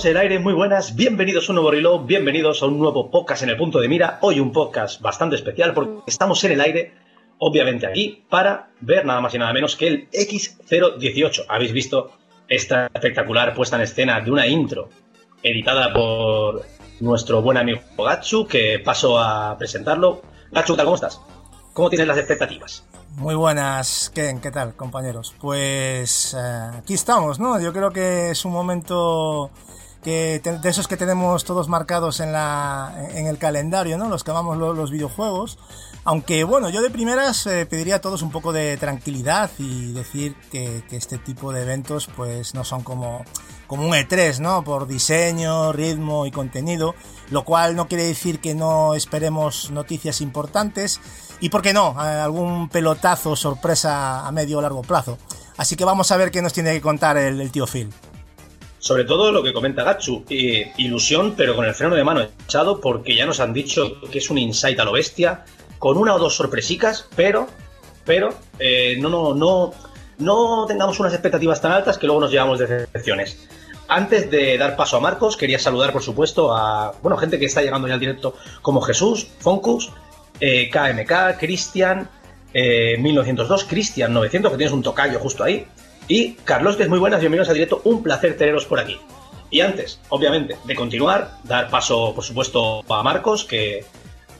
Estamos en el aire, muy buenas, bienvenidos a un nuevo reload, bienvenidos a un nuevo podcast en el punto de mira. Hoy un podcast bastante especial porque estamos en el aire, obviamente aquí, para ver nada más y nada menos que el X018. Habéis visto esta espectacular puesta en escena de una intro editada por nuestro buen amigo Gatsu, que paso a presentarlo. Gatsu, ¿qué tal? ¿Cómo estás? ¿Cómo tienes las expectativas? Muy buenas, Ken, ¿qué tal, compañeros? Pues eh, aquí estamos, ¿no? Yo creo que es un momento que de esos que tenemos todos marcados en, la, en el calendario, ¿no? Los que amamos lo- los videojuegos. Aunque, bueno, yo de primeras eh, pediría a todos un poco de tranquilidad y decir que, este tipo de eventos, pues, no son como, como un E3, ¿no? Por diseño, ritmo y contenido, lo cual no quiere decir que no esperemos noticias importantes y, ¿por qué no?, algún pelotazo sorpresa a medio o largo plazo. Así que vamos a ver qué nos tiene que contar el, el tío Phil. Sobre todo lo que comenta Gatsu, eh, ilusión, pero con el freno de mano echado, porque ya nos han dicho que es un insight a lo bestia, con una o dos sorpresicas, pero, pero, eh, no, no, no, no tengamos unas expectativas tan altas que luego nos llevamos decepciones. Antes de dar paso a Marcos, quería saludar, por supuesto, a bueno, gente que está llegando ya al directo, como Jesús, Foncus, eh, KMK, Cristian, eh, 1902, Cristian 900, que tienes un tocayo justo ahí, y Carlos, que es muy buenas, bienvenidos al directo, un placer teneros por aquí. Y antes, obviamente, de continuar, dar paso, por supuesto, a Marcos, que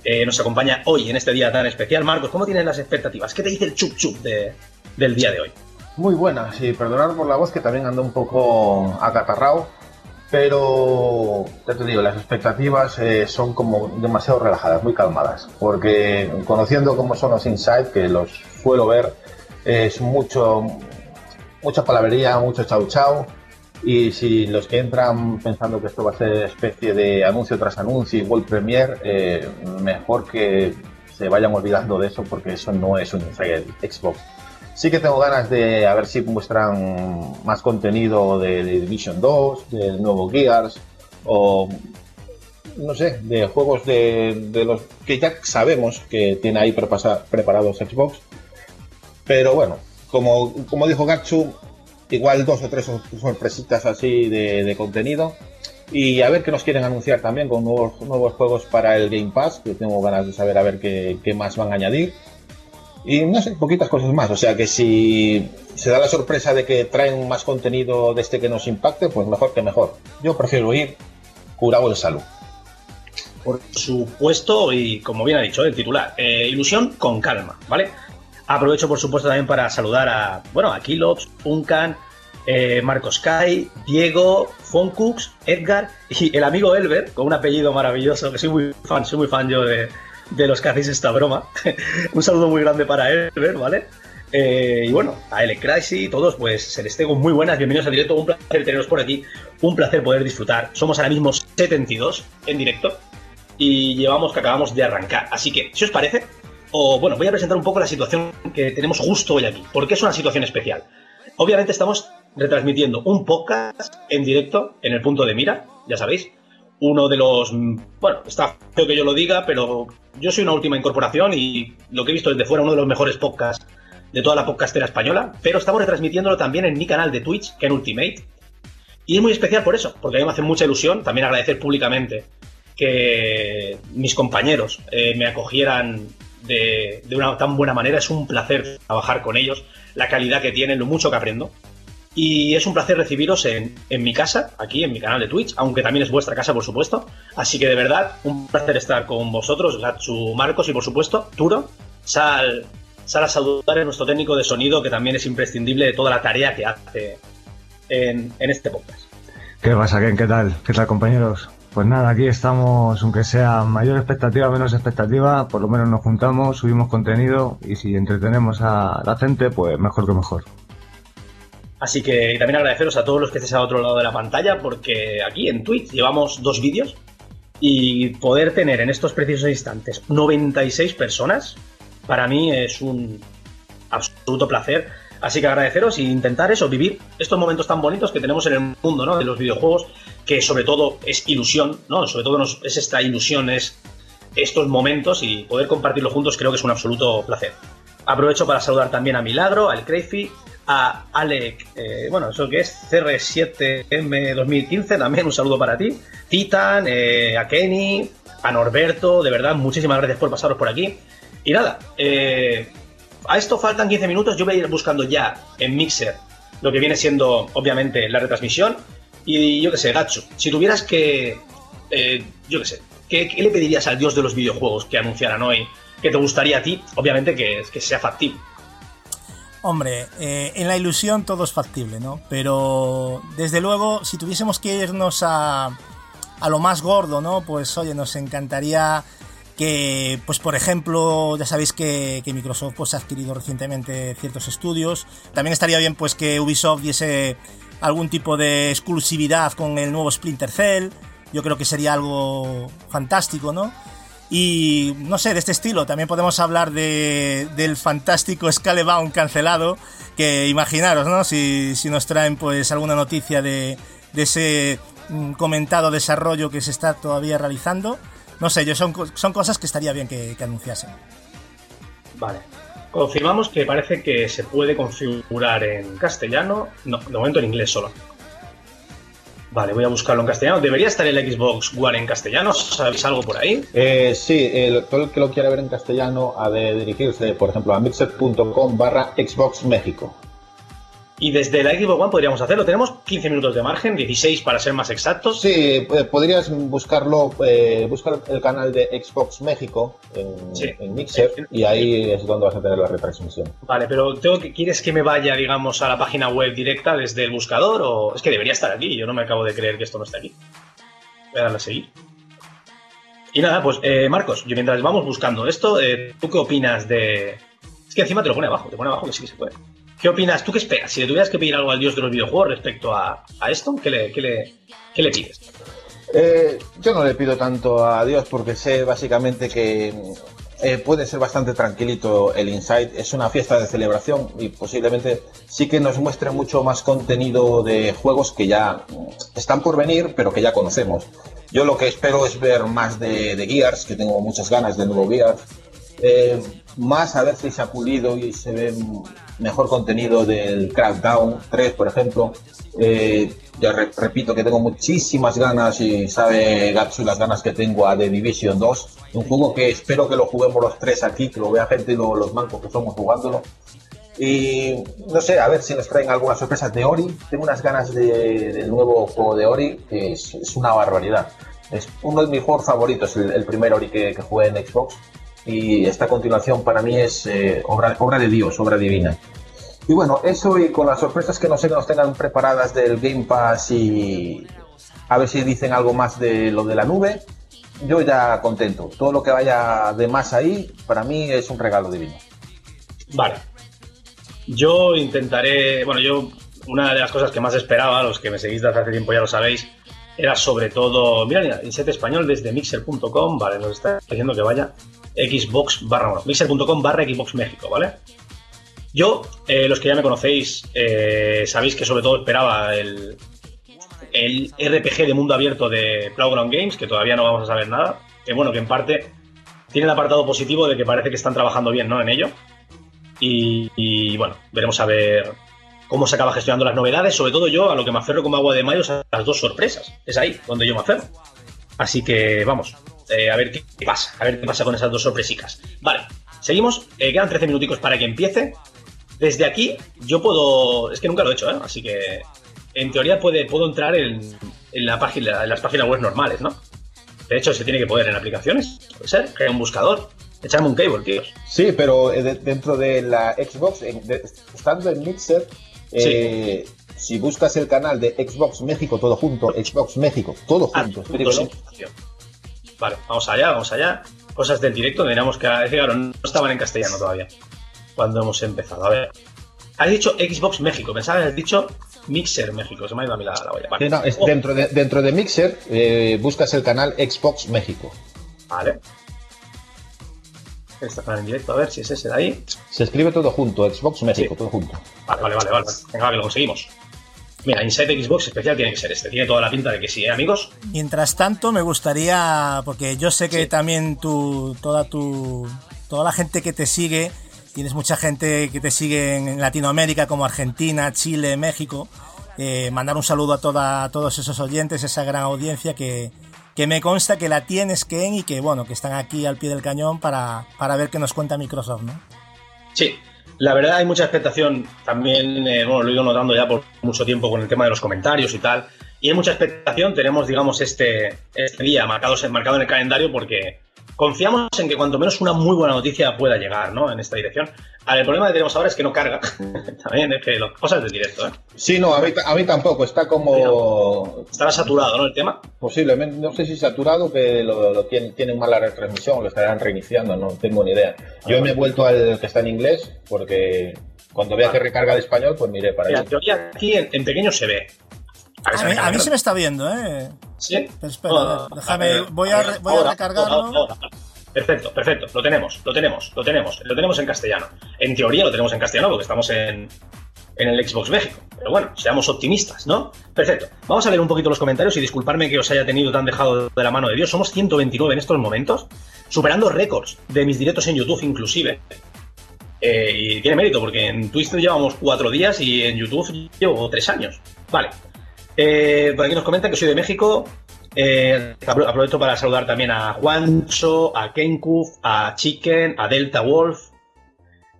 eh, nos acompaña hoy en este día tan especial. Marcos, ¿cómo tienes las expectativas? ¿Qué te dice el chup chup de- del día de hoy? Muy buenas, y perdonad por la voz que también ando un poco acatarrado, pero ya te digo, las expectativas eh, son como demasiado relajadas, muy calmadas, porque conociendo cómo son los Inside, que los suelo ver, es mucho, mucha palabrería, mucho chau chau, y si los que entran pensando que esto va a ser especie de anuncio tras anuncio y World Premiere, eh, mejor que se vayan olvidando de eso porque eso no es un Xbox. Sí que tengo ganas de a ver si muestran más contenido de Division 2, del nuevo Gears o no sé, de juegos de, los que ya sabemos que tiene ahí preparados Xbox. Pero bueno, como, como dijo Gatsu, igual dos o tres sor- sorpresitas así de, de contenido. Y a ver qué nos quieren anunciar también con nuevos, nuevos juegos para el Game Pass, que tengo ganas de saber a ver qué, qué más van a añadir. Y no sé, poquitas cosas más. O sea que si se da la sorpresa de que traen más contenido de este que nos impacte, pues mejor que mejor. Yo prefiero ir curado en salud. Por supuesto, y como bien ha dicho el titular, eh, ilusión con calma, ¿vale? Aprovecho, por supuesto, también para saludar a, bueno, a Kilops, Uncan, eh, Marcos Kai, Diego, Foncux, Edgar y el amigo Elber, con un apellido maravilloso, que soy muy fan, soy muy fan yo de, de los que hacéis esta broma. un saludo muy grande para Herbert, ¿vale? Eh, y bueno, a Ele Crazy, todos, pues se les tengo muy buenas, bienvenidos al directo, un placer teneros por aquí, un placer poder disfrutar. Somos ahora mismo 72 en directo y llevamos que acabamos de arrancar. Así que, si os parece, o bueno, voy a presentar un poco la situación que tenemos justo hoy aquí, porque es una situación especial. Obviamente estamos retransmitiendo un podcast en directo en el punto de mira, ya sabéis. Uno de los. Bueno, está feo que yo lo diga, pero yo soy una última incorporación y lo que he visto desde fuera, uno de los mejores podcasts de toda la podcastera española. Pero estamos retransmitiéndolo también en mi canal de Twitch, que en Ultimate. Y es muy especial por eso, porque a mí me hace mucha ilusión también agradecer públicamente que mis compañeros eh, me acogieran de, una tan buena manera. Es un placer trabajar con ellos, la calidad que tienen, lo mucho que aprendo. Y es un placer recibiros en, en, mi casa, aquí en mi canal de Twitch, aunque también es vuestra casa, por supuesto. Así que de verdad, un placer estar con vosotros, Gatsu Marcos y por supuesto, Turo. Sal, sal a saludar a nuestro técnico de sonido, que también es imprescindible de toda la tarea que hace en, en este podcast. ¿Qué pasa, Ken? ¿Qué tal? ¿Qué tal, compañeros? Pues nada, aquí estamos, aunque sea mayor expectativa, menos expectativa, por lo menos nos juntamos, subimos contenido y si entretenemos a la gente, pues mejor que mejor. Así que también agradeceros a todos los que estéis al otro lado de la pantalla, porque aquí en Twitch llevamos dos vídeos y poder tener en estos precisos instantes 96 personas, para mí es un absoluto placer. Así que agradeceros e intentar eso, vivir estos momentos tan bonitos que tenemos en el mundo ¿no? de los videojuegos, que sobre todo es ilusión, ¿no? Sobre todo es esta ilusión, es estos momentos y poder compartirlo juntos creo que es un absoluto placer. Aprovecho para saludar también a Milagro, al Crayfy, a Alec, eh, bueno, eso que es CR7M 2015, también un saludo para ti, Titan, eh, a Kenny, a Norberto, de verdad, muchísimas gracias por pasaros por aquí. Y nada, eh, a esto faltan 15 minutos, yo voy a ir buscando ya en Mixer lo que viene siendo, obviamente, la retransmisión. Y yo qué sé, Gacho, si tuvieras que, eh, yo qué sé, ¿qué, ¿qué, le pedirías al dios de los videojuegos que anunciaran hoy? ¿Qué te gustaría a ti? Obviamente que, que sea factible. Hombre, eh, en la ilusión todo es factible, ¿no? Pero desde luego, si tuviésemos que irnos a, a lo más gordo, ¿no? Pues oye, nos encantaría que, pues por ejemplo, ya sabéis que, que, Microsoft pues, ha adquirido recientemente ciertos estudios. También estaría bien pues que Ubisoft diese algún tipo de exclusividad con el nuevo Splinter Cell. Yo creo que sería algo fantástico, ¿no? Y no sé, de este estilo. También podemos hablar de, del fantástico Scalebound cancelado. Que imaginaros, ¿no? Si, si nos traen pues alguna noticia de, de ese mm, comentado desarrollo que se está todavía realizando. No sé, yo son, son cosas que estaría bien que, que anunciasen. Vale. Confirmamos que parece que se puede configurar en castellano. No, de momento en inglés solo. Vale, voy a buscarlo en castellano. ¿Debería estar el Xbox One en castellano? ¿Sabéis algo por ahí? Eh, sí, el, todo el que lo quiera ver en castellano ha de dirigirse, por ejemplo, a mixer.com barra Xbox México. Y desde la Xbox One podríamos hacerlo. Tenemos 15 minutos de margen, 16 para ser más exactos. Sí, podrías buscarlo, eh, buscar el canal de Xbox México en, sí. en Mixer y ahí es donde vas a tener la retransmisión. Vale, pero tengo que, ¿quieres que me vaya, digamos, a la página web directa desde el buscador? O es que debería estar aquí. Yo no me acabo de creer que esto no esté aquí. Voy a darle a seguir. Y nada, pues eh, Marcos, yo mientras vamos buscando esto, eh, ¿tú qué opinas de...? Es que encima te lo pone abajo, te pone abajo que sí que se puede. ¿Qué opinas? ¿Tú qué esperas? Si le tuvieras que pedir algo al dios de los videojuegos respecto a, esto, ¿qué le, pides? Eh, yo no le pido tanto a Dios porque sé básicamente que eh, puede ser bastante tranquilito el Insight. Es una fiesta de celebración y posiblemente sí que nos muestre mucho más contenido de juegos que ya están por venir, pero que ya conocemos. Yo lo que espero es ver más de, de Gears, que tengo muchas ganas de nuevo Gears. Eh, más a ver si se ha pulido y se ve mejor contenido del Crackdown 3, por ejemplo. Eh, ya re repito que tengo muchísimas ganas y sabe Gatsu las ganas que tengo a The Division 2. Un juego que espero que lo juguemos los tres aquí, que lo vea gente, lo, los mancos que somos jugándolo. Y no sé, a ver si nos traen algunas sorpresas de Ori. Tengo unas ganas de, del nuevo juego de Ori, que es, es, una barbaridad. Es uno de mis juegos favoritos, el, el primer Ori que, que jugué en Xbox y esta continuación para mí es eh, obra, de Dios, obra divina. Y bueno, eso y con las sorpresas que no sé que nos tengan preparadas del Game Pass y a ver si dicen algo más de lo de la nube. yo ya contento. Todo lo que vaya de más ahí, para mí es un regalo divino. Vale. Yo intentaré. Bueno, yo. Una de las cosas que más esperaba, los que me seguís desde hace tiempo ya lo sabéis, era sobre todo. Mira, mira, Inset Español desde mixer.com, vale, nos está diciendo que vaya Xbox barra. Bueno, mixer.com barra Xbox México, ¿vale? Yo, eh, los que ya me conocéis, eh, sabéis que sobre todo esperaba el, el RPG de mundo abierto de Playground Games, que todavía no vamos a saber nada. Que bueno, que en parte tiene el apartado positivo de que parece que están trabajando bien, ¿no? En ello. Y, y, bueno, veremos a ver cómo se acaba gestionando las novedades. Sobre todo yo, a lo que me aferro como agua de mayo, a las dos sorpresas. Es ahí donde yo me aferro. Así que vamos, eh, a ver qué pasa, a ver qué pasa con esas dos sorpresicas. Vale, seguimos. Eh, quedan 13 minuticos para que empiece. Desde aquí, yo puedo. Es que nunca lo he hecho, ¿eh? Así que. En teoría puede, puedo entrar en, en la página, en las páginas web normales, ¿no? De hecho, se tiene que poder en aplicaciones. Puede ser, crear un buscador. Echarme un cable, tío. Sí, pero eh, de- dentro de la Xbox, en- de- estando en Mixer, eh, si buscas el canal de Xbox México todo junto, Xbox México todo Ah, junto. Vale, vamos allá, vamos allá. Cosas del directo, teníamos que. Claro, no estaban en castellano todavía. Cuando hemos empezado. A ver. Has dicho Xbox México, pensaba que has dicho Mixer México. Se me ha ido a mí la, la olla. Vale. Sí, no, es Oh, dentro, de, dentro de Mixer eh, buscas el canal Xbox México. Vale. Está en directo, a ver si es ese de ahí. Se escribe todo junto, Xbox México, Sí. todo junto. Vale, vale, vale, vale. Venga, que lo conseguimos. Mira, Inside Xbox especial tiene que ser este. Tiene toda la pinta de que sí, ¿eh, amigos? Mientras tanto, me gustaría, porque yo sé que Sí. también tu, toda tu, toda la gente que te sigue, tienes mucha gente que te sigue en Latinoamérica como Argentina, Chile, México, eh, mandar un saludo a, toda, a todos esos oyentes, esa gran audiencia que, que me consta que la tienes, Ken, y que bueno, que están aquí al pie del cañón para, para ver qué nos cuenta Microsoft, ¿no? Sí, la verdad hay mucha expectación. También, eh, bueno, lo he ido notando ya por mucho tiempo con el tema de los comentarios y tal. Y hay mucha expectación. Tenemos, digamos, este, este día marcado, marcado en el calendario porque confiamos en que cuanto menos una muy buena noticia pueda llegar, ¿no? En esta dirección. A ver, el problema que tenemos ahora es que no carga. También es que las cosas del directo, ¿eh? Sí, no, a mí, a mí tampoco, está como Estará saturado, ¿no? El tema. posiblemente, no sé si saturado, que lo, lo tienen, tienen mala retransmisión, lo estarán reiniciando, no tengo ni idea. Yo me he vuelto al que está en inglés, porque cuando vea que recarga de español, pues miré para allá. en teoría aquí en, en pequeño se ve. A mí, a se me está viendo, ¿eh? ¿Sí? Pero espera, a ver, déjame- voy a re- voy a ahora, recargarlo. ahora, ahora. Perfecto, perfecto. Lo tenemos, lo tenemos, lo tenemos. Lo tenemos en castellano. En teoría lo tenemos en castellano porque estamos en, en el Xbox México. Pero bueno, seamos optimistas, ¿no? Perfecto. Vamos a ver un poquito los comentarios y disculparme que os haya tenido tan dejado de la mano de Dios. Somos 129 en estos momentos, superando récords de mis directos en YouTube inclusive. Eh, y tiene mérito porque en Twitch llevamos cuatro días y en YouTube llevo tres años. Vale. Eh, por aquí nos comentan que soy de México. Eh, apro- aprovecho para saludar también a Juancho, a Kenkuf, a Chicken, a Delta Wolf,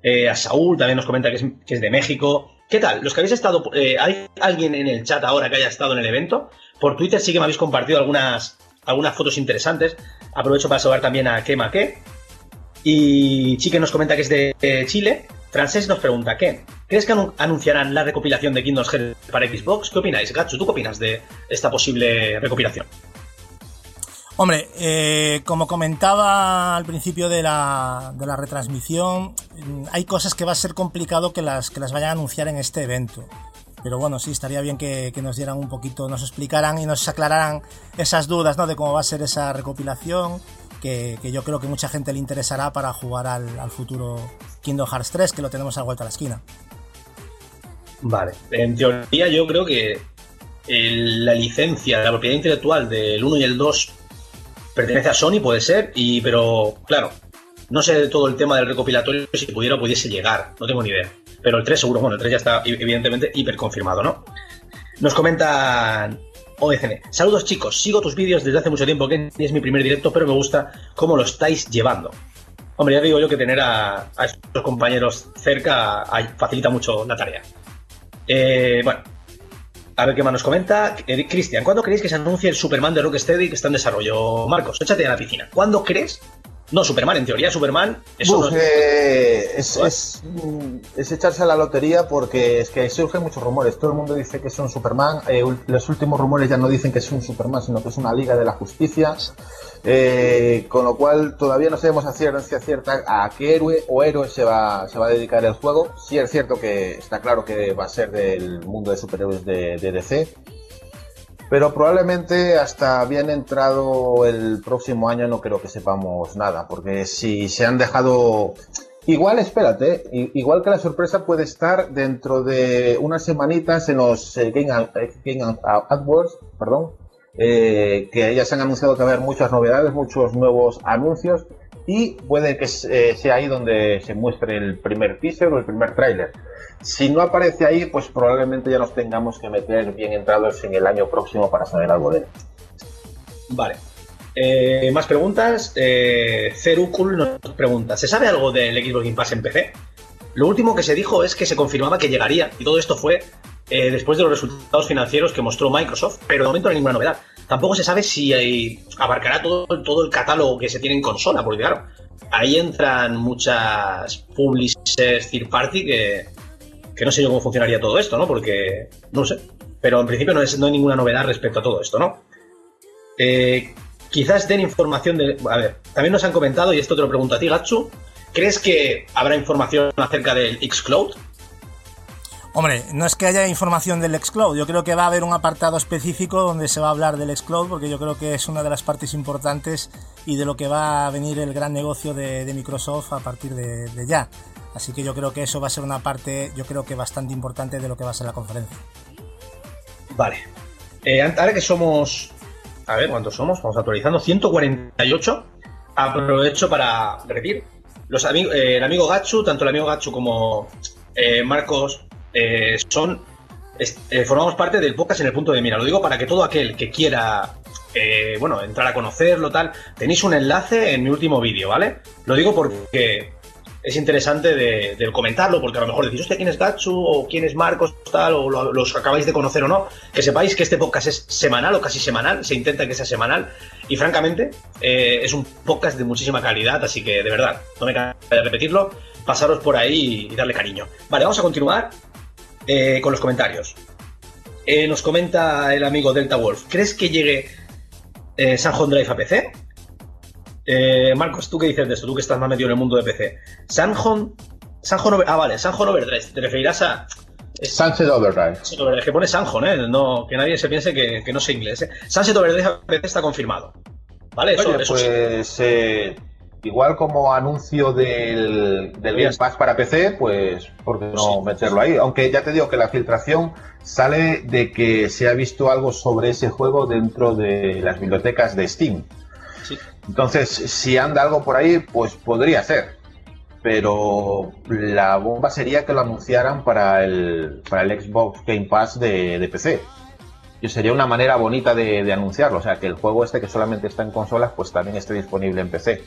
eh, a Saúl, también nos comenta que es, de México. ¿Qué tal? Los que habéis estado, ¿hay alguien en el chat ahora que haya estado en el evento? Por Twitter sí que me habéis compartido algunas, algunas fotos interesantes. Aprovecho para saludar también a Kema Que. Y Chicken nos comenta que es de Chile. Francés nos pregunta, ¿qué? ¿Crees que anu- anunciarán la recopilación de Kingdoms Hearts para Xbox? ¿Qué opináis, Gachu? ¿Tú qué opinas de esta posible recopilación? Hombre, eh, como comentaba al principio de la, retransmisión, mm, hay cosas que va a ser complicado que las, que las vayan a anunciar en este evento. Pero bueno, sí, estaría bien que, que nos dieran un poquito, nos explicaran y nos aclararan esas dudas, ¿no? De cómo va a ser esa recopilación, que, yo creo que mucha gente le interesará para jugar al, al futuro Kingdom Hearts 3, que lo tenemos a vuelta a la esquina. Vale. En teoría yo creo que la licencia, la propiedad intelectual del 1 y el 2 pertenece a Sony, puede ser, y pero claro, no sé de todo el tema del recopilatorio, si pudiera o pudiese llegar, no tengo ni idea. Pero el 3 seguro, bueno, el 3 ya está evidentemente hiper confirmado, ¿no? Nos comentan OECN. Saludos chicos, sigo tus vídeos desde hace mucho tiempo, que es mi primer directo, pero me gusta cómo lo estáis llevando. Hombre, ya digo yo que tener a, a estos compañeros cerca facilita mucho la tarea. Eh, bueno, a ver qué más nos comenta. Eh, Cristian, ¿cuándo creéis que se anuncie el Superman de Rocksteady que está en desarrollo? Marcos, échate a la piscina. ¿Cuándo crees No, Superman, en teoría Superman. Eso Uf, no- eh, es, es, mm, es echarse a la lotería porque es que surgen muchos rumores. Todo el mundo dice que es un Superman. eh, los últimos rumores ya no dicen que es un Superman, sino que es una Liga de la Justicia. Eh, con lo cual todavía no sabemos a ciencia cierta a qué héroe o héroe se va, se va a dedicar el juego. Sí es cierto que está claro que va a ser del mundo de superhéroes de, de DC. Pero probablemente hasta bien entrado el próximo año no creo que sepamos nada, porque si se han dejado... Igual, espérate, igual que la sorpresa puede estar dentro de unas semanitas en los eh, Game, eh, Game Ad- AdWords, perdón, eh, que ya se han anunciado que va a haber muchas novedades, muchos nuevos anuncios y puede que eh, sea ahí donde se muestre el primer teaser o el primer tráiler. Si no aparece ahí, pues probablemente ya nos tengamos que meter bien entrados en el año próximo para saber algo de él. Vale. Eh, más preguntas. Eh, Cerúcul nos pregunta: ¿Se sabe algo del Xbox Game Pass en PC? Lo último que se dijo es que se confirmaba que llegaría, y todo esto fue eh, después de los resultados financieros que mostró Microsoft, pero de momento no hay ninguna novedad. Tampoco se sabe si eh, abarcará todo, todo el catálogo que se tiene en consola, porque claro, ahí entran muchas publishers third party que, que no sé yo cómo funcionaría todo esto, ¿no? Porque no sé. Pero en principio no, es, no hay ninguna novedad respecto a todo esto, ¿no? Eh, quizás den información de. A ver, también nos han comentado, y esto te lo pregunto a ti, Gatsu. ¿Crees que habrá información acerca del Xcloud? Hombre, no es que haya información del Xcloud, yo creo que va a haber un apartado específico donde se va a hablar del Xcloud porque yo creo que es una de las partes importantes y de lo que va a venir el gran negocio de, Microsoft a partir de ya. Así que yo creo que eso va a ser una parte, yo creo que bastante importante de lo que va a ser la conferencia. Vale. Eh, ahora que somos. A ver, ¿cuántos somos? Vamos actualizando. 148. Aprovecho para repetir. Los eh, el amigo Gatsu, tanto el amigo Gatsu como eh, Marcos, eh, son. formamos parte del podcast en el punto de mira. Lo digo para que todo aquel que quiera. bueno, entrar a conocerlo, tal. Tenéis un enlace en mi último vídeo, ¿vale? Lo digo porque es interesante de, comentarlo, porque a lo mejor decís, hostia, ¿quién es Gatsu? O ¿quién es Marcos? Tal, o lo- los acabáis de conocer o no. Que sepáis que este podcast es semanal o casi semanal, se intenta que sea semanal. Y francamente, eh, es un podcast de muchísima calidad, así que de verdad, no me canso de repetirlo, pasaros por ahí y darle cariño. Vale, vamos a continuar eh, con los comentarios. Eh, nos comenta el amigo Delta Wolf, ¿crees que llegue Sanjon Drive a PC? Eh, Marcos, ¿tú qué dices de esto? Tú que estás más metido en el mundo de PC. Sanjon. Sanjon Over- Ah, vale, Sanjon Overdrive. Te referirás a. Es, Sunset Overdrive. Sunset Overdrive, que pone Sanjon, ¿eh? No, que nadie se piense que, que no sé inglés, ¿eh? Sunset Overdrive a PC está confirmado. ¿Vale? Eso, Oye, eso sí. pues eh, igual como anuncio del, del Game Pass para PC, pues ¿por qué no Sí. meterlo ahí? Aunque ya te digo que la filtración sale de que se ha visto algo sobre ese juego dentro de las bibliotecas de Steam. Entonces, si anda algo por ahí, pues podría ser. Pero la bomba sería que lo anunciaran para el, para el Xbox Game Pass de, de PC. Y sería una manera bonita de, de anunciarlo. O sea, que el juego este que solamente está en consolas, pues también esté disponible en PC.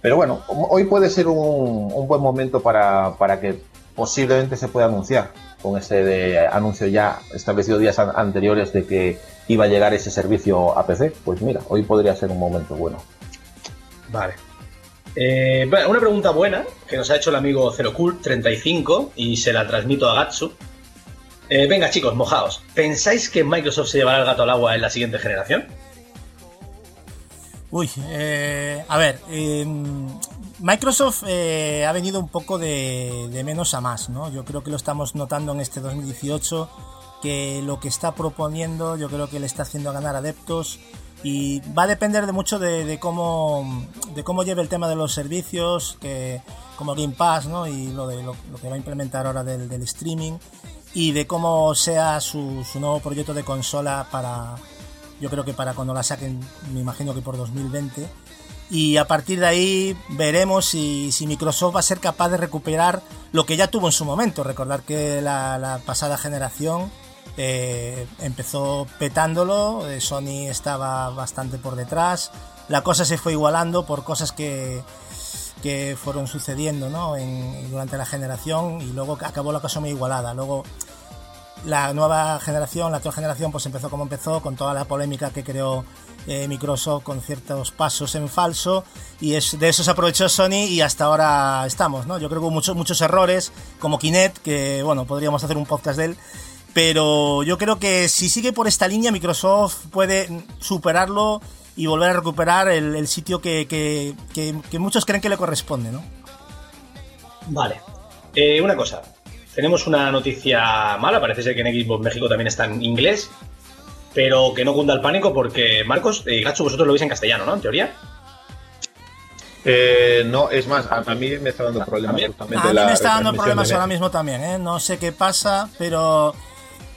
Pero bueno, hoy puede ser un, un buen momento para, para que posiblemente se pueda anunciar con ese de anuncio ya establecido días an- anteriores de que iba a llegar ese servicio a PC. Pues mira, hoy podría ser un momento bueno. Vale. Eh, bueno, una pregunta buena que nos ha hecho el amigo ZeroCool35 y se la transmito a Gatsu. Eh, venga, chicos, mojaos. ¿Pensáis que Microsoft se llevará el gato al agua en la siguiente generación? Uy, eh, a ver, eh, Microsoft eh, ha venido un poco de, menos a más, ¿no? Yo creo que lo estamos notando en este 2018, que lo que está proponiendo yo creo que le está haciendo ganar adeptos y va a depender de mucho de, cómo de cómo lleve el tema de los servicios, que como Game Pass, ¿no? Y lo, de, lo, que va a implementar ahora del, del streaming y de cómo sea su, su nuevo proyecto de consola para, yo creo que para cuando la saquen, me imagino que por 2020. Y a partir de ahí veremos si, si Microsoft va a ser capaz de recuperar lo que ya tuvo en su momento. Recordar que la, la pasada generación eh, empezó petándolo, eh, Sony estaba bastante por detrás, la cosa se fue igualando por cosas que, que fueron sucediendo ¿no? durante la generación y luego acabó la cosa muy igualada. Luego la nueva generación, la actual generación, pues empezó como empezó, con toda la polémica que creó eh, Microsoft con ciertos pasos en falso y es, de eso se aprovechó Sony y hasta ahora estamos, ¿no? Yo creo que hubo muchos, muchos errores, como Kinect, que bueno, podríamos hacer un podcast de él, pero yo creo que si sigue por esta línea Microsoft puede superarlo y volver a recuperar el, sitio que, que, que, que muchos creen que le corresponde, ¿no? Vale. Eh, una cosa. Tenemos una noticia mala. Parece ser que en Xbox México también está en inglés. Pero que no cunda el pánico porque, Marcos y Gacho, vosotros lo veis en castellano, ¿no? En teoría. Eh, no, es más, a, a mí me está dando problemas ¿También? justamente A mí la me está dando problemas ahora mismo también, ¿eh? No sé qué pasa, pero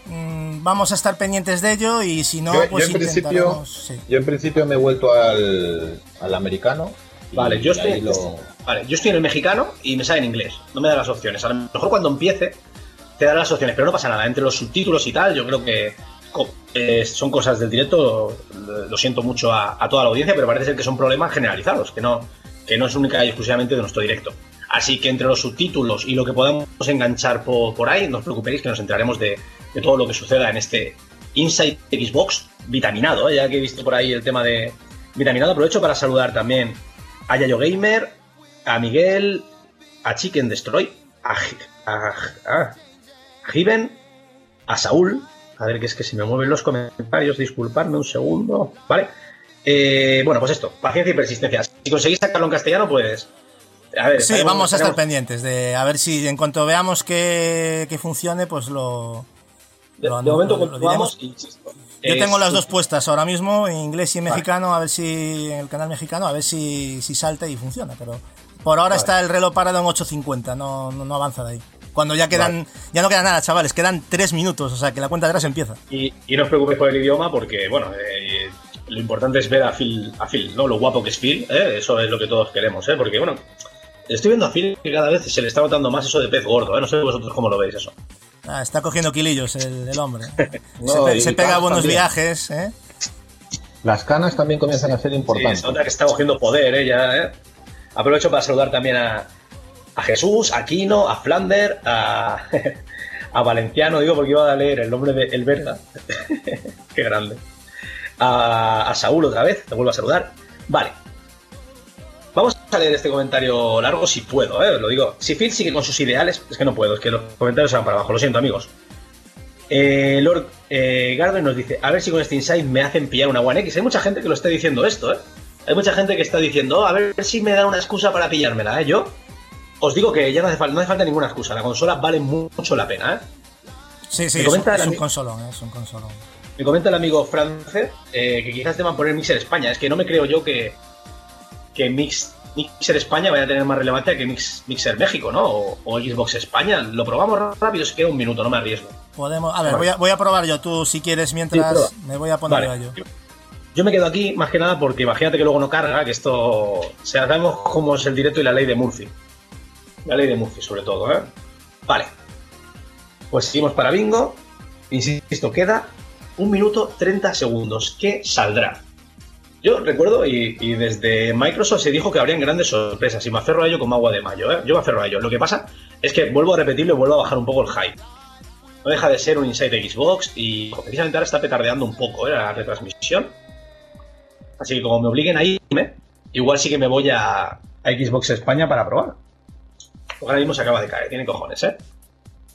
mm, vamos a estar pendientes de ello y si no, yo, yo pues en principio, intentaremos... sí. yo en principio me he vuelto al, al americano. Vale, yo estoy, lo- vale, yo estoy en el mexicano y me sale en inglés. No me da las opciones. A lo mejor cuando empiece te dará las opciones, pero no pasa nada. Entre los subtítulos y tal, yo creo que eh, son cosas del directo. Lo siento mucho a, toda la audiencia, pero parece ser que son problemas generalizados, que no, que no es única y exclusivamente de nuestro directo. Así que entre los subtítulos y lo que podamos enganchar por, ahí, no os preocupéis que nos enteraremos de, de todo lo que suceda en este Inside Xbox vitaminado, ¿eh? ya que he visto por ahí el tema de vitaminado. Aprovecho para saludar también a Yayo Gamer, a Miguel, a Chicken Destroy, a, Gi- a, a Given, a Saúl. A ver, que es que se me mueven los comentarios, disculpadme un segundo. Vale. Eh, bueno, pues esto, paciencia y persistencia. Si conseguís sacarlo en castellano, pues. A ver, Sí, vamos a estar pendientes de a ver si en cuanto veamos que, que funcione, pues lo... De, lo- de momento lo- lo y Yo es- tengo las dos puestas ahora mismo, en inglés y Vale. mexicano, a ver si en el canal mexicano, a ver si, si salta y funciona, pero por ahora Vale. está el reloj parado en 8.50, no, no, no avanza de ahí. Cuando ya quedan, ya no queda nada, chavales, quedan 3 minutos, o sea que la cuenta de atrás empieza. Y, y no os preocupéis por el idioma porque, bueno, eh, lo importante es ver a Phil, a Phil, ¿no? Lo guapo que es Phil, ¿eh? Eso es lo que todos queremos, ¿eh? Porque, bueno, estoy viendo a Phil que cada vez se le está notando más eso de pez gordo, ¿eh? No sé vosotros cómo lo veis eso. Ah, está cogiendo kilillos el, el hombre. No, se, pega buenos también. viajes, ¿eh? Las canas también comienzan a ser Sí, importantes. se nota que está cogiendo poder, ¿eh? Ya, ¿eh? Aprovecho para saludar también a, Jesús, a Kino, a Flander, a, Valenciano, digo porque iba a leer el nombre de El Verga. Qué grande. A, a Saúl otra vez, te vuelvo a saludar. Vale. Vamos a leer este comentario largo si puedo, ¿eh? Lo digo. Si Phil sigue con sus ideales, es que no puedo, es que los comentarios se van para abajo, lo siento amigos. Eh, Lord eh, Garden nos dice, a ver si con este insight me hacen pillar una One X. Hay mucha gente que lo está diciendo esto, ¿eh? Hay mucha gente que está diciendo, "Oh, a ver si me dan una excusa para pillármela, ¿eh? Yo os digo que ya no hace, falta, no hace falta ninguna excusa. La consola vale mu- mucho la pena, ¿eh? Sí, sí, es comenta es un consolón, es un consolón. Me comenta el amigo France eh, que quizás deban poner Mixer España. Es que no me creo yo que, que Mix, Mixer España vaya a tener más relevancia que Mix, Mixer México, ¿no? O, o Xbox España. Lo probamos rápido, se queda un minuto, no me arriesgo. Podemos, a ver, Vale. voy a, voy a probar yo, tú si quieres, mientras me voy a poner Vale. yo. Yo me quedo aquí más que nada porque imagínate que luego no carga, que esto. O sea, sabemos cómo es el directo y la ley de Murphy. La ley de Murphy, sobre todo, ¿eh? Vale. Pues seguimos para Bingo. Insisto, queda un minuto 30 segundos. ¿Qué saldrá? Yo recuerdo, y, desde Microsoft se dijo que habrían grandes sorpresas, y me aferro a ello como agua de mayo, ¿eh? Yo me aferro a ello. Lo que pasa es que vuelvo a repetirlo y vuelvo a bajar un poco el hype. No deja de ser un Inside Xbox y precisamente ahora está petardeando un poco ¿eh? la retransmisión. Así que como me obliguen a irme, igual sí que me voy a, a Xbox España para probar. Porque ahora mismo se acaba de caer, tiene cojones, ¿eh?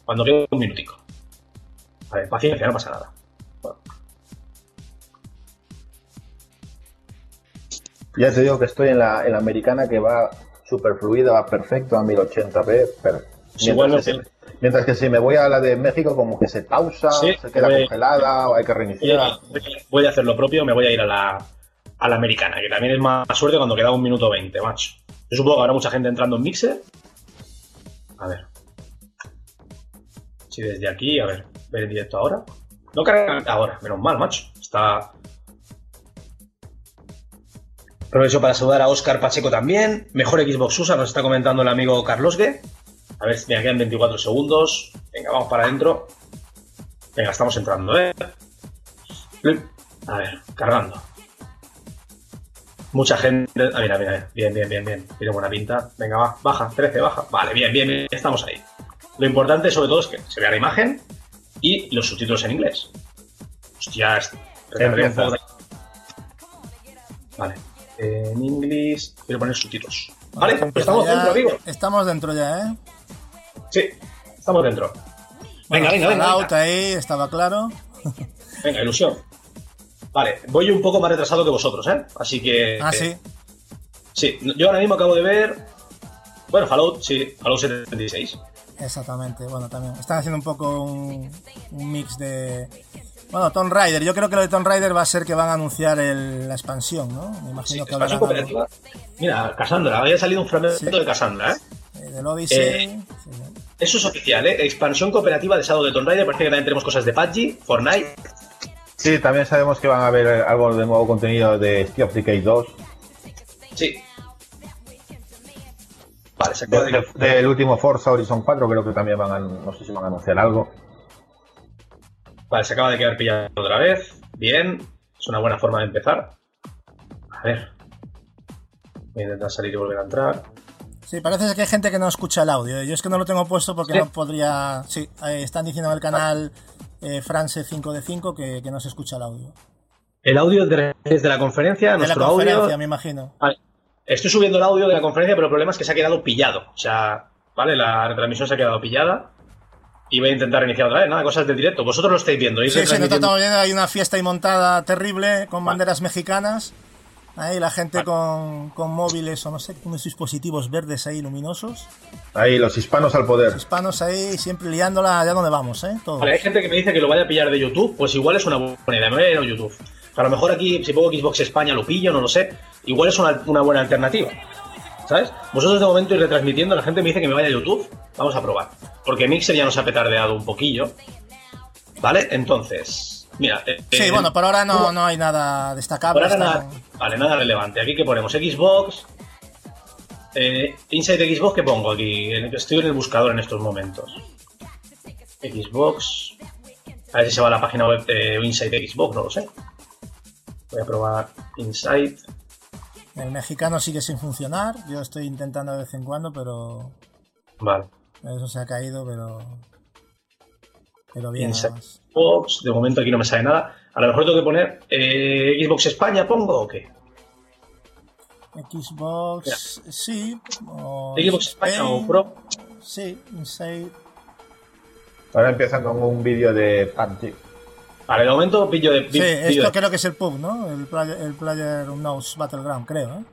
Cuando quede un minutico. A ver, paciencia, no pasa nada. Bueno, Ya te digo que estoy en la, en la americana que va súper fluida, va perfecto a 1080p. Pero igual mientras, no que si, mientras que si me voy a la de México, como que se pausa, Sí, se queda voy- congelada o hay que voy reiniciar. a, voy a hacer lo propio, me voy a ir a la, a la americana, que también es más suerte cuando queda un minuto 20, macho. Yo supongo que habrá mucha gente entrando en Mixer. A ver. Si desde aquí, a ver, ver en directo ahora. No carga ahora, menos mal, macho. Está. Aprovecho para saludar a Oscar Pacheco también. Mejor Xbox USA, nos está comentando el amigo Carlos G. A ver, me quedan 24 segundos. Venga, vamos para adentro. Venga, estamos entrando, ¿eh? A ver, cargando. Mucha gente. Ah, mira, mira, bien, bien, bien, bien. Tiene buena pinta. Venga, va, baja, 13, baja. Vale, bien, bien, bien, estamos ahí. Lo importante, sobre todo, es que se vea la imagen y los subtítulos en inglés. Hostia, un Empieza. poco de- Vale. En inglés quiero poner subtítulos. Vale, pues estamos Ya- dentro, amigo. Estamos dentro ya, ¿eh? Sí, estamos dentro. Venga, Bueno, venga, venga, venga. ahí, estaba claro. Venga, ilusión. Vale, voy un poco más retrasado que vosotros, ¿eh? Así que. Ah, sí. Sí, yo ahora mismo acabo de ver. Bueno, Fallout, sí, Fallout 76. Exactamente, bueno, también. Están haciendo un poco un, un mix de. Bueno, Tomb Raider. Yo creo que lo de Tomb Raider va a ser que van a anunciar el- la expansión, ¿no? Me Sí, imagino que expansión hablarán algo, cooperativa. Mira, Cassandra, había salido un fragmento Sí. de Cassandra, ¿eh? eh, del Odyssey. Eh, sí, sí. Eso es oficial, ¿eh? Expansión cooperativa de Shadow de Tomb Raider. Parece que también tenemos cosas de PUBG, Fortnite. Sí, también sabemos que van a haber algo de nuevo contenido de Steel of Decay 2. Sí. Vale, se acaba De- de... de- del último Forza Horizon 4 creo que también van a, no sé si van a anunciar algo. Vale, se acaba de quedar pillado otra vez. Bien. Es una buena forma de empezar. A ver. Voy a intentar salir y volver a entrar. Sí, parece que hay gente que no escucha el audio. Yo es que no lo tengo puesto porque Sí. no podría. Sí, eh, están diciendo en el canal eh, France 5 de 5 que, que no se escucha el audio. El audio de- desde la conferencia, De la nuestro conferencia, audio. me imagino. Vale. Estoy subiendo el audio de la conferencia, pero el problema es que se ha quedado pillado. O sea, ¿vale? La retransmisión se ha quedado pillada. Y voy a intentar iniciar otra vez. Nada, cosas del directo. Vosotros lo estáis viendo. ¿ir Sí, sí, nosotros retransmitiendo? estamos viendo, hay una fiesta ahí montada terrible con banderas mexicanas. Ahí la gente Vale. con, con móviles o no sé, unos dispositivos verdes ahí luminosos. Ahí, los hispanos al poder. Hispanos ahí siempre liándola allá donde vamos, ¿eh? Todo. Vale, hay gente que me dice que lo vaya a pillar de YouTube, pues igual es una buena idea, me voy a ir a YouTube. A lo mejor aquí, si pongo Xbox España, lo pillo, no lo sé. Igual es una, una buena alternativa. ¿Sabes? Vosotros de momento ir retransmitiendo, la gente me dice que me vaya a YouTube. Vamos a probar. Porque Mixer ya nos ha petardeado un poquillo. ¿Vale? Entonces, mira. eh, Sí, eh, bueno, por ahora no, no hay nada destacable. Por ahora nada, vale, nada relevante. Aquí que ponemos Xbox. Eh, Inside Xbox, ¿qué pongo aquí? Estoy en el buscador en estos momentos. Xbox. A ver si se va a la página web de Inside Xbox, no lo sé. Voy a probar Inside. El mexicano sigue sin funcionar. Yo estoy intentando de vez en cuando, pero Vale. eso se ha caído, pero. Pero bien, Inside. Xbox. De momento aquí no me sale nada. A lo mejor tengo que poner eh, Xbox España, ¿pongo o qué? Xbox, sí. O Xbox España o Pro. Sí, Inside. Ahora empiezan con un vídeo de PUBG. Vale, de momento pillo de. Sí, esto de- creo que es el pub, ¿no? El Player, el player Unknown's Battleground, creo, ¿eh?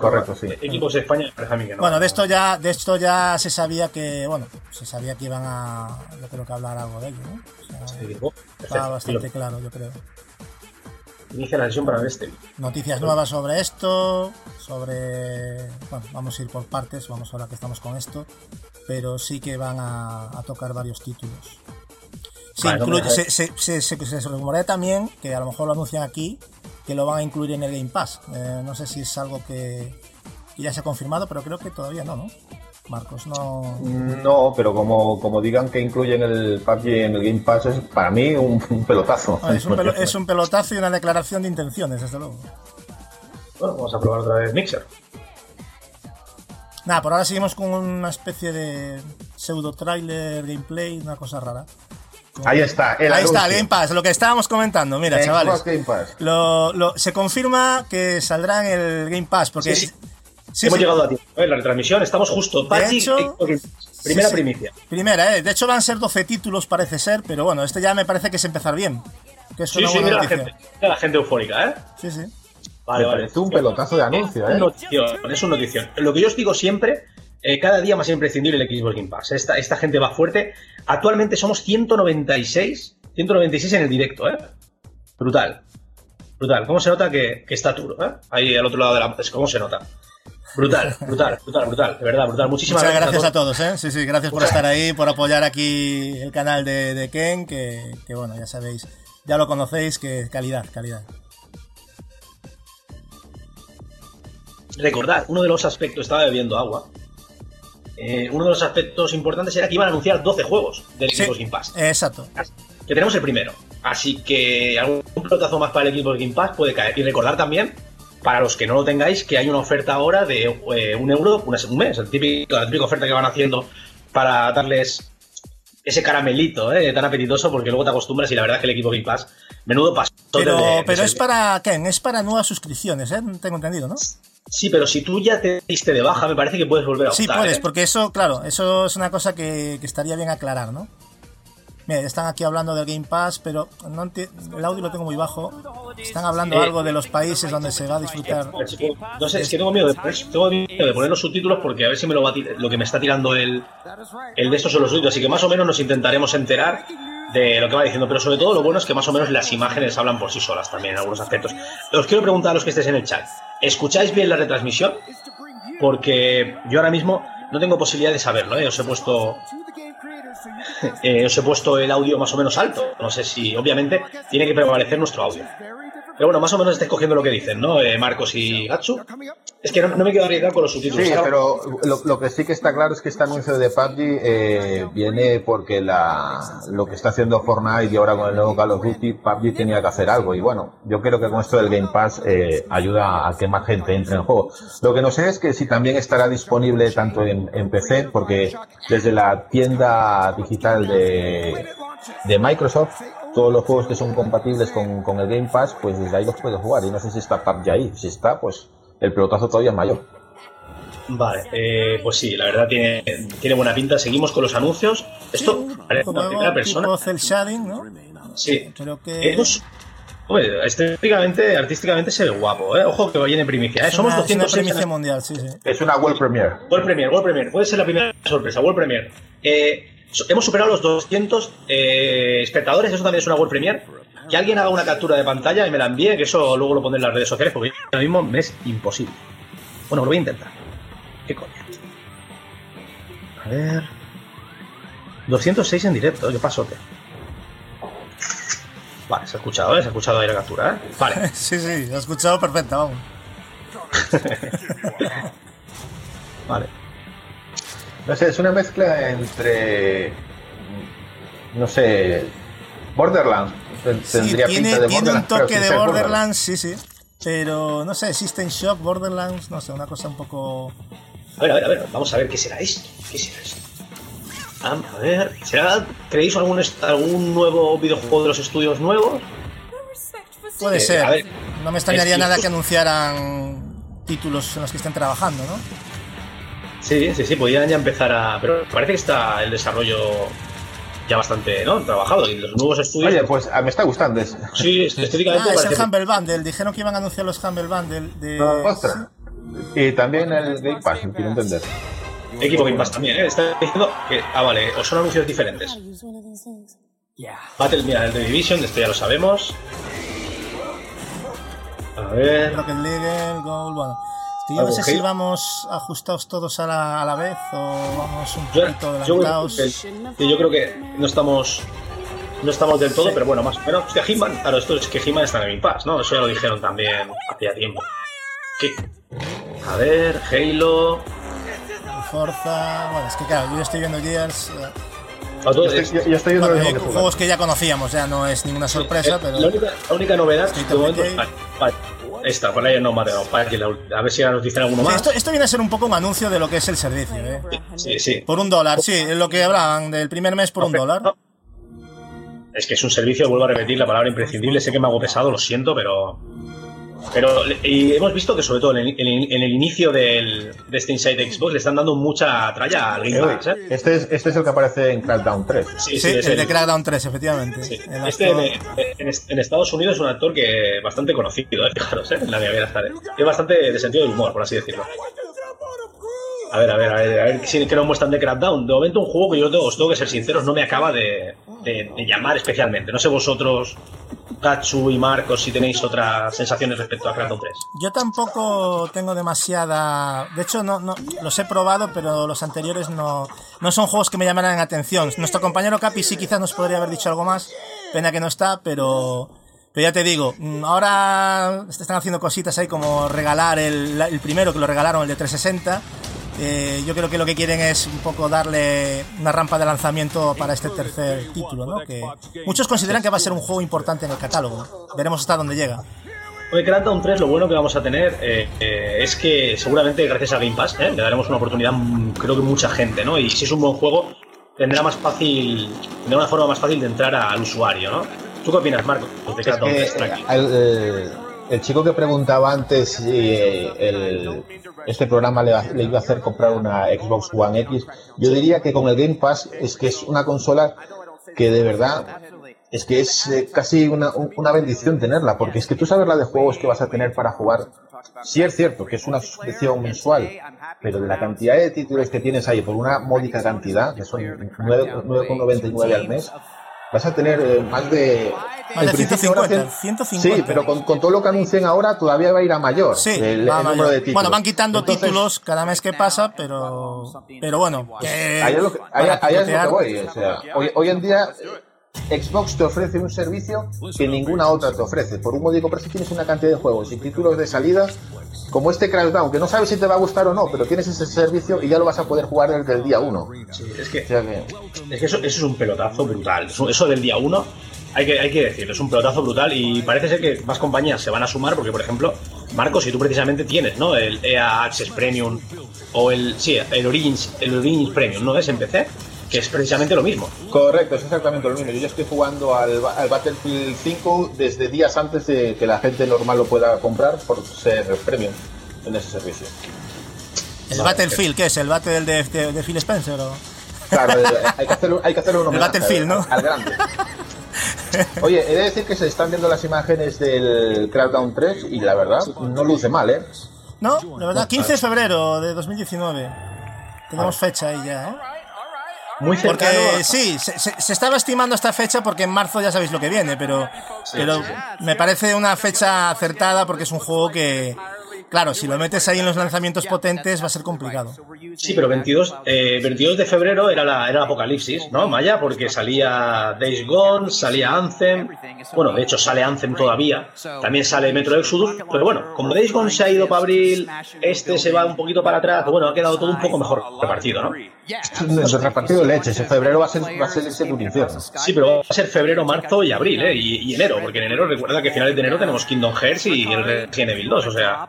Correcto, sí. Xbox España me parece a mí que no. Bueno, de esto ya, de esto ya se sabía que, bueno, se sabía que iban a, yo creo que hablar algo de ello, ¿no? O sea, estaba bastante claro, yo creo. Inicia la sesión para ver este. Noticias nuevas sobre esto, sobre, bueno, vamos a ir por partes, vamos ahora que estamos con esto, pero sí que van a, a tocar varios títulos. Se, incluye- vamos a se, se, se, se- se rumorea también, que a lo mejor lo anuncian aquí, que lo van a incluir en el Game Pass. Eh, no sé si es algo que, que ya se ha confirmado, pero creo que todavía no, ¿no? Marcos, no... No, pero como, como digan que incluyen el PUBG en el Game Pass, es para mí un, un pelotazo. Ah, es, un pelo- es un pelotazo y una declaración de intenciones, desde luego. Bueno, vamos a probar otra vez Mixer. Nada, por ahora seguimos con una especie de pseudo trailer, gameplay, una cosa rara. Ahí está, el Ahí está, anuncio. Game Pass, lo que estábamos comentando, mira, Xbox chavales. Game Pass. Lo, lo- se confirma que saldrá en el Game Pass, porque... Sí, sí. Sí, Hemos sí. llegado a tiempo. Ver, la retransmisión, estamos justo. De hecho, primera sí, sí. primicia. Primera, ¿eh? De hecho van a ser 12 títulos, parece ser, pero bueno, este ya me parece que es empezar bien. Que es Sí, una sí, buena mira la, noticia. gente, mira la gente eufórica, ¿eh? Sí, sí. Vale, Me vale. parece un pelotazo de anuncio, ¿eh? notición, es un notición. Lo que yo os digo siempre, eh, cada día más imprescindible el Xbox Game Pass. Esta, esta gente va fuerte. Actualmente somos 196, 196 en el directo, ¿eh? Brutal. Brutal. ¿Cómo se nota que, que está duro, eh? Ahí al otro lado de la... Es ¿Cómo se nota? Brutal, brutal, brutal, brutal. De verdad, brutal. Muchísimas Muchas gracias a todos. todos, ¿eh? Sí, sí, gracias por estar ahí, por apoyar aquí el canal de, de Ken, que, que bueno, ya sabéis, ya lo conocéis, que calidad, calidad. Recordad, uno de los aspectos, estaba bebiendo agua. Eh, uno de los aspectos importantes era que iban a anunciar 12 juegos del Sí, Xbox Game Pass. exacto. Que tenemos el primero. Así que algún pelotazo más para el Xbox Game Pass puede caer. Y recordar también, para los que no lo tengáis, que hay una oferta ahora de eh, un euro una- un mes. El típico, la típica oferta que van haciendo para darles ese caramelito, ¿eh? tan apetitoso, porque luego te acostumbras y la verdad es que el equipo Game Pass, menudo paso. Pero, pero es para, ¿qué? Es para nuevas suscripciones, ¿eh? Tengo entendido, ¿no? Sí, pero si tú ya te diste de baja, me parece que puedes volver a Sí, optar, puedes, ¿eh? porque eso, claro, eso es una cosa que, que estaría bien aclarar, ¿no? Mira, están aquí hablando del Game Pass, pero no el audio lo tengo muy bajo. Están hablando Eh, algo de los países donde se va a disfrutar. No sé, es que tengo miedo de poner, tengo miedo de poner los subtítulos porque a ver si me lo va lo que me está tirando el, el de estos son los subtítulos. Así que más o menos nos intentaremos enterar de lo que va diciendo. Pero sobre todo lo bueno es que más o menos las imágenes hablan por sí solas también en algunos aspectos. Os quiero preguntar a los que estéis en el chat. ¿Escucháis bien la retransmisión? Porque yo ahora mismo no tengo posibilidad de saberlo, ¿eh? Os he puesto eh, os he puesto el audio más o menos alto. No sé si, obviamente, tiene que prevalecer nuestro audio. Pero bueno, más o menos estáis cogiendo lo que dicen, ¿no? Eh, Marcos y Gatsu. Es que no, no me quiero arriesgar con los subtítulos. Sí, pero lo, lo que sí que está claro es que este anuncio de PUBG eh, viene porque la, lo que está haciendo Fortnite y ahora con el nuevo Call of Duty, PUBG tenía que hacer algo. Y bueno, yo creo que con esto del Game Pass eh, ayuda a que más gente entre en el juego. Lo que no sé es que si también estará disponible tanto en, en PC, porque desde la tienda digital de, de Microsoft, todos los juegos que son compatibles con, con el Game Pass, pues desde ahí los puedes jugar. Y no sé si está PUBG ahí. Si está, pues el pelotazo todavía es mayor. Vale, eh, pues sí, la verdad tiene, tiene buena pinta. Seguimos con los anuncios. Esto parece una primera persona. tipo shading, ¿no? Sí. Creo que Hemos- Hombre, estéticamente, artísticamente se ve guapo, ¿eh? Ojo que vayan en primicia, ¿eh? es Somos una, es una 206 primicia mundial, sí, sí. Es una World Premiere. World Premier, World Premier, puede ser la primera sorpresa, World Premier. Eh, hemos superado los 200 eh, espectadores, eso también es una World Premier. Que alguien haga una captura de pantalla y me la envíe, que eso luego lo pondré en las redes sociales, porque ahora mismo me es imposible. Bueno, lo voy a intentar. ¿Qué coño? A ver. 206 en directo, qué pasote. Vale, se ha escuchado, ¿eh? Se ha escuchado ahí la captura, ¿eh? Vale. Sí, sí, lo he escuchado perfecta, vamos. Vale. No sé, es una mezcla entre. No sé. Borderlands. Sí, Tendría tiene, pinta de tiene un Borderlands, toque de Borderlands, sí, sí. Pero no sé, System Shock, Borderlands, no sé, una cosa un poco. A ver, a ver, a ver, vamos a ver qué será esto. ¿Qué será esto? Ah, A ver, ¿será, creéis algún, algún nuevo videojuego de los estudios nuevos? Puede Eh, ser. a ver, no me extrañaría nada que anunciaran títulos en los que estén trabajando, ¿no? Sí, sí, sí, podrían ya empezar a... Pero parece que está el desarrollo ya bastante, ¿no? Trabajado y los nuevos estudios... Oye, pues ah, me está gustando. Es... Sí, estéticamente Ah, es el Humble Bundle. Dijeron que iban a anunciar los Humble Bundle de. Ostras. Y también el Game Pass, quiero entender. Equipo Game Pass también, ¿eh? Está diciendo que... Ah, vale, o son anuncios diferentes. Battle, mira, el de Division, de esto ya lo sabemos. A ver... Rocket League, el Goal, bueno. Es que yo no sé que- si vamos ajustados todos a la, a la vez o vamos un Yo, poquito yo, adelantados. que- yo creo que no estamos no estamos del todo, pero bueno, más o menos. Hostia, Hitman, claro, esto es que Hitman está en el Game Pass, ¿no? Eso ya lo dijeron también hacía tiempo. ¿Qué? A ver, Halo. Forza. Bueno, es que claro, yo estoy viendo Gears. eh, Yo estoy, yo- yo estoy viendo bueno, eh, que juegos que ya conocíamos, ya no es ninguna sorpresa, eh, pero. la, única, la única novedad momento. Vale, vale. Esta, por ahí no me ha dado, para que la- A ver si ahora nos dicen alguno Sí, más. esto, esto viene a ser un poco un anuncio de lo que es el servicio, ¿eh? Sí, sí. Por un dólar, sí, lo que hablaban del primer mes por un dólar. Es que es un servicio, vuelvo a repetir la palabra imprescindible. Sé que me hago pesado, lo siento, pero. Pero y hemos visto que, sobre todo en el, en el- en el inicio del, de este Inside Xbox, le están dando mucha tralla al Game Pass. ¿eh? Este es, este es el que aparece en Crackdown 3. Sí, Sí, sí, es el el- de Crackdown 3, efectivamente. sí. El Este actor- en, en- en Estados Unidos es un actor que bastante conocido, ¿eh? fijaros, ¿eh? en la está. Es bastante de sentido del humor, por así decirlo. A ver, a ver, a ver, a ver si que nos muestran de Crackdown. De momento, un juego que yo tengo- os tengo que ser sinceros, no me acaba de, de- de llamar especialmente. No sé vosotros, Gatsu y Marcos, si tenéis otras sensaciones respecto a Crackdown 3. Yo tampoco tengo demasiada. De hecho, no, no los he probado, pero los anteriores no, no son juegos que me llamaran la atención. Nuestro compañero Capi sí quizás nos podría haber dicho algo más. Pena que no está, pero. Pero ya te digo, mm, ahora están haciendo cositas ahí como regalar el, el primero que lo regalaron, el de 360. Eh, yo creo que lo que quieren es un poco darle una rampa de lanzamiento para este tercer título, ¿no? Que muchos consideran que va a ser un juego importante en el catálogo. Veremos hasta dónde llega. Hoy Crackdown 3 lo bueno que vamos a tener eh, eh, es que seguramente gracias a Game Pass ¿eh? le daremos una oportunidad creo que mucha gente, ¿no? Y si es un buen juego, tendrá más fácil, tendrá una forma más fácil de entrar al usuario, ¿no? ¿Tú qué opinas, Marco? De Crackdown que, 3 Tracking? eh, el, el- chico que preguntaba antes si eh, el- este programa le, le iba a hacer comprar una Xbox One X, yo diría que con el Game Pass es que es una consola que de verdad es que es eh, casi una, un- una bendición tenerla, porque es que tú sabes la de juegos que vas a tener para jugar. Sí es cierto que es una suscripción mensual, pero de la cantidad de títulos que tienes ahí por una módica cantidad, que son 9 9,99 al mes, vas a tener eh, más de... Más de en principio ahora 150, cien- 150. Sí, pero con, con todo lo que anuncien ahora todavía va a ir a mayor Sí, el, va el mayor. número de títulos. Bueno, van quitando Entonces, títulos cada mes que pasa, pero pero bueno, que lo para ahí es lo que voy. O sea, hoy, hoy en día eh, Xbox te ofrece un servicio que ninguna otra te ofrece. Por un módico precio tienes una cantidad de juegos y títulos de salida como este Crashdown, que no sabes si te va a gustar o no, pero tienes ese servicio y ya lo vas a poder jugar desde el día 1. Sí, es que O sea que, Es que eso, eso es un pelotazo brutal. Eso, eso del día 1, hay que, hay que decirlo, es un pelotazo brutal y parece ser que más compañías se van a sumar porque, por ejemplo, Marcos, si tú precisamente tienes, ¿no? El EA Access Premium o el, sí, el Origins, el Origins Premium, ¿no? Es en PC, que es precisamente lo mismo. correcto, es exactamente lo mismo. Yo ya estoy jugando al, ba- al Battlefield 5 desde días antes de que la gente normal lo pueda comprar por ser premium en ese servicio. el Battlefield, ¿qué es? El Battle de, de, de Phil Spencer o Claro, hay que hacer, hay que hacer un homenaje Battlefield, ¿no? al, al grande. Oye, he de decir que se están viendo las imágenes del Crackdown 3 y la verdad no luce mal, ¿eh? No, la verdad, 15 de febrero de 2019. Tenemos fecha ahí ya, ¿eh? Muy cercano. Porque sí, se, se- se estaba estimando esta fecha porque en marzo ya sabéis lo que viene, pero, pero me parece una fecha acertada porque es un juego que, claro, si lo metes ahí en los lanzamientos potentes va a ser complicado. Sí, pero 22, eh, 22 de febrero era, la, era el apocalipsis, ¿no, Maya? Porque salía Days Gone, salía Anthem. Bueno, de hecho sale Anthem todavía. También sale Metro Exodus. Pero bueno, como Days Gone se ha ido para abril, este se va un poquito para atrás. Bueno, ha quedado todo un poco mejor repartido, ¿no? El repartido leches, en febrero va a ser, va a ser ese un infierno. Sí, pero va a ser febrero, marzo y abril, ¿eh? Y, y enero, porque en enero recuerda que a finales de enero tenemos Kingdom Hearts y el Resident Evil 2, o sea,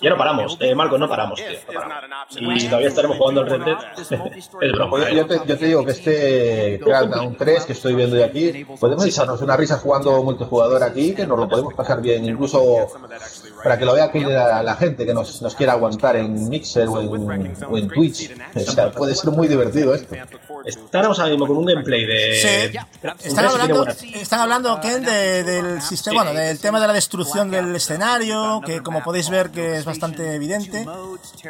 ya no paramos. Eh, Marco, no paramos, tío. no paramos. Y todavía estaremos jugando al Red Dead. es broma, ¿eh? yo, te, yo te digo que este Crackdown 3 que estoy viendo de aquí, podemos echarnos una risa jugando multijugador aquí, que nos lo podemos pasar bien, incluso para que lo vea aquí la, la gente que nos, nos quiera aguantar en Mixer o en, o en Twitch. O sea, puede ser muy divertido esto. Estamos ahora mismo con un gameplay de. Sí, están hablando, están hablando Ken, de- del sistema, bueno, del tema de la destrucción del escenario, que como podéis ver que es bastante evidente,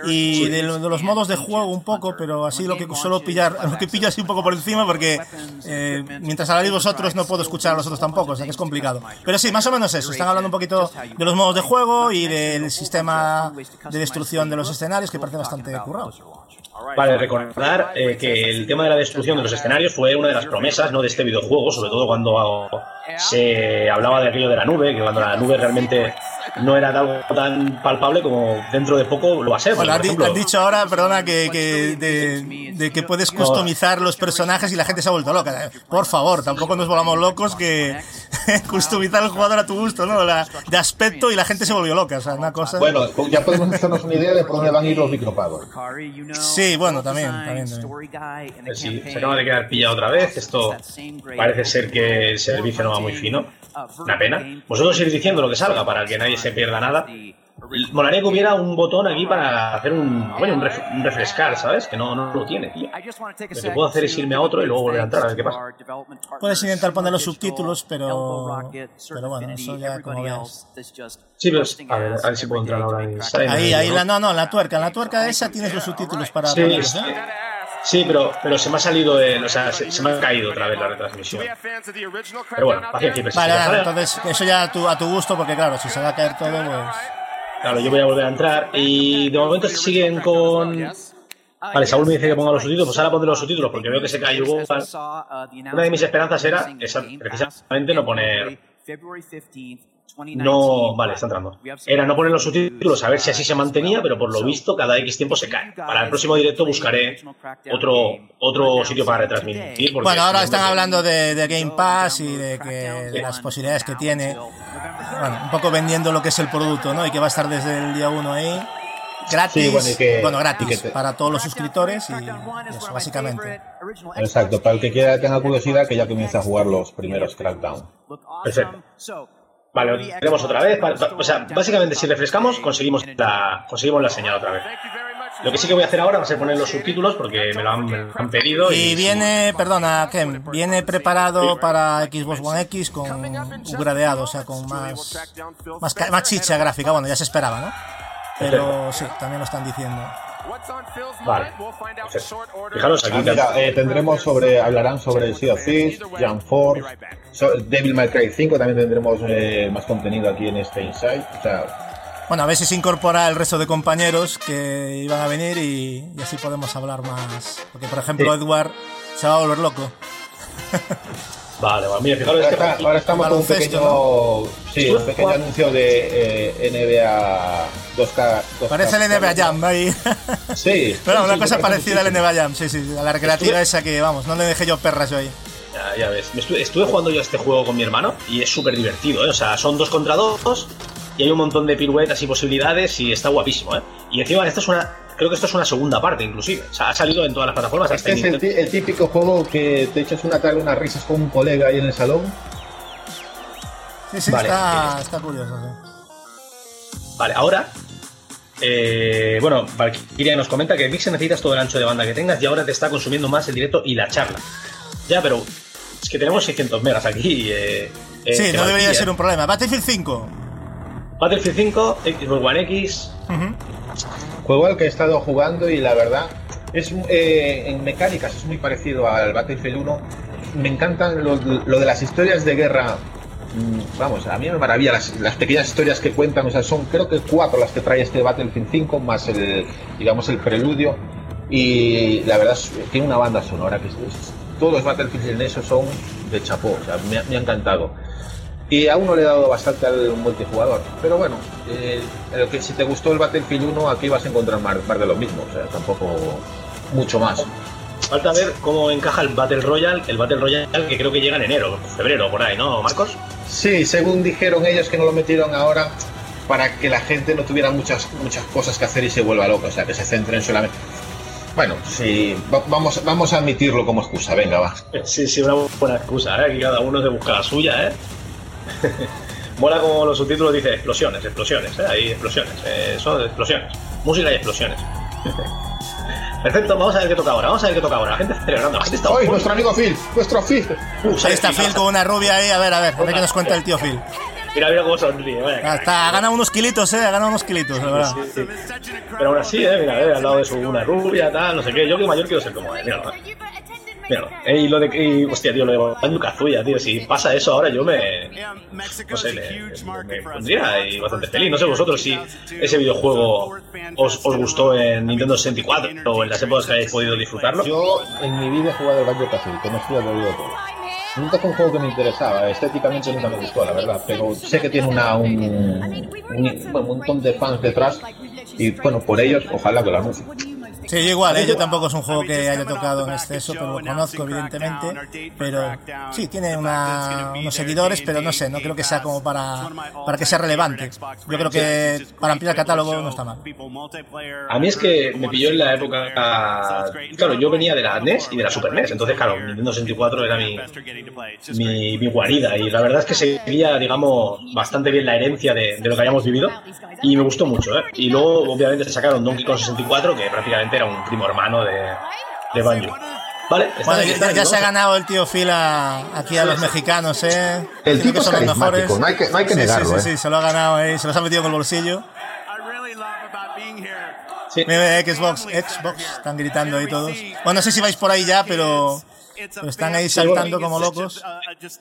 y de los modos de juego un poco, pero así lo que suelo pillar, lo que pillo así un poco por encima, porque eh, mientras habláis vosotros no puedo escuchar a los otros tampoco, o sea que es complicado. Pero sí, más o menos eso, están hablando un poquito de los modos de juego y del sistema de destrucción de los escenarios, que parece bastante currado. Vale, recordar eh, que el tema de la destrucción de los escenarios fue una de las promesas ¿no? de este videojuego, sobre todo cuando se hablaba de aquello de la nube, que cuando la nube realmente no era algo tan palpable como dentro de poco lo va a ser. Bueno, por ejemplo, han dicho ahora, perdona, que, que de, de que puedes customizar los personajes y la gente se ha vuelto loca. Por favor, tampoco nos volvamos locos que customizar el jugador a tu gusto, ¿no? La- de aspecto y la gente se volvió loca. O sea, una cosa. Bueno, ya podemos hacernos una idea de por dónde van a ir los micropagos. Sí, bueno, también, también, también. sí, se acaba de quedar pillado otra vez. Esto parece ser que el servicio no va muy fino. Una pena. Vosotros ir diciendo lo que salga para que nadie se pierda nada. Molaría que hubiera un botón aquí para hacer un, bueno, un, ref- un refrescar, ¿sabes? Que no, no lo tiene, tío. Lo que puedo hacer es irme a otro y luego volver a entrar a ver qué pasa. Puedes intentar poner los subtítulos, pero. Pero bueno, eso ya como veas. Sí, pero a ver, a ver si puedo entrar ahora en Ahí, ahí, ¿no? la, no, no, en la tuerca. En la tuerca esa tienes los subtítulos para Sí, ponerlos, sí. ¿eh? Sí, pero, pero se me ha salido o sea, se, se me ha caído otra vez la retransmisión. Pero bueno, paciencia y Vale, vale, entonces eso ya a tu, a tu gusto, porque claro, si se va a caer todo, pues. Claro, yo voy a volver a entrar y de momento siguen con... Vale, Saúl me dice que ponga los subtítulos, pues ahora pondré los subtítulos porque veo que se cae Hugo. Una de mis esperanzas era esa- precisamente no poner... No, vale, está entrando. Era no poner los subtítulos, a ver si así se mantenía, pero por lo visto cada X tiempo se cae. Para el próximo directo buscaré otro, otro sitio para retransmitir. porque- Bueno, ahora están hablando de, de Game Pass y de, que, de las posibilidades que tiene. Bueno, un poco vendiendo lo que es el producto, ¿no? Y que va a estar desde el día 1 ahí. gratis, Sí, bueno, que- gratis que te- para todos los suscriptores y eso, básicamente. Exacto, para el que quiera tenga curiosidad que ya comienza a jugar los primeros Crackdown. Perfecto. Vale, lo tenemos otra vez. O sea, básicamente si refrescamos conseguimos la, conseguimos la señal otra vez. Lo que sí que voy a hacer ahora va a ser poner los subtítulos porque me lo han, me lo han pedido. Y viene, perdona, Ken, viene preparado para Xbox One X con upgradeado, o sea, con más, más chicha gráfica. Bueno, ya se esperaba, ¿no? Pero sí, también lo están diciendo. Vale. Fijaros aquí. Ah, mira, eh, tendremos sobre, hablarán sobre Sea of Thieves, Jump Force, so- Devil May Cry 5, también tendremos eh, más contenido aquí en este Inside. O sea, Bueno, a ver si se incorpora el resto de compañeros que iban a venir y, y así podemos hablar más. Porque, por ejemplo, Sí. Edward se va a volver loco. Vale, vale. Mira, fijaros ahora, este. está- ahora estamos con un pequeño, sí, un pequeño anuncio de eh, NBA 2K. 2K. Parece el NBA Jam ahí. Sí, Pero sí, una sí, cosa parecida al. NBA Jam, sí, sí, a la recreativa Estuve- esa que, vamos, no le dejé yo perras yo ahí. Ya, ya ves. Estuve, estuve jugando yo a este juego con mi hermano y es súper divertido, ¿eh? O sea, son dos contra dos y hay un montón de piruetas y posibilidades y está guapísimo, ¿eh? Y encima, esto es una. Creo que esto es una segunda parte, inclusive. O sea, ha salido en todas las plataformas. hasta Este es el, típico juego que te echas una tarde, unas risas con un colega ahí en el salón. Sí, sí, Vale, está, está curioso. sí. Vale, ahora. eh, bueno, Valkyria nos comenta que Vixen necesitas todo el ancho de banda que tengas y ahora te está consumiendo más el directo y la charla. Ya, pero es que tenemos 600 megas aquí. Eh, eh, Sí, no debería ser un problema. Battlefield 5. Battlefield 5, Xbox One X. Ujú. Juego al que he estado jugando y la verdad es eh, en mecánicas es muy parecido al Battlefield 1. Me encantan lo, de las historias de guerra. Mm, Vamos, a mí me maravilla las, pequeñas historias que cuentan. O sea, son creo que cuatro las que trae este Battlefield 5 más el, digamos, el preludio. Y la verdad tiene una banda sonora que es- todos los Battlefield en eso son de chapó. O sea, me, me ha encantado. Y a uno le he dado bastante al multijugador. Pero bueno, eh, que si te gustó el Battlefield 1, aquí vas a encontrar más, más de lo mismo. O sea, tampoco mucho más. Falta ver cómo encaja el Battle Royale, el Battle Royale que creo que llega en enero, febrero, por ahí, ¿no, Marcos? Sí, según dijeron ellos que no lo metieron ahora para que la gente no tuviera muchas muchas cosas que hacer y se vuelva loca. O sea, que se centren solamente. Bueno, sí, va- vamos, vamos a admitirlo como excusa. Venga, va. Sí, sí, una buena excusa, ¿eh? Aquí cada uno se busca la suya, ¿eh? Mola como los subtítulos dice explosiones, explosiones, ¿eh? Hay explosiones, eh, son explosiones. Música y explosiones. Perfecto, vamos a ver qué toca ahora, vamos a ver qué toca ahora. La gente está celebrando, la gente está... ¡Ay, nuestro amigo Phil! ¡Nuestro Phil! Uh, Ahí está Phil con una rubia ahí. A ver, a ver, a ver qué nos cuenta el tío Phil. Mira, mira cómo sonríe, vaya. Está, ha ganado unos kilitos, eh. Ha ganado unos kilitos, la verdad. Sí, sí. Pero aún así, ¿eh? Mira, eh, al lado de su una rubia, tal, no sé qué. Yo que mayor quiero ser como él, míralo. Míralo. Eh, y lo de y, hostia, tío, lo de Banjo Kazooie, tío, si pasa eso ahora yo me... No sé, le- me pondría ahí bastante feliz. No sé vosotros si ese videojuego os, os gustó en Nintendo 64 o en las épocas que hayáis podido disfrutarlo. Yo en mi vida he jugado el Banjo Kazooie, que no estoy aburrido todo. Nunca fue un juego que me interesaba, estéticamente nunca me gustó, la verdad, pero sé que tiene una, un, un- un montón de fans detrás y bueno, por ellos, ojalá que lo anuncien. Sí, igual, ¿eh? yo tampoco es un juego que haya tocado en exceso, pero lo conozco evidentemente. Pero sí, tiene una- unos seguidores, pero no sé, no creo que sea como para, para que sea relevante. Yo creo que para ampliar el catálogo no está mal. A mí es que me pilló en la época. Claro, yo venía de la NES y de la Super NES, entonces, claro, Nintendo 64 era mi, mi, mi guarida y la verdad es que seguía, digamos, bastante bien la herencia de, de lo que habíamos vivido y me gustó mucho, ¿eh? Y luego, obviamente, sacaron Donkey Kong 64, que prácticamente era un primo hermano de, de Banjo. Vale, Bueno, ya, ya se ha ganado el tío Phil a- aquí a los mexicanos, ¿eh? El tipo que es son los carismático, mejores. no hay que- no hay que Sí, negarlo, Sí, ¿eh? sí, sí, se lo ha ganado ahí, se los ha metido con el bolsillo. Sí. Mira, Xbox, Xbox, están gritando ahí todos. Bueno, no sé si vais por ahí ya, pero, pero están ahí saltando como locos.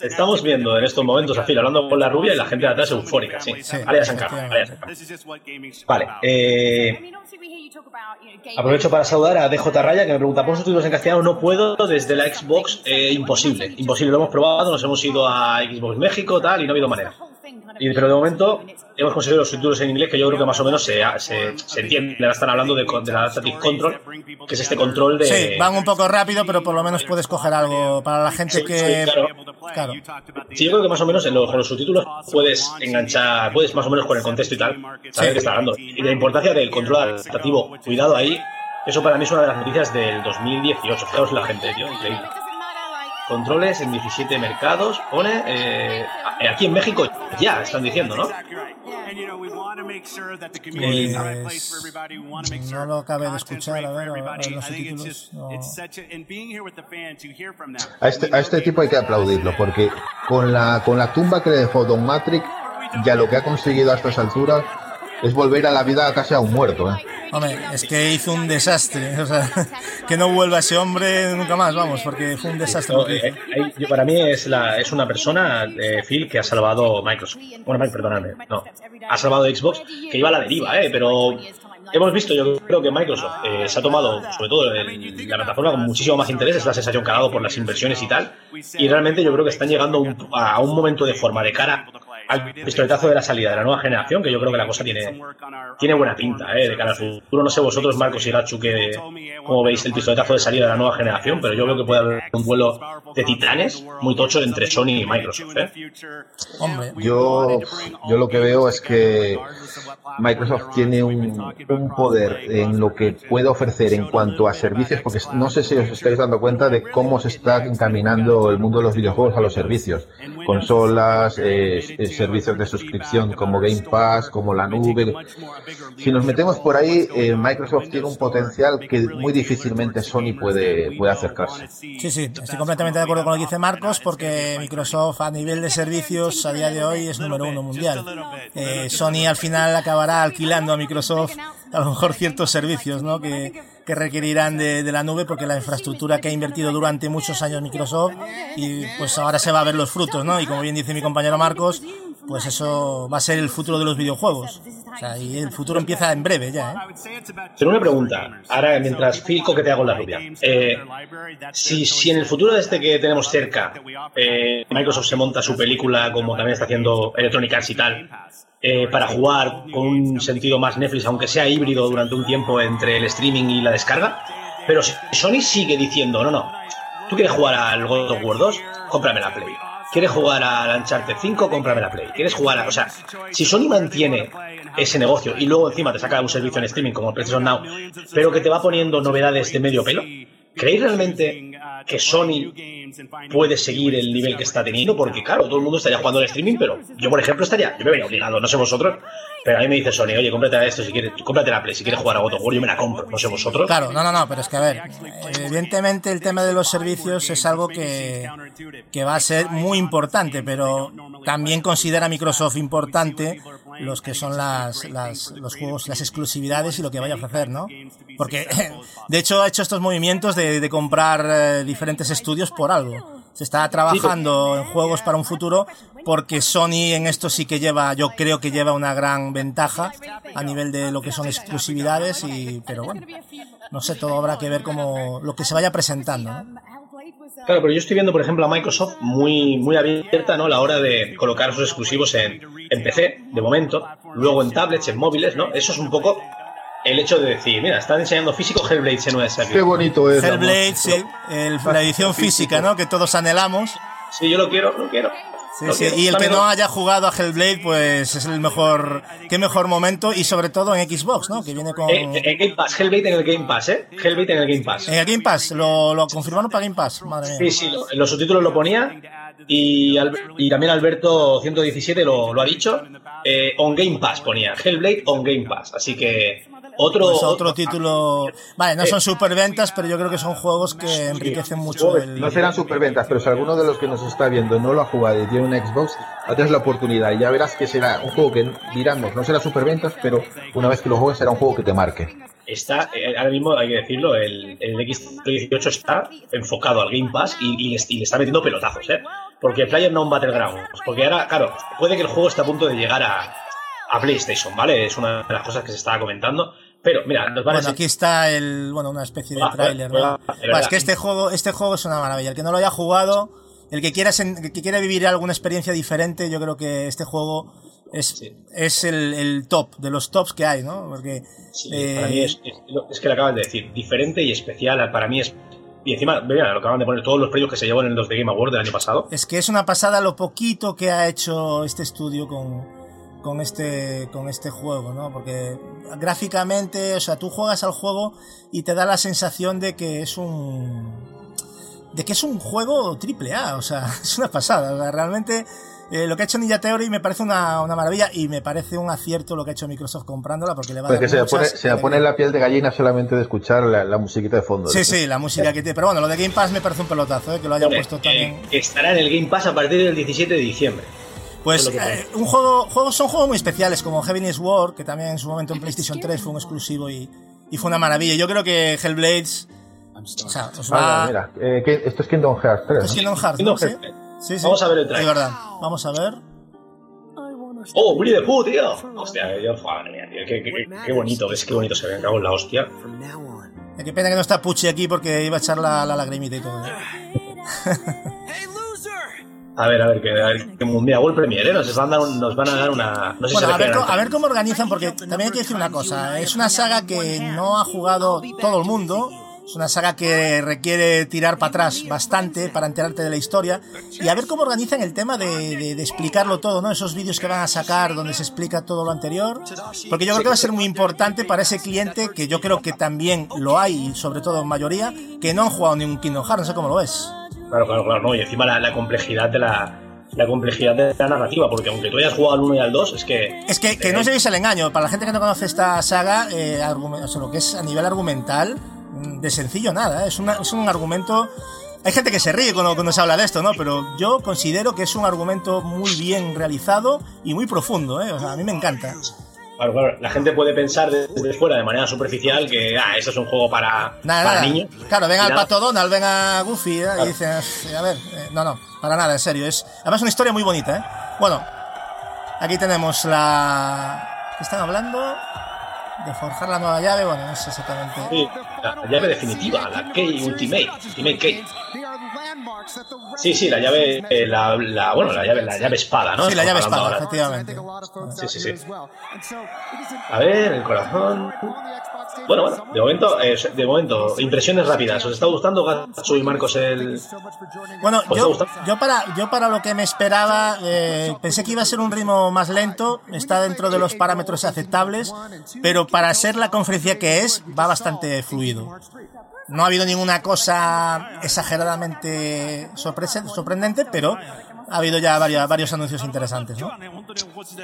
Estamos viendo en estos momentos a Phil hablando con la rubia y la gente de atrás eufórica, sí. Sí, Ahora ya se encarga. Vale, eh, Aprovecho para saludar a DJ Raya que me pregunta por subtítulos en castellano. No puedo desde la Xbox, eh, imposible. Imposible, lo hemos probado, nos hemos ido a Xbox México, tal, y no ha habido manera. Y, pero de momento hemos conseguido los subtítulos en inglés que yo creo que más o menos se, se, se entiende. Ahora están hablando de, de la Adaptive Control, que es este control de. Sí, van un poco rápido, pero por lo menos puedes coger algo. Para la gente Sí, que, sí, claro. Claro. Sí, yo creo que más o menos en los, con los subtítulos puedes enganchar, puedes más o menos con el contexto y tal, saber qué está hablando. Y la importancia del control adaptativo, cuidado ahí, eso para mí es una de las noticias del 2018. Fijaos la gente, tío, increíble. Controles en 17 mercados, pone. Eh, aquí en México ya están diciendo, ¿no? Pues, no lo acabé de escuchar, a ver, a ver los subtítulos. No. A este, a este tipo hay que aplaudirlo, porque con la, con la tumba que le dejó Don Matrix, ya lo que ha conseguido a estas alturas es volver a la vida casi a un muerto. ¿eh? Hombre, es que hizo un desastre. O sea, que no vuelva ese hombre nunca más, vamos, porque fue un desastre. No, eh, eh, yo- para mí es, la, es una persona, eh, Phil, que ha salvado Microsoft. Bueno, Mike, perdóname, no. Ha salvado Xbox, que iba a la deriva, ¿eh? Pero hemos visto, yo creo que Microsoft eh, se ha tomado, sobre todo el- la plataforma, con muchísimo más interés. Es la sensación que ha dado por las inversiones y tal. Y realmente yo creo que están llegando un, a un momento de forma de cara al pistoletazo de la salida de la nueva generación, que yo creo que la cosa tiene, tiene buena pinta, ¿eh? De cara al futuro. No sé vosotros, Marcos y Gachu, que, cómo veis el pistoletazo de salida de la nueva generación, pero yo creo que puede haber un vuelo de titanes muy tocho entre Sony y Microsoft, ¿eh? Hombre, Yo, yo lo que veo es que Microsoft tiene un, un poder en lo que puede ofrecer en cuanto a servicios, porque no sé si os estáis dando cuenta de cómo se está encaminando el mundo de los videojuegos a los servicios. Consolas, eh, eh, servicios de suscripción como Game Pass, como la nube. Si nos metemos por ahí, eh, Microsoft tiene un potencial que muy difícilmente Sony puede, puede acercarse. Sí, sí, estoy completamente de acuerdo con lo que dice Marcos, porque Microsoft a nivel de servicios a día de hoy es número uno mundial. Eh, Sony al final acabará alquilando a Microsoft a lo mejor ciertos servicios ¿no? que, que requerirán de, de la nube, porque la infraestructura que ha invertido durante muchos años Microsoft, y pues ahora se va a ver los frutos, ¿no? Y como bien dice mi compañero Marcos, pues eso va a ser el futuro de los videojuegos. O sea, y el futuro empieza en breve ya, ¿eh? Pero una pregunta, ahora mientras Phil coquetea con la rubia. Eh, si, si en el futuro de este que tenemos cerca, eh, Microsoft se monta su película, como también está haciendo Electronic Arts y tal, eh, para jugar con un sentido más Netflix, aunque sea híbrido durante un tiempo entre el streaming y la descarga, pero Sony sigue diciendo, no, no, tú quieres jugar al God of War 2, cómprame la Play. ¿Quieres jugar al Uncharted 5? Cómprame la Play. ¿Quieres jugar a.? O sea, si Sony mantiene ese negocio y luego encima te saca un servicio en streaming como el PlayStation Now, pero que te va poniendo novedades de medio pelo, ¿creéis realmente que Sony puede seguir el nivel que está teniendo? Porque, claro, todo el mundo estaría jugando al streaming, pero yo, por ejemplo, estaría. Yo me vería obligado, no sé vosotros, pero a mí me dice Sony, oye, cómprate esto si quieres, cómprate la Play, si quieres jugar a God of yo me la compro, no sé vosotros. Claro, no, no, no, pero es que a ver, evidentemente el tema de los servicios es algo que, que va a ser muy importante, pero también considera Microsoft importante los que son las, las, los juegos, las exclusividades y lo que vaya a ofrecer, ¿no? Porque, de hecho, ha hecho estos movimientos de, de comprar eh, diferentes estudios por algo. Se está trabajando en juegos para un futuro porque Sony en esto sí que lleva, yo creo que lleva una gran ventaja a nivel de lo que son exclusividades y, pero bueno, no sé, todo habrá que ver como lo que se vaya presentando, ¿no? Claro, pero yo estoy viendo, por ejemplo, a Microsoft muy, muy abierta ¿no? a la hora de colocar sus exclusivos en, en PC, de momento, luego en tablets, en móviles, ¿no? Eso es un poco el hecho de decir, mira, están enseñando físico Hellblade Senua de Qué bonito es. Hellblade, sí, el- la edición física, ¿no? Que todos anhelamos. Sí, yo lo quiero, lo quiero. Sí, sí. Y el que no haya jugado a Hellblade, pues es el mejor, qué mejor momento y sobre todo en Xbox, ¿no? Que viene con... Eh, eh, Game Pass, Hellblade en el Game Pass, ¿eh? Hellblade en el Game Pass. En el Game Pass, lo, lo confirmaron para Game Pass, madre mía. Sí, sí, lo- en los subtítulos lo ponía y, Al- y también Alberto 117 lo, lo ha dicho. Eh, on Game Pass ponía, Hellblade on Game Pass. Así que otro... Pues otro título. Vale, no son superventas, pero yo creo que son juegos que enriquecen mucho el. No serán superventas, pero si alguno de los que nos está viendo no lo ha jugado y tiene un Xbox, tienes la oportunidad y ya verás que será un juego que, diramos, no será superventas, pero una vez que lo juegues será un juego que te marque. Está, eh, ahora mismo hay que decirlo, el, el X18 está enfocado al Game Pass y, y le, y le está metiendo pelotazos, ¿eh? Porque Player Non Battlegrounds. Porque ahora, claro, puede que el juego esté a punto de llegar a, a PlayStation, ¿vale? Es una de las cosas que se estaba comentando. Pero, mira, nos van a Bueno, aquí está el, bueno, una especie de Ah, tráiler, ¿no? es que este juego, este juego es una maravilla. El que no lo haya jugado, el que quiera, el que quiera vivir alguna experiencia diferente, yo creo que este juego es, es el, el top, de los tops que hay, ¿no? Porque, Sí, eh, para mí es, es, que lo acabas de decir, diferente y especial. Para mí es Y encima, mira, lo acaban de poner todos los premios que se llevan en los de Game Awards del año pasado. Es que es una pasada lo poquito que ha hecho este estudio con, con este, con este juego, ¿no? Porque gráficamente, o sea, tú juegas al juego y te da la sensación de que es un de que es un juego triple A, o sea, es una pasada. O sea, realmente eh, lo que ha hecho Ninja Theory me parece una, una, maravilla y me parece un acierto lo que ha hecho Microsoft comprándola porque le va a dar se, pone, se pone en la piel de gallina solamente de escuchar la, la musiquita de fondo. Sí, sí, la música que tiene. Pero bueno, lo de Game Pass me parece un pelotazo, ¿eh? que lo hayan Hombre, puesto eh, también. estará en el Game Pass a partir del 17 de diciembre. Pues Es eh, un juego, juegos son juegos muy especiales como Heaven's War, que también en su momento en PlayStation 3 fue un exclusivo y, y fue una maravilla. Yo creo que Hellblades, o sea, os va. Ah, mira, eh, esto es Kingdom Hearts 3. Es ¿no? Kingdom Hearts, Kingdom ¿no? Sí, Hearts. sí, sí. Vamos a ver el Es trailer. verdad. Vamos a ver. ¡Oh, Winnie the Pooh, tío! Hostia, yo, madre mía, tío, qué, qué- qué- qué bonito, ves qué bonito se ve, cago en la hostia. Eh, Qué pena que no está Pucci aquí porque iba a echar la, la lagrimita y todo. A ver, a ver, que, a ver, que Mira, World Premiere, ¿eh? Nos van, a dar nos van a dar una... No sé Bueno, si a ver, a ver cómo organizan, porque también hay que decir una cosa. Es una saga que no ha jugado todo el mundo. Es una saga que requiere tirar para atrás bastante para enterarte de la historia. Y a ver cómo organizan el tema de, de- de explicarlo todo, ¿no? Esos vídeos que van a sacar donde se explica todo lo anterior. Porque yo creo que va a ser muy importante para ese cliente, que yo creo que también lo hay, y sobre todo en mayoría, que no han jugado ni un Kingdom Hearts. No sé cómo lo ves. Claro, claro, claro, no, y encima la, la complejidad de la, la complejidad de la narrativa, porque aunque tú hayas jugado al 1 y al 2, es que... Es que, que no os llevéis el engaño. Para la gente que no conoce esta saga, eh, o sea, lo que es a nivel argumental, mm, de sencillo nada. ¿eh? Es, una- es un argumento. Hay gente que se ríe cuando, cuando se habla de esto, ¿no? Pero yo considero que es un argumento muy bien realizado y muy profundo, ¿eh? O sea, a mí me encanta. Claro, claro, la gente puede pensar desde fuera de manera superficial que, ah, esto es un juego para, Nada, para nada. niños. Claro, ven Y al nada. Pato Donald, ven a Goofy, ¿eh? y dicen, a ver, eh, no, no, para nada, en serio. Es, además, una historia muy bonita, ¿eh? Bueno, aquí tenemos la. ¿Qué están hablando? De forjar la nueva llave, bueno, no sé exactamente. Sí, la, la llave definitiva, la Key Ultimate, Ultimate Key. Sí, sí, la llave, eh, la, la- bueno, la llave, la llave espada, ¿no? Sí, la llave espada, efectivamente. Sí, sí, sí. A ver, el corazón. Bueno, bueno, de momento, eh, de momento, impresiones rápidas. ¿Os está gustando, Gatsu y Marcos, el, Bueno, ¿Os ha yo, yo para yo para lo que me esperaba eh, pensé que iba a ser un ritmo más lento, está dentro de los parámetros aceptables, pero para ser la conferencia que es va bastante fluido. No ha habido ninguna cosa exageradamente sorprendente, pero ha habido ya varios, varios anuncios interesantes, ¿no?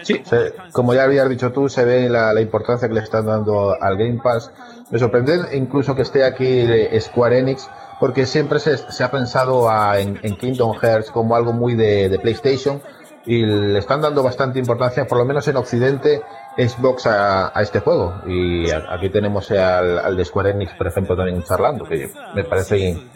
Sí, se- como ya habías dicho tú, se ve la, importancia que le están dando al Game Pass. Me sorprende incluso que esté aquí Square Enix, porque siempre se, se ha pensado a- en, en Kingdom Hearts como algo muy de, de PlayStation y le están dando bastante importancia, por lo menos en Occidente, Xbox a, a este juego. Y a- aquí tenemos al, al de Square Enix, por ejemplo, también charlando, que me parece in-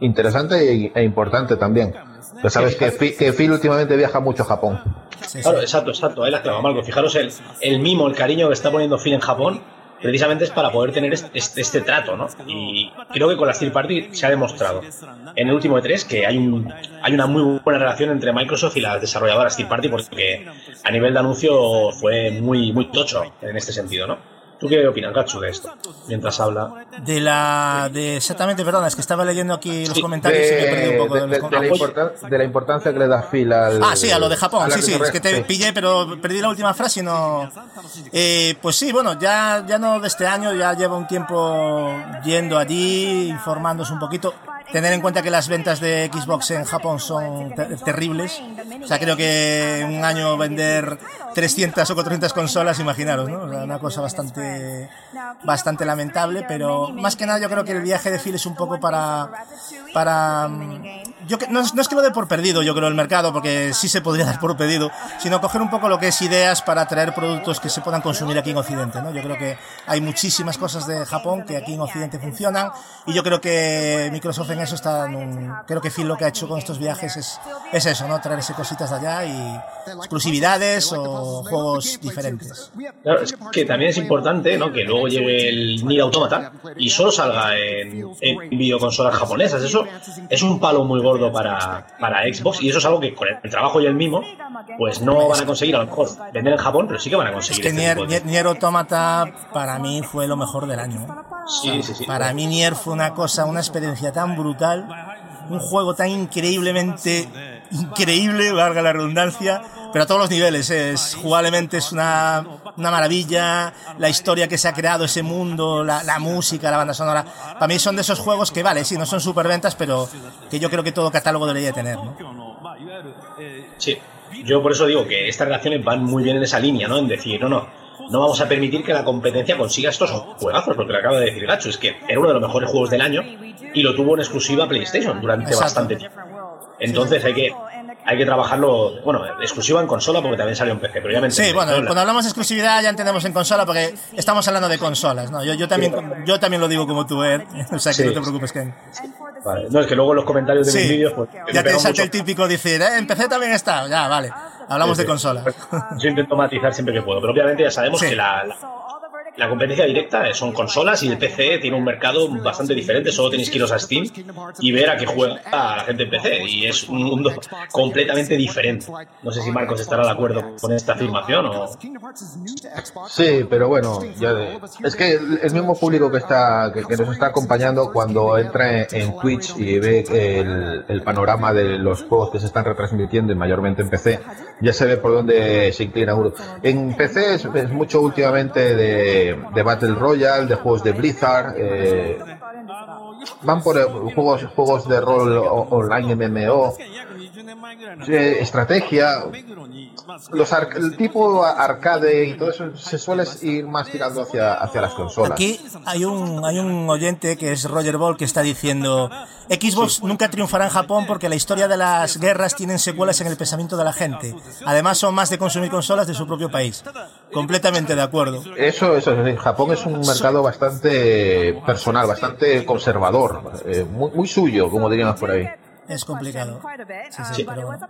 interesante e, e importante también. Ya sabes que, Phil- que Phil últimamente viaja mucho a Japón. Sí, sí. Claro, exacto, exacto, ahí la clava, Marco. Fijaros el, el mimo, el cariño que está poniendo Phil en Japón, precisamente es para poder tener este, este- trato, ¿no? Y creo que con la Steel Party se ha demostrado en el último E3 que hay, un, hay una muy buena relación entre Microsoft y las desarrolladoras Steel Party, porque a nivel de anuncio fue muy, muy tocho en este sentido, ¿no? ¿Tú qué opinas, Gatsu, de esto? Mientras habla. De la de exactamente, perdona, es que estaba leyendo aquí los Sí, comentarios y me he perdido un poco de, de los de- de la importan- de la importancia que le da Phil al. Ah, sí, a lo de Japón, sí, sí, es que te sí. pillé, pero perdí la última frase y no... Eh, pues sí, bueno, ya, ya no de este año, ya lleva un tiempo yendo allí, informándose un poquito. Tener en cuenta que las ventas de Xbox en Japón son te- terribles. O sea, creo que un año vender 300 o 400 consolas, imaginaros, ¿no? O sea, una cosa bastante, bastante lamentable, pero más que nada yo creo que el viaje de Phil es un poco para, para, mm, yo que, no, es, no es que lo dé por perdido, yo creo, el mercado, porque sí se podría dar por perdido, sino coger un poco lo que es ideas para traer productos que se puedan consumir aquí en Occidente, ¿no? Yo creo que hay muchísimas cosas de Japón que aquí en Occidente funcionan, y yo creo que Microsoft en eso está en un, creo que Phil lo que ha hecho con estos viajes es, es eso, ¿no? Traerse cositas de allá y exclusividades o juegos diferentes. Claro, es que también es importante ¿no? que luego llegue el Nier Automata y solo salga en, en videoconsolas japonesas. Eso es un palo muy gordo para, para Xbox y eso es algo que con el trabajo y el mimo pues no van a conseguir a lo mejor vender en Japón, pero sí que van a Es conseguir. que este Nier, Nier, Automata para mí fue lo mejor del año. Sí, sí, sí. Para mí Nier fue una cosa, una experiencia tan brutal, un juego tan increíblemente increíble, valga la redundancia, pero a todos los niveles. Es, jugablemente es una, una maravilla, la historia que se ha creado, ese mundo, la, la música, la banda sonora. Para mí son de esos juegos que, vale, sí, no son superventas, pero que yo creo que todo catálogo debería tener. ¿no? Sí, yo por eso digo que estas relaciones van muy bien en esa línea, ¿no? En decir, no, no, no vamos a permitir que la competencia consiga estos juegazos, porque lo acaba de decir Gacho, es que era uno de los mejores juegos del año y lo tuvo en exclusiva PlayStation durante Exacto. bastante tiempo. Entonces hay que hay que trabajarlo, bueno, exclusiva en consola porque también salió en PC, pero ya me Sí, bueno, cuando hablamos de exclusividad ya entendemos en consola porque estamos hablando de consolas, ¿no? Yo, yo, también, yo también lo digo como tú, Ed. O sea, que Sí. no te preocupes, Ken. Vale, No, es que luego en los comentarios de mis Sí, vídeos, pues. ya te salta el típico decir, ¿eh? En PC también está. Ya, vale. Hablamos Sí, de sí. consola. Yo intento matizar siempre que puedo, pero obviamente ya sabemos Sí. que la, la, la competencia directa son consolas y el PC tiene un mercado bastante diferente. Solo tenéis que iros a Steam y ver a qué juega la gente en PC. Y es un mundo completamente diferente. No sé si Marcos estará de acuerdo con esta afirmación o. Sí, pero bueno, ya de- es que el, mismo público que está que, que nos está acompañando cuando entra en, en Twitch y ve el, el panorama de los juegos que se están retransmitiendo y mayormente en PC, ya se ve por dónde se inclina uno. En PC es, es mucho últimamente de, de Battle Royale, de juegos de Blizzard, eh, van por eh, juegos juegos de rol online MMO, eh, estrategia, los ar- el tipo arcade y todo eso se suele ir más tirando hacia, hacia las consolas. Aquí hay un, hay un oyente que es Roger Ball que está diciendo Xbox nunca triunfará en Japón porque la historia de las guerras tienen secuelas en el pensamiento de la gente. Además son más de consumir consolas de su propio país. Completamente de acuerdo. Eso, eso, sí, Japón es un mercado bastante personal, bastante conservador, eh, muy, muy suyo, como diríamos por ahí. Es complicado. Sí, sí, pero bueno.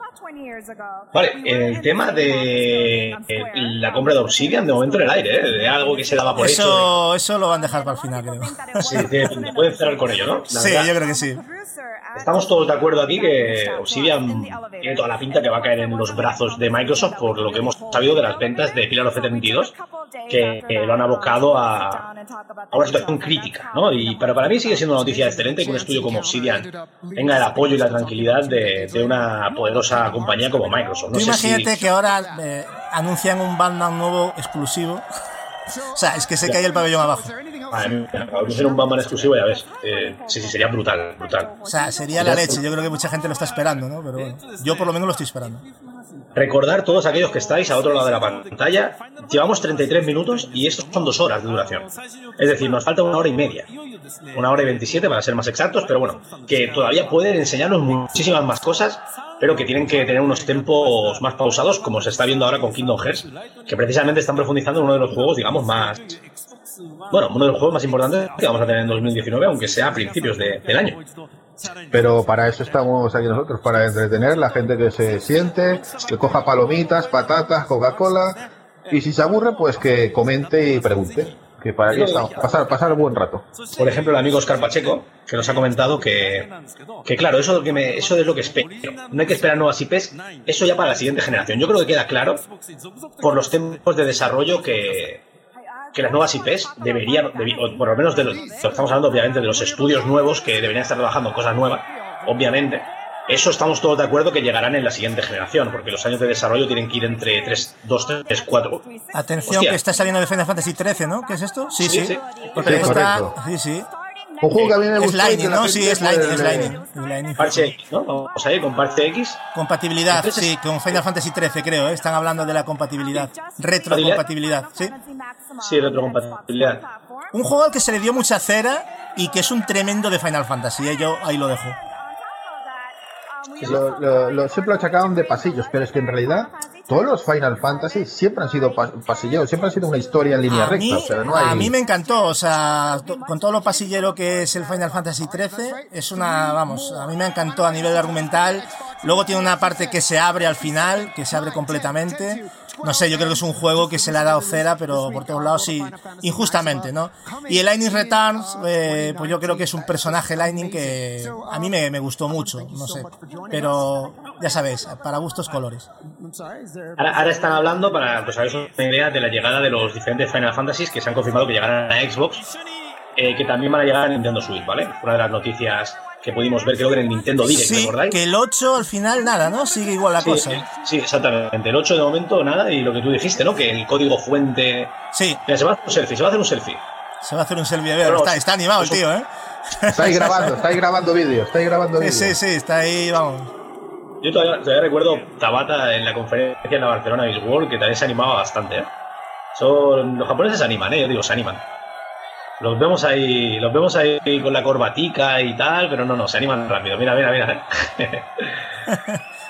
Vale, el tema de eh, la compra de Obsidian, de momento en el aire, ¿eh? de algo que se daba por hecho. Eso, eso lo van a dejar para el final, creo. Sí, de- pueden cerrar con ello, ¿no? La Sí, verdad, yo creo que sí. Estamos todos de acuerdo aquí que Obsidian tiene toda la pinta que va a caer en los brazos de Microsoft por lo que hemos sabido de las ventas de Pilar of 32 que lo han abocado a, a una situación crítica, ¿no? Y, pero para mí sigue siendo una noticia excelente que un estudio como Obsidian tenga el apoyo y la tranquilidad de, de una poderosa compañía como Microsoft. No Tú sé si- imagínate que ahora eh, anuncian un Batman nuevo exclusivo. O sea, es que se cae el pabellón abajo. Mía, anunciar un Batman exclusivo, ya ves. Eh, sí, sí, sería brutal, brutal. O sea, sería la leche. Yo creo que mucha gente lo está esperando, ¿no? Pero bueno, yo por lo menos lo estoy esperando. Recordar todos aquellos que estáis a otro lado de la pantalla, llevamos 33 minutos y estos son dos horas de duración. Es decir, nos falta una hora y media. Una hora y 27 para ser más exactos, pero bueno, que todavía pueden enseñarnos muchísimas más cosas, pero que tienen que tener unos tempos más pausados, como se está viendo ahora con Kingdom Hearts, que precisamente están profundizando en uno de los juegos, digamos, más... Bueno, uno de los juegos más importantes que vamos a tener en 2019, aunque sea a principios de- del año. Pero para eso estamos aquí nosotros, para entretener la gente que se siente, que coja palomitas, patatas, Coca-Cola, y si se aburre, pues que comente y pregunte. Que para ahí estamos, pasar, pasar buen rato. Por ejemplo, el amigo Oscar Pacheco, que nos ha comentado que, que claro, eso, que me, eso es lo que espero. No hay que esperar nuevas IPs, eso ya para la siguiente generación. Yo creo que queda claro por los tiempos de desarrollo que, que las nuevas IPs deberían, debi- o por lo menos de los, estamos hablando obviamente de los estudios nuevos que deberían estar trabajando cosas nuevas, obviamente. Eso estamos todos de acuerdo que llegarán en la siguiente generación, porque los años de desarrollo tienen que ir entre 3, 2, 3, 4. Atención, Hostia. que está saliendo de Final Fantasy XIII, ¿no? ¿Qué es esto? Sí, sí. Sí, sí. Porque Sí, está. correcto. Sí, sí. Un juego que a mí me Es gustó Lightning, ¿no? Sí, es Lightning, es. Lightning. Es Lightning. Parche X, ¿no? Vamos a ir con Parche X. Compatibilidad, Entonces- sí, con Final Fantasy XIII, creo, ¿eh? Están hablando de la compatibilidad. Retrocompatibilidad, sí. Sí, retrocompatibilidad. Un juego al que se le dio mucha cera y que es un tremendo de Final Fantasy, ¿eh? Yo ahí lo dejo. Lo, lo- lo- siempre lo achacaban de pasillos, pero es que en realidad todos los Final Fantasy siempre han sido pa- pasilleros, siempre han sido una historia en línea A recta. mí, o sea, no hay... a mí me encantó, o sea, con todo lo pasillero que es el Final Fantasy XIII, es una, vamos, a mí me encantó a nivel argumental. Luego tiene una parte que se abre al final, que se abre completamente. No sé, yo creo que es un juego que se le ha dado cera, pero por todos lados sí, injustamente, ¿no? Y el Lightning Returns, eh, pues yo creo que es un personaje Lightning que a mí me, me gustó mucho, no sé. Pero ya sabéis, para gustos colores. Ahora, ahora están hablando, para pues, haceros una idea, de la llegada de los diferentes Final Fantasies que se han confirmado que llegarán a Xbox. eh, que también van a llegar a Nintendo Switch, ¿vale? Una de las noticias que pudimos ver creo que en el Nintendo Direct, sí, ¿recordáis? que el 8 al final nada, ¿no? Sigue igual la Sí, cosa. eh, sí, exactamente. El 8 de momento nada y lo que tú dijiste, ¿no? Que el código fuente... Sí, Mira, se va a hacer un selfie, se va a hacer un selfie. se va a hacer un selfie. a ver, Pero- está, está animado el tío, ¿eh? Estáis grabando, estáis grabando vídeos, estáis grabando Sí, vídeos. sí, sí, está ahí, vamos. Yo todavía, todavía recuerdo Tabata en la conferencia en la Barcelona Games World, que también se animaba bastante, ¿eh? Son, los japoneses se animan, ¿eh? Yo digo, se animan. Los vemos ahí, los vemos ahí con la corbatica y tal, pero no, no, se animan rápido. Mira, mira, mira.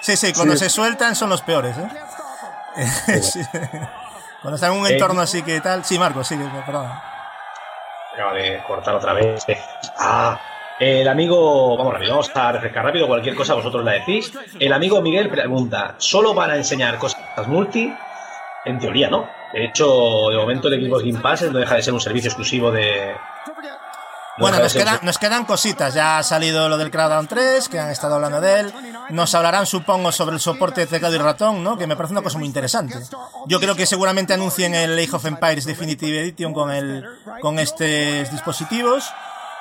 Sí, sí, cuando se sueltan son los peores, ¿eh? Sí. Cuando están en un Eh, entorno así que tal. Sí, Marco, sí, perdón. Acaba de cortar otra vez. Ah, el amigo, vamos rápido, vamos a refrescar rápido, cualquier cosa vosotros la decís. El amigo Miguel pregunta, ¿solo van a enseñar cosas multi? En teoría, no. De hecho, de momento el Xbox Game Pass no deja de ser un servicio exclusivo de... no Bueno, nos ser- quedan, nos quedan cositas. Ya ha salido lo del Crackdown 3, que han estado hablando de él. Nos hablarán, supongo, sobre el soporte de teclado y ratón, ¿no? Que me parece una cosa muy interesante. Yo creo que seguramente anuncien el Age of Empires Definitive Edition con, el, con estos dispositivos.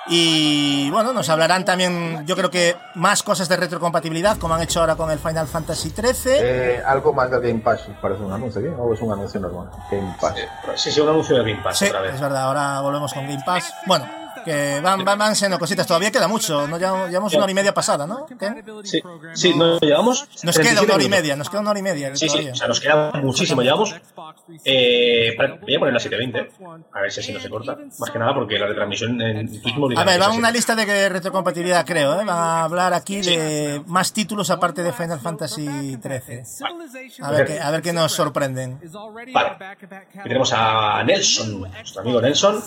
Y bueno, nos hablarán también, yo creo que más cosas de retrocompatibilidad, como han hecho ahora con el Final Fantasy XIII. Eh, algo más del Game Pass, parece un anuncio, ¿bien? ¿O es un anuncio normal? Game Pass. Sí, sí, un anuncio de Game Pass Sí, otra vez. es verdad, ahora volvemos con Game Pass. Bueno, que van, van, van siendo cositas, todavía queda mucho, ¿no? Llevamos, llevamos una hora y media pasada, ¿no? ¿Qué? Sí, sí, no, llevamos... Nos queda 37 una hora y media, nos queda una hora y media. Sí, sí, o sea, nos queda muchísimo. Llevamos. Eh, voy a poner la 720, a ver si así no se corta. Más que nada porque la retransmisión en Twitch A ver, va una lista de retrocompatibilidad, creo, ¿eh? Van a hablar aquí de más títulos aparte de Final Fantasy XIII. A ver, qué, a ver qué nos sorprenden. Vale. Aquí tenemos a Nelson, nuestro amigo Nelson.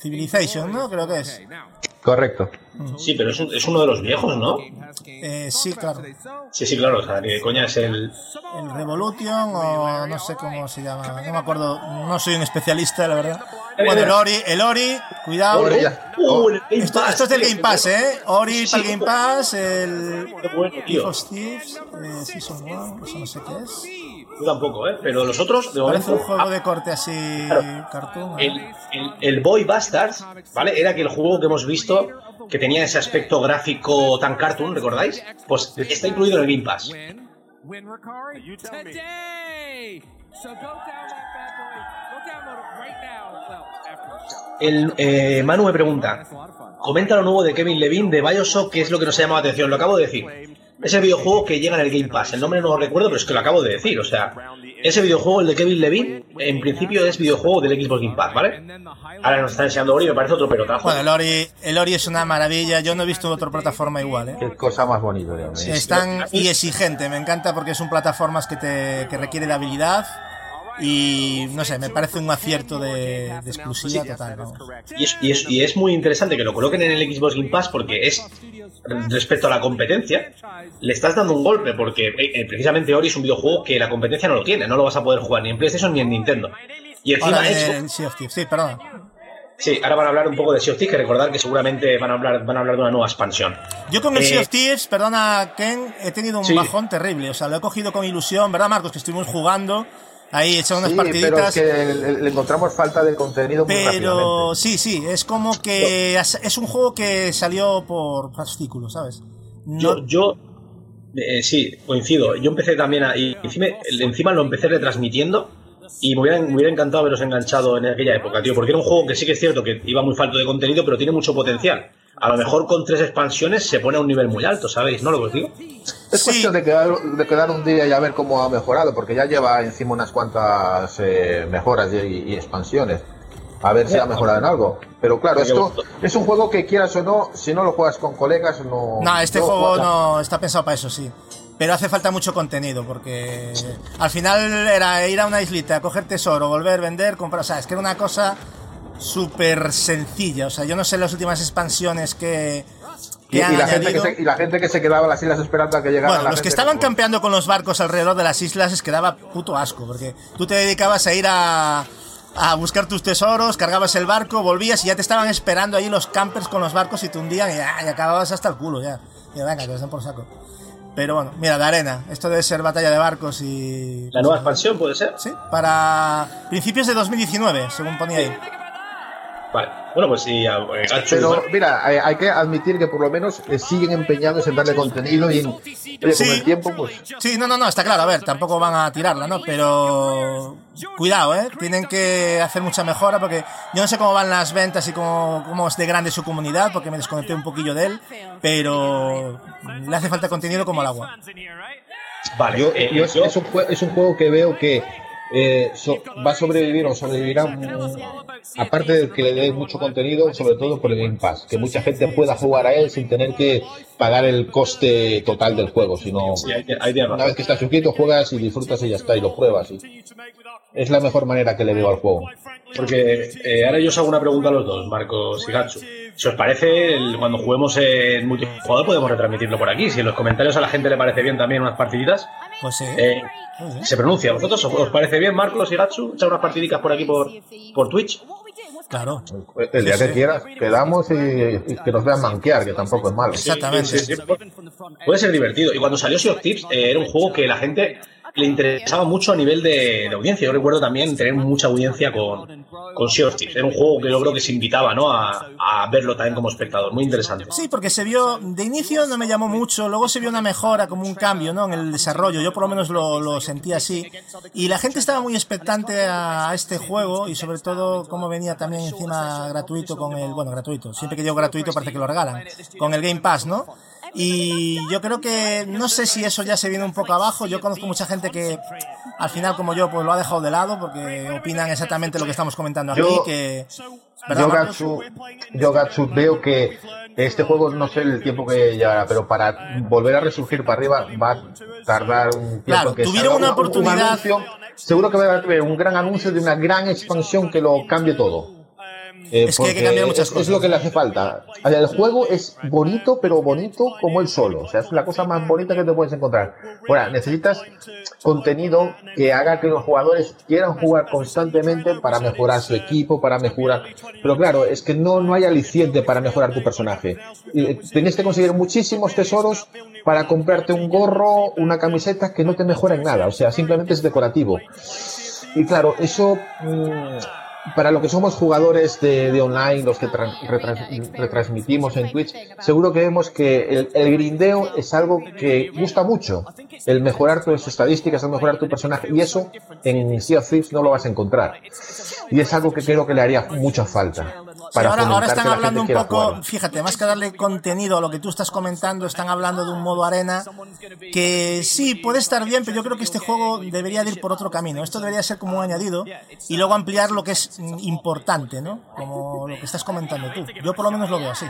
Civilization, ¿no? Creo que es. Correcto. Sí, pero es, un- es uno de los viejos, ¿no? Eh, sí, claro. Sí, sí, claro. O sea, que coña es el. El Revolution o no sé cómo se llama. No me acuerdo. No soy un especialista, la verdad. Bueno, el Ori, el Ori, cuidado. Ori ya. Uh, Esto, es del. Game Pass, ¿eh? Ori Sí, sí. para el Game Pass, el Qué bueno, tío. Thieves, eh, Season 1, eso no sé qué es. Yo tampoco, ¿eh? Pero los otros, de Parece momento. un juego de corte así, cartoon. El, el, el Boy Bastards, ¿vale? Era aquel juego que hemos visto que tenía ese aspecto gráfico tan cartoon, ¿recordáis? Pues está incluido en el Game Pass. El, eh, Manu me pregunta, comenta lo nuevo de Kevin Levine de Bioshock, ¿qué es lo que nos ha llamado la atención? Lo acabo de decir. Ese videojuego que llega en el Game Pass, el nombre no lo recuerdo, pero es que lo acabo de decir, o sea, ese videojuego, el de Kevin Levine, en principio es videojuego del Xbox Game Pass, ¿vale? Ahora nos está enseñando Ori, me parece otro pelotazo. Bueno, el Ori, el Ori es una maravilla. Yo no he visto otra plataforma igual, ¿eh? Qué cosa más bonita, Dios mío. Es tan y exigente, me encanta porque son plataformas que te que requiere de habilidad y no sé, me parece un acierto de, de exclusividad total. vamos. Y es, y, es, y es muy interesante que lo coloquen en el Xbox Game Pass porque es, respecto a la competencia, le estás dando un golpe porque eh, eh, precisamente Ori es un videojuego que la competencia no lo tiene, no lo vas a poder jugar ni en PlayStation ni en Nintendo. Y encima Ahora el Sea of Thieves, sí, perdón. sí, ahora van a hablar un poco de Sea of Thieves, que recordar que seguramente van a hablar, van a hablar de una nueva expansión. Yo con el Eh, Sea of Thieves, perdona Ken, he tenido un Sí. bajón terrible, o sea, lo he cogido con ilusión, ¿verdad Marcos? Que estuvimos jugando, ahí echando unas Sí, pero es que le, le encontramos falta de contenido muy Pero rápidamente. sí, sí, es como que es un juego que salió por fascículos, ¿sabes? No- Yo, yo eh, sí, coincido. Yo empecé también a. Y encima, encima lo empecé retransmitiendo. Y me hubiera, me hubiera encantado haberos enganchado en aquella época, tío. Porque era un juego que sí que es cierto que iba muy falto de contenido, pero tiene mucho potencial. A lo mejor con tres expansiones se pone a un nivel muy alto, ¿sabéis? ¿No lo que os digo? Es Sí. cuestión de quedar, de quedar un día y a ver cómo ha mejorado, porque ya lleva encima unas cuantas eh, mejoras y, y expansiones. A ver si ha mejorado en algo. Pero claro, esto es un juego que quieras o no, si no lo juegas con colegas, no. No, este no juego no está pensado para eso, sí. Pero hace falta mucho contenido, porque al final era ir a una islita, coger tesoro, volver, vender, comprar. O sea, es que era una cosa súper sencilla. O sea, yo no sé las últimas expansiones que, que Y, y han la gente que añadido. se, y la gente que se quedaba en las islas esperando a que llegara Bueno, la los que estaban campeando con los barcos alrededor de las islas les quedaba puto asco, porque tú te dedicabas a ir a, a buscar tus tesoros, cargabas el barco, volvías y ya te estaban esperando ahí los campers con los barcos y te hundían y, ya, y acababas hasta el culo ya. Y venga, que os den por saco. Pero bueno, mira, de arena. Esto debe ser batalla de barcos y. La nueva expansión puede ser. Sí, para principios de 2019, según ponía ahí. Vale. Bueno, pues sí, eh, Gachu, Pero mira, hay, hay que admitir que por lo menos eh, siguen empeñados en darle contenido y en, oye, con Sí. el tiempo, pues Sí, no, no, no, está claro, a ver, tampoco van a tirarla, ¿no? Pero cuidado, ¿eh? Tienen que hacer mucha mejora porque yo no sé cómo van las ventas y cómo, cómo es de grande su comunidad porque me desconecté un poquillo de él, pero le hace falta contenido como al agua. Vale, yo, eh, yo- yo- es, un es un juego que veo que eh, so- va a sobrevivir o sobrevivirá, aparte de que le dé mucho contenido, sobre todo por el Game Pass, que mucha gente pueda jugar a él sin tener que pagar el coste total del juego, sino sí, hay, hay tienes una vez que estás suscrito juegas y disfrutas y ya está, y lo pruebas. y- es la mejor manera que le veo al juego. Porque eh, ahora yo os hago una pregunta a los dos, Marcos y Gachu. Si os parece, el- cuando juguemos en multijugador podemos retransmitirlo por aquí. Si en los comentarios a la gente le parece bien también unas partiditas, Pues sí. eh, sí. se pronuncia. ¿A vosotros os, os parece bien, Marcos y Gachu, echar unas partidicas por aquí por, por Twitch? Claro, El día Sí, que sí. quieras, quedamos y, y que nos vean manquear, que tampoco es malo. exactamente. Sí, sí, sí. Puede ser divertido. Y cuando salió Sea of Tips, eh, era un juego que la gente le interesaba mucho a nivel de, de audiencia. Yo recuerdo también tener mucha audiencia con, con Sea of Tips. Era un juego que yo creo que se invitaba ¿no? a, a verlo también como espectador. Muy interesante. Sí, porque se vio, de inicio no me llamó mucho, luego se vio una mejora, como un cambio, ¿no? En el desarrollo, yo por lo menos lo, lo sentí así. Y la gente estaba muy expectante a, a este juego y sobre todo cómo venía también encima gratuito con el, bueno, gratuito, siempre que digo gratuito parece que lo regalan, con el Game Pass, ¿no? Y yo creo que, no sé si eso ya se viene un poco abajo, yo conozco mucha gente que al final como yo pues lo ha dejado de lado porque opinan exactamente lo que estamos comentando aquí, Yo- que... ¿verdad, Yo? Gatsu, yo Gatsu veo que este juego no sé el tiempo que llevará, pero para volver a resurgir para arriba va a tardar un tiempo. Claro, que tuvieron una un- un oportunidad- anuncio. seguro que va a haber un gran anuncio de una gran expansión que lo cambie todo. Eh, Es que hay que porque cambiar muchas es, cosas. es lo que le hace falta. El juego es bonito, pero bonito como él solo. O sea, es la cosa más bonita que te puedes encontrar. Ahora, necesitas contenido que haga que los jugadores quieran jugar constantemente para mejorar su equipo, para mejorar. Pero claro, es que no, no hay aliciente para mejorar tu personaje. Y Tienes que conseguir muchísimos tesoros para comprarte un gorro, una camiseta que no te mejora en nada. O sea, simplemente es decorativo. Y claro, eso mm, para lo que somos jugadores de, de online, los que tra- retrans- retransmitimos en Twitch, seguro que vemos que el, el grindeo es algo que gusta mucho. El mejorar tus estadísticas, el mejorar tu personaje. Y eso en Sea of Thieves no lo vas a encontrar. Y es algo que creo que le haría mucha falta. Sí, ahora, están hablando un poco, fíjate, más que darle contenido a lo que tú estás comentando, están hablando de un modo arena que sí, puede estar bien, pero yo creo que este juego debería de ir por otro camino. Esto debería ser como un añadido y luego ampliar lo que es importante, ¿no? Como lo que estás comentando tú. Yo por lo menos lo veo así.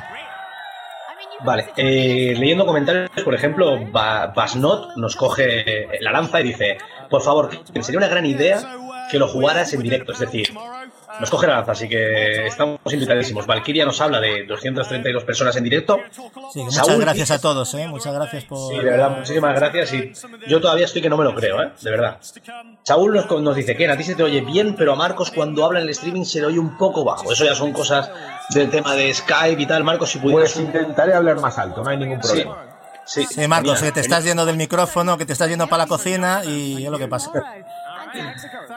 Vale, eh, leyendo comentarios, por ejemplo, Ba- Basnot nos coge la lanza y dice, por favor, sería una gran idea que lo jugaras en directo, es decir, nos coge la lanza, así que estamos invitadísimos. Valkyria nos habla de 232 personas en directo. Sí, muchas Saúl gracias a todos, ¿eh? Muchas gracias por... Sí, de verdad, muchísimas gracias y yo todavía estoy que no me lo creo, ¿eh? De verdad. Saúl nos, nos dice que a ti se te oye bien, pero a Marcos cuando habla en el streaming se le oye un poco bajo. Eso ya son cosas del tema de Skype y tal. Marcos, si pudieras... Pues intentaré hablar más alto, no hay ningún Sí, problema. sí, Sí, Marcos, genial, que te genial. estás yendo del micrófono, que te estás yendo para la cocina y es lo que pasa.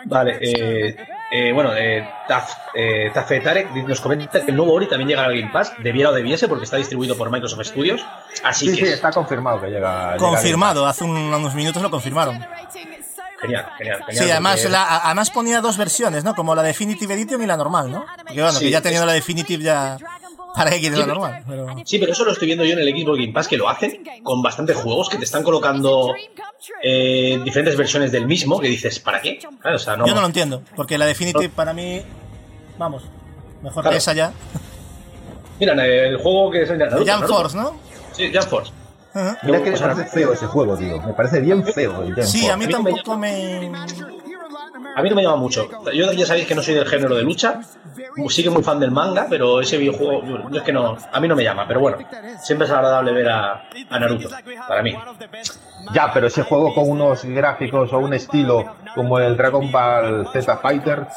Vale, eh, eh, bueno, eh, Taf, eh, Tafetarek nos comenta que el nuevo Ori también llega al Game Pass, debiera o debiese, porque está distribuido por Microsoft Studios. Así Sí, sí, que, está confirmado que llega. llega Confirmado, hace un- unos minutos lo confirmaron. genial, genial, genial. Sí, además, porque- la- además ponía dos versiones, ¿no? Como la Definitive Edition y la normal, ¿no? Porque bueno, que Sí, ya teniendo es- la Definitive ya... ¿Para qué quieres la Sí, pero- normal? Pero... Sí, pero eso lo estoy viendo yo en el Xbox Game Pass, que lo hacen con bastantes juegos, que te están colocando eh, diferentes versiones del mismo, que dices, ¿para qué? Claro, o sea, no, Yo no lo entiendo, porque la Definitive para mí... Vamos, mejor Claro. que esa ya. Mira, el juego que es el de Naruto, Jump Naruto. Force, ¿no? Sí, Jump Force. Ajá. Mira que me sea, parece feo ese juego, tío. Me parece bien feo. el Jump Sí, Force. a mí me tampoco me... A mí no me llama mucho. Yo ya sabéis que no soy del género de lucha. Sí que muy fan del manga, pero ese videojuego yo, es que no, a mí no me llama. Pero bueno, siempre es agradable ver a, a Naruto, para mí. Ya, pero ese juego con unos gráficos o un estilo como el Dragon Ball Z Fighter,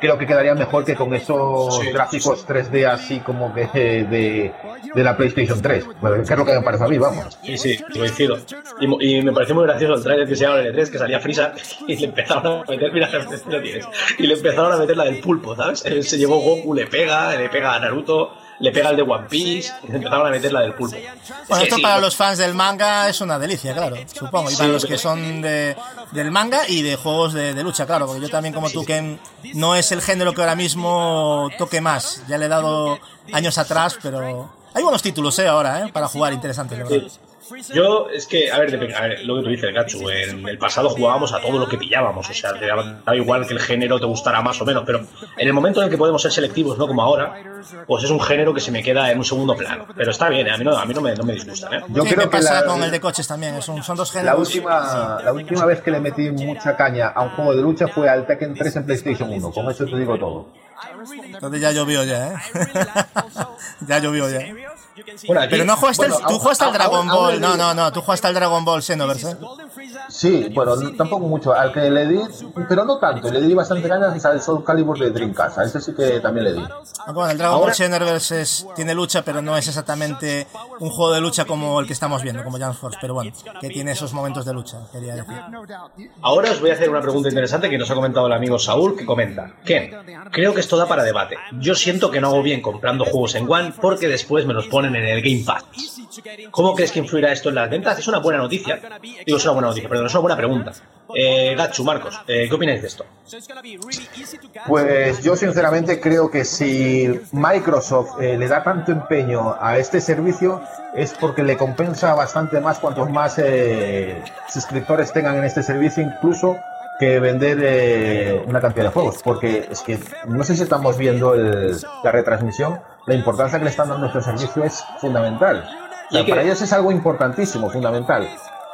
creo que quedaría mejor que con esos gráficos 3D así como que de, de la PlayStation 3. Bueno, que es lo que me parece a mí, vamos. Sí, sí, coincido. Y, y me pareció muy gracioso el trailer que se llama el 3 que salía Frisa y le empezaron a meter, mira, lo tienes, y le empezaron a meter la del pulpo, ¿sabes? Él se llevó Goku, le pega, le pega a Naruto le pega el de One Piece y empezaron a meter la del pulpo. Bueno, esto para los fans del manga es una delicia, claro, supongo. Y para los que son de, del manga y de juegos de, lucha, claro, porque yo también como tú, que no es el género que ahora mismo toque más. Ya le he dado años atrás, pero hay buenos títulos, ¿eh? Ahora, ¿eh? Para jugar, interesantes, verdad. Yo, es que, a ver, lo que tú dices, Gachu, en el pasado jugábamos a todo lo que pillábamos, o sea, te da igual que el género te gustara más o menos, pero en el momento en el que podemos ser selectivos, no como ahora, pues es un género que se me queda en un segundo plano. Pero está bien, ¿eh? a mí no, a mí no, me, no me disgusta. ¿eh? Yo creo que pasa con el de coches también, son, son dos géneros. La última, la última vez que le metí mucha caña a un juego de lucha fue al Tekken 3 en PlayStation 1, con eso te digo todo. Entonces ya llovió ya, ¿eh? ya llovió ya. Pero no jugaste, tú jugaste al Dragon Ball. No, no, no, tú jugaste al Dragon Ball Xenoverse. ¿eh? Sí, bueno, tampoco mucho. Al que le di, pero no tanto, le di bastante ganas al Soul Calibur de Dreamcast. A ese sí que también le di. Bueno, el Dragon Ball Xenoverse tiene lucha, pero no es exactamente un juego de lucha como el que estamos viendo, como Jump Force. Pero bueno, que tiene esos momentos de lucha, quería decir. Ahora os voy a hacer una pregunta interesante que nos ha comentado el amigo Saúl, que comenta. Ken, creo que esto da para debate. Yo siento que no hago bien comprando juegos en One porque después me los ponen en el Game Pass. ¿Cómo crees que influirá esto en las ventas? Es una buena noticia. Digo, es una buena noticia, perdón, es una buena pregunta. Eh, Gachu, Marcos, eh, ¿qué opináis de esto? Pues yo sinceramente creo que si Microsoft eh, le da tanto empeño a este servicio es porque le compensa bastante más cuantos más eh, suscriptores tengan en este servicio, incluso que vender una cantidad de juegos. Porque es que no sé si estamos viendo la retransmisión, la importancia que le están dando a este servicio es fundamental. Para ellos es algo importantísimo, fundamental.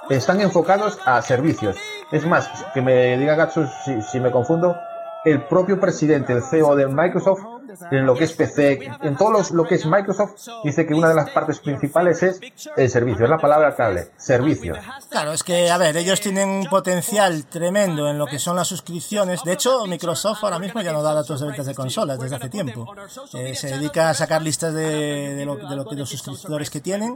Están enfocados a servicios. Es más, que me diga Gatsu si, si me confundo, el propio presidente, el CEO de Microsoft, en lo que es PC, en todo lo que es Microsoft, dice que una de las partes principales es el servicio, es la palabra clave, servicio. Claro, es que, a ver, ellos tienen un potencial tremendo en lo que son las suscripciones. De hecho, Microsoft ahora mismo ya no da datos de ventas de consolas desde hace tiempo. Eh, se dedica a sacar listas de, lo, que los suscriptores que tienen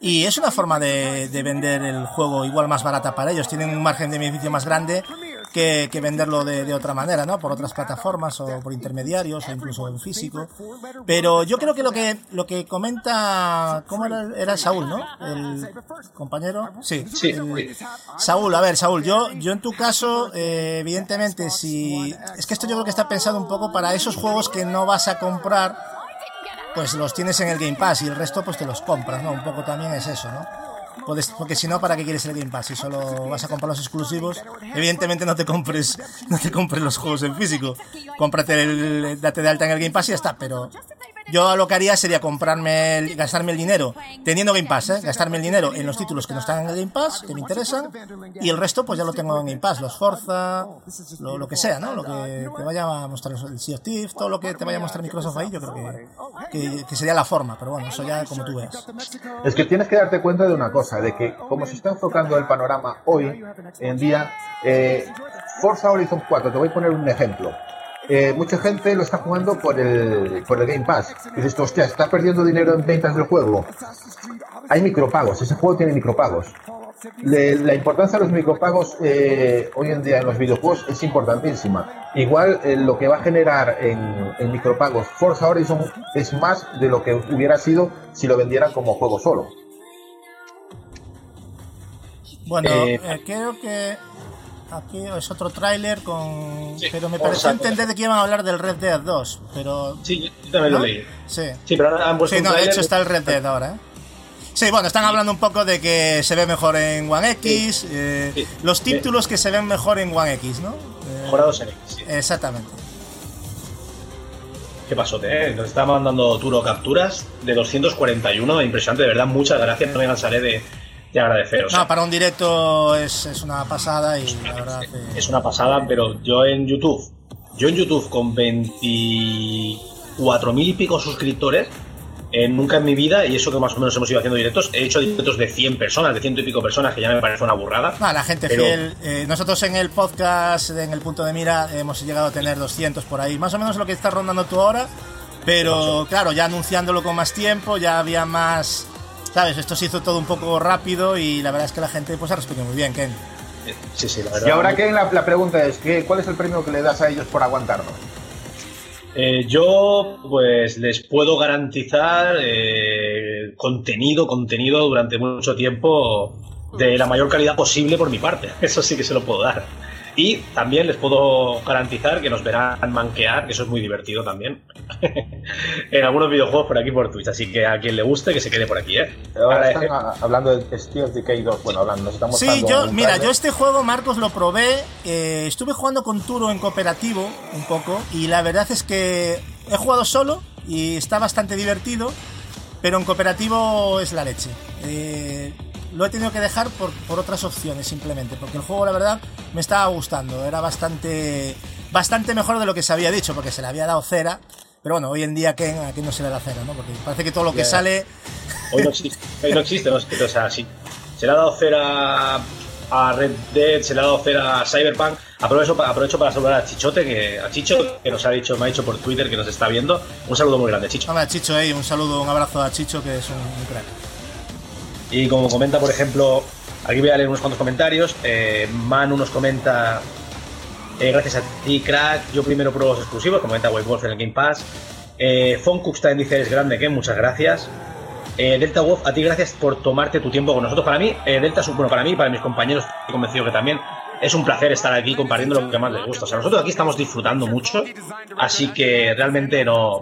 y es una forma de vender el juego igual más barata para ellos. Tienen un margen de beneficio más grande que, que venderlo de, de, otra manera, ¿no? Por otras plataformas o por intermediarios o incluso en físico. Pero yo creo que lo que, lo que comenta, ¿cómo era, era Saúl, no? El compañero. Sí, sí. Saúl, a ver, Saúl, yo, yo en tu caso, eh, evidentemente, si, es que esto yo creo que está pensado un poco para esos juegos que no vas a comprar, pues los tienes en el Game Pass y el resto pues te los compras, ¿no? Un poco también es eso, ¿no? Porque si no, ¿para qué quieres el Game Pass? Si solo vas a comprar los exclusivos, evidentemente no te compres, no te compres los juegos en físico. Cómprate el, date de alta en el Game Pass y ya está, pero yo lo que haría sería comprarme, el, gastarme el dinero, teniendo Game Pass, ¿eh? gastarme el dinero en los títulos que no están en el Game Pass, que me interesan, y el resto pues ya lo tengo en Game Pass, los Forza, lo, lo que sea, ¿no? Lo que te vaya a mostrar el Sea todo lo que te vaya a mostrar Microsoft ahí, yo creo que, que, sería la forma, pero bueno, eso ya como tú ves. Es que tienes que darte cuenta de una cosa, de que como se está enfocando el panorama hoy en día, eh, Forza Horizon 4, te voy a poner un ejemplo eh, mucha gente lo está jugando por el, por el Game Pass. Y dices, hostia, está perdiendo dinero en ventas del juego. Hay micropagos, ese juego tiene micropagos. la importancia de los micropagos eh, hoy en día en los videojuegos es importantísima. Igual eh, lo que va a generar en, en, micropagos Forza Horizon es más de lo que hubiera sido si lo vendieran como juego solo. Bueno, creo que Aquí es otro tráiler con... pero me pareció entender de que iban a hablar del Red Dead 2, pero... Sí, yo también lo leí. Sí. Sí, pero ahora han puesto Sí, no, de hecho está el Red Dead ahora, ¿eh? Sí, bueno, están hablando un poco de que se ve mejor en One X, eh, los títulos que se ven mejor en One X, ¿no? Mejorados en X. Sí. Exactamente. ¿Qué pasó, eh? Nos está mandando Turo capturas de 241, impresionante, de verdad, muchas gracias, no me cansaré de te agradecer. no, para un directo es, es una pasada y la verdad Es una pasada, pero yo en YouTube, yo en YouTube con 24.000 y pico suscriptores, Eh, nunca en mi vida, y eso que más o menos hemos ido haciendo directos, he hecho directos de 100 personas, de ciento y pico personas, que ya me parece una burrada. Ah, la gente Pero- fiel. Eh, nosotros en el podcast, en el punto de mira, hemos llegado a tener 200 por ahí. Más o menos lo que está rondando tú ahora. Pero claro, ya anunciándolo con más tiempo, ya había más. ¿Sabes? Esto se hizo todo un poco rápido y la verdad es que la gente pues ha respondido muy bien, Ken. Sí, sí, la verdad. Y ahora que la, la pregunta es, ¿qué, ¿cuál es el premio que le das a ellos por aguantarnos? Eh, yo, pues, les puedo garantizar eh, contenido, contenido durante mucho tiempo de la mayor calidad posible por mi parte. Eso sí que se lo puedo dar. Y también les puedo garantizar que nos verán manquear, que eso es muy divertido también, en algunos videojuegos por aquí por Twitch. Así que a quien le guste, que se quede por aquí, ¿eh? Ahora están a- hablando de Steel Decay 2. Bueno, hablando, nos estamos Sí, yo, mira, trailer. yo este juego, Marcos, lo probé. eh, estuve jugando con Turo en cooperativo un poco. Y la verdad es que he jugado solo y está bastante divertido. Pero en cooperativo es la leche. Eh, lo he tenido que dejar por, por otras opciones simplemente. Porque el juego, la verdad, me estaba gustando. Era bastante, bastante mejor de lo que se había dicho. Porque se le había dado cera. Pero bueno, hoy en día, ¿quién, ¿a quién no se le da cera? ¿no? Porque parece que todo lo que sale. Hoy no existe, hoy no existe, no. O sea, sí. Se le ha dado cera a Red Dead, se le ha dado cera a Cyberpunk. Aprovecho, aprovecho para saludar a Chichote, que, a Chicho, que nos ha dicho, me ha dicho por Twitter que nos está viendo. Un saludo muy grande, Chicho. Hombre, a Chicho, eh, un saludo, un abrazo a Chicho, que es un, un crack. Y como comenta, por ejemplo, aquí voy a leer unos cuantos comentarios. Eh, Manu nos comenta, eh, gracias a ti, crack. Yo primero pruebo los exclusivos, como comenta White Wolf en el Game Pass. Eh, Foncux también dice, es grande, que muchas gracias. Eh, Delta Wolf, a ti gracias por tomarte tu tiempo con nosotros. Para mí, eh, Delta, es un- bueno, para mí para mis compañeros, estoy convencido que también es un placer estar aquí compartiendo lo que más les gusta. O sea, nosotros aquí estamos disfrutando mucho, así que realmente no,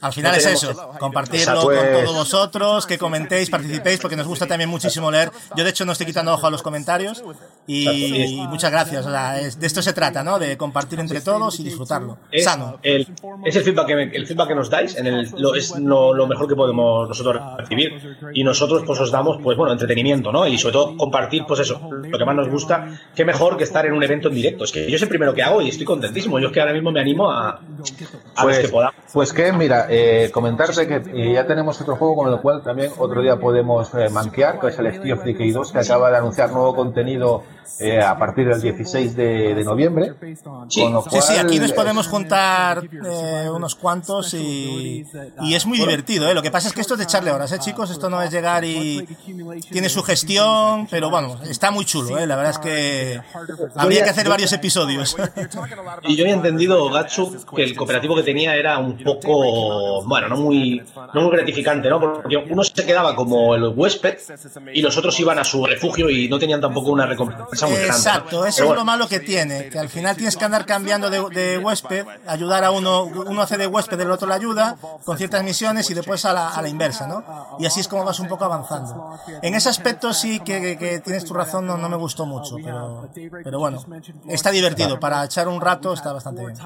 Al final No es eso, compartirlo Exacto, con pues- todos vosotros, que comentéis, participéis, porque nos gusta también muchísimo leer. Yo de hecho no estoy quitando ojo a los comentarios y, Exacto. muchas gracias. O sea, es- de esto se trata, ¿no? De compartir entre todos y disfrutarlo. es Sano. el, es el feedback que, me- el feedback que nos dais en el, lo, es lo, lo mejor que podemos nosotros recibir y nosotros pues os damos pues bueno entretenimiento no y sobre todo compartir pues eso lo que más nos gusta qué mejor que estar en un evento en directo es que yo es el primero que hago y estoy contentísimo yo es que ahora mismo me animo a, a los que Pues, podamos pues que, mira, eh, comentarte que eh, ya tenemos otro juego con el cual también otro día podemos eh, manquear, que es el Steel of Decay 2, que acaba de anunciar nuevo contenido eh, a partir del 16 de, de noviembre. Con lo Sí, cual, sí, aquí nos podemos juntar eh, unos cuantos y, y es muy divertido. ¿eh? Lo que pasa es que esto es de echarle horas, ¿eh, chicos? Esto no es llegar y tiene su gestión, pero bueno, está muy chulo. ¿eh? La verdad es que habría que hacer varios episodios. y yo había entendido Gatsu que el cooperativo que tenía era un poco bueno no muy no muy gratificante no porque uno se quedaba como el huésped y los otros iban a su refugio y no tenían tampoco una recompensa muy grande ¿no? Exacto, eso es lo malo que tiene, que al final tienes que andar cambiando de, de huésped, ayudar a uno, uno hace de huésped, el otro le ayuda con ciertas misiones y después a la, a la inversa, ¿no? Y así es como vas un poco avanzando. En ese aspecto sí que, que- que tienes tu razón, no, no me gustó mucho, pero, pero bueno, está divertido, para echar un rato está bastante bien.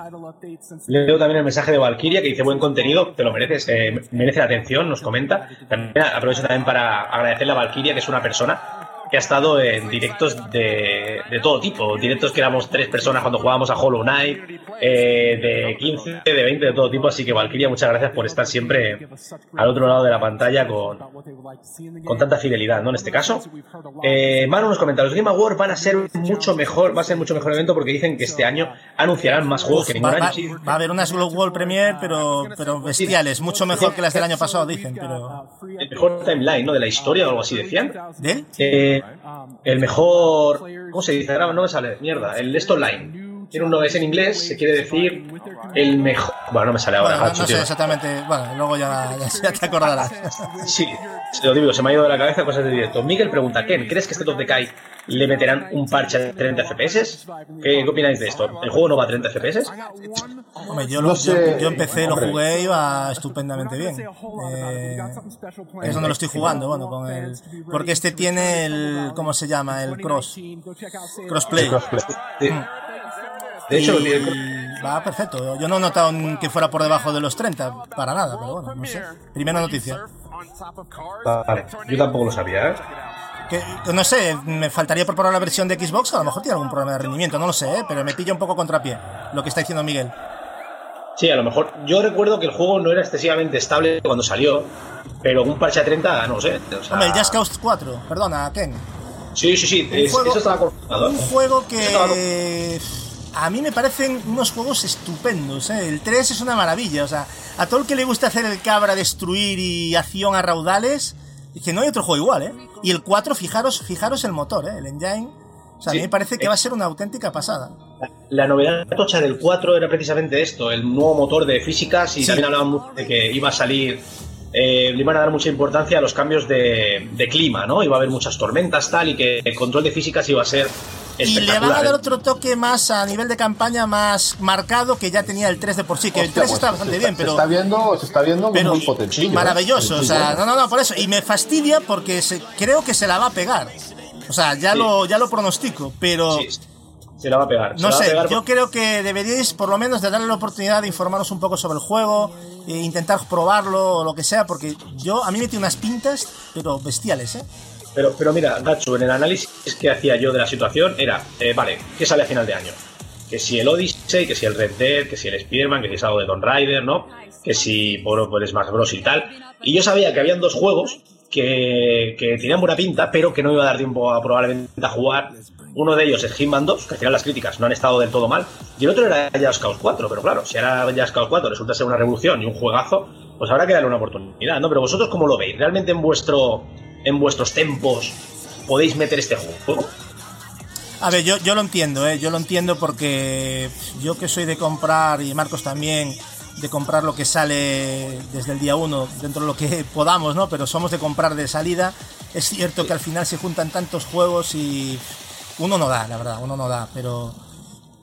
Leo también el mensaje de Valkyria que dice buen contenido, te lo mereces, eh, merece la atención, nos comenta. También aprovecho también para agradecerle a Valkyria, que es una persona que ha estado en directos de, de todo tipo, directos que éramos tres personas cuando jugábamos a Hollow Knight, eh, de 15, de 20, de todo tipo, así que Valkyria, muchas gracias por estar siempre al otro lado de la pantalla con, con tanta fidelidad, ¿no? En este caso. Eh, Manu nos comenta, los Game Awards van a ser mucho mejor, va a ser mucho mejor evento porque dicen que este año anunciarán más juegos que ningún Va, año. va- Sí. va a haber unas World Premiere, pero, pero bestiales, mucho mejor que las del año pasado, dicen, pero... el mejor timeline, ¿no? De la historia o algo así decían. ¿De? Eh, el mejor. ¿Cómo se dice? Ahora no me sale. Mierda. El esto online. Tiene un es en inglés, se quiere decir el mejor. Bueno, no me sale ahora. Bueno, no, no sé tío. exactamente, bueno, luego ya, ya, ya te acordarás. Sí, lo digo, se me ha ido de la cabeza cosas de directo. Miguel pregunta: Ken, ¿crees que este Top Decay le meterán un parche a 30 FPS? ¿Qué, qué opináis de esto? ¿El juego no va a 30 FPS? Hombre, yo, No lo, sé, yo, yo empecé, lo jugué y iba estupendamente bien. Eh, es donde lo estoy jugando, bueno, con el, porque este tiene el, ¿cómo se llama? El cross, crossplay. Sí. De hecho, Y va perfecto. Yo no he notado que fuera por debajo de los 30, para nada, pero bueno, no sé. Primera noticia. Vale, yo tampoco lo sabía, ¿eh? Que, no sé, me faltaría por probar la versión de Xbox, a lo mejor tiene algún problema de rendimiento, no lo sé, ¿eh? pero me pilla un poco contrapié lo que está diciendo Miguel. Sí, a lo mejor. Yo recuerdo que el juego no era excesivamente estable cuando salió pero un parche a 30, no sé. O sea... Hombre, el Just Cause 4, perdona, Ken. Sí, sí, sí, Un es- juego, eso estaba confirmado. un juego Eso estaba que a mí me parecen unos juegos estupendos. ¿eh? El 3 es una maravilla. O sea, a todo el que le gusta hacer el cabra, destruir y acción a raudales, es que no hay otro juego igual. ¿eh? Y el 4, fijaros, fijaros el motor, ¿eh? el engine. O sea, a mí me parece que va a ser una auténtica pasada. La novedad tocha del 4 era precisamente esto, el nuevo motor de físicas y Sí. también hablaban mucho de que iba a salir, eh, le iban a dar mucha importancia a los cambios de, de clima, ¿no? Iba a haber muchas tormentas tal y que el control de físicas iba a ser Y le van a dar ¿eh? otro toque más a nivel de campaña más marcado que ya tenía el 3 de por sí, que el Hostia, 3 pues está bastante bien, pero... Se está viendo, se está viendo pero muy potentillo. ¿eh? maravilloso, Muy o sea, no, no, no, por eso, y me fastidia porque se, creo que se la va a pegar. O sea, ya Sí. lo ya lo pronostico, pero Sí, se la va a pegar. no sé, pegar yo creo que deberíais por lo menos de darle la oportunidad de informaros un poco sobre el juego, e intentar probarlo o lo que sea, porque yo a mí me tiene unas pintas, pero bestiales, ¿eh? Pero, pero mira, Gachu, en el análisis que hacía yo de la situación era, eh, vale, ¿qué sale a final de año? Que si el Odyssey, que si el Red Dead, que si el Spider-Man, que si es algo de Tomb Raider, ¿no? Que si por, por Smash Bros. y tal. Y yo sabía que habían dos juegos que, que tenían buena pinta, pero que no iba a dar tiempo a probablemente a jugar. Uno de ellos es Hitman 2, que al final las críticas no han estado del todo mal. Y el otro era Just Cause 4, pero claro, si ahora Just Cause 4 resulta ser una revolución y un juegazo, pues habrá que darle una oportunidad, ¿no? Pero vosotros, ¿cómo lo veis? ¿Realmente en vuestro en vuestros tempos podéis meter este juego? A ver, yo, yo lo entiendo, ¿eh? yo lo entiendo porque yo que soy de comprar, y Marcos también, de comprar lo que sale desde el día uno, dentro de lo que podamos, ¿no? Pero somos de comprar de salida. Es cierto que al final se juntan tantos juegos y uno no da, la verdad, uno no da, pero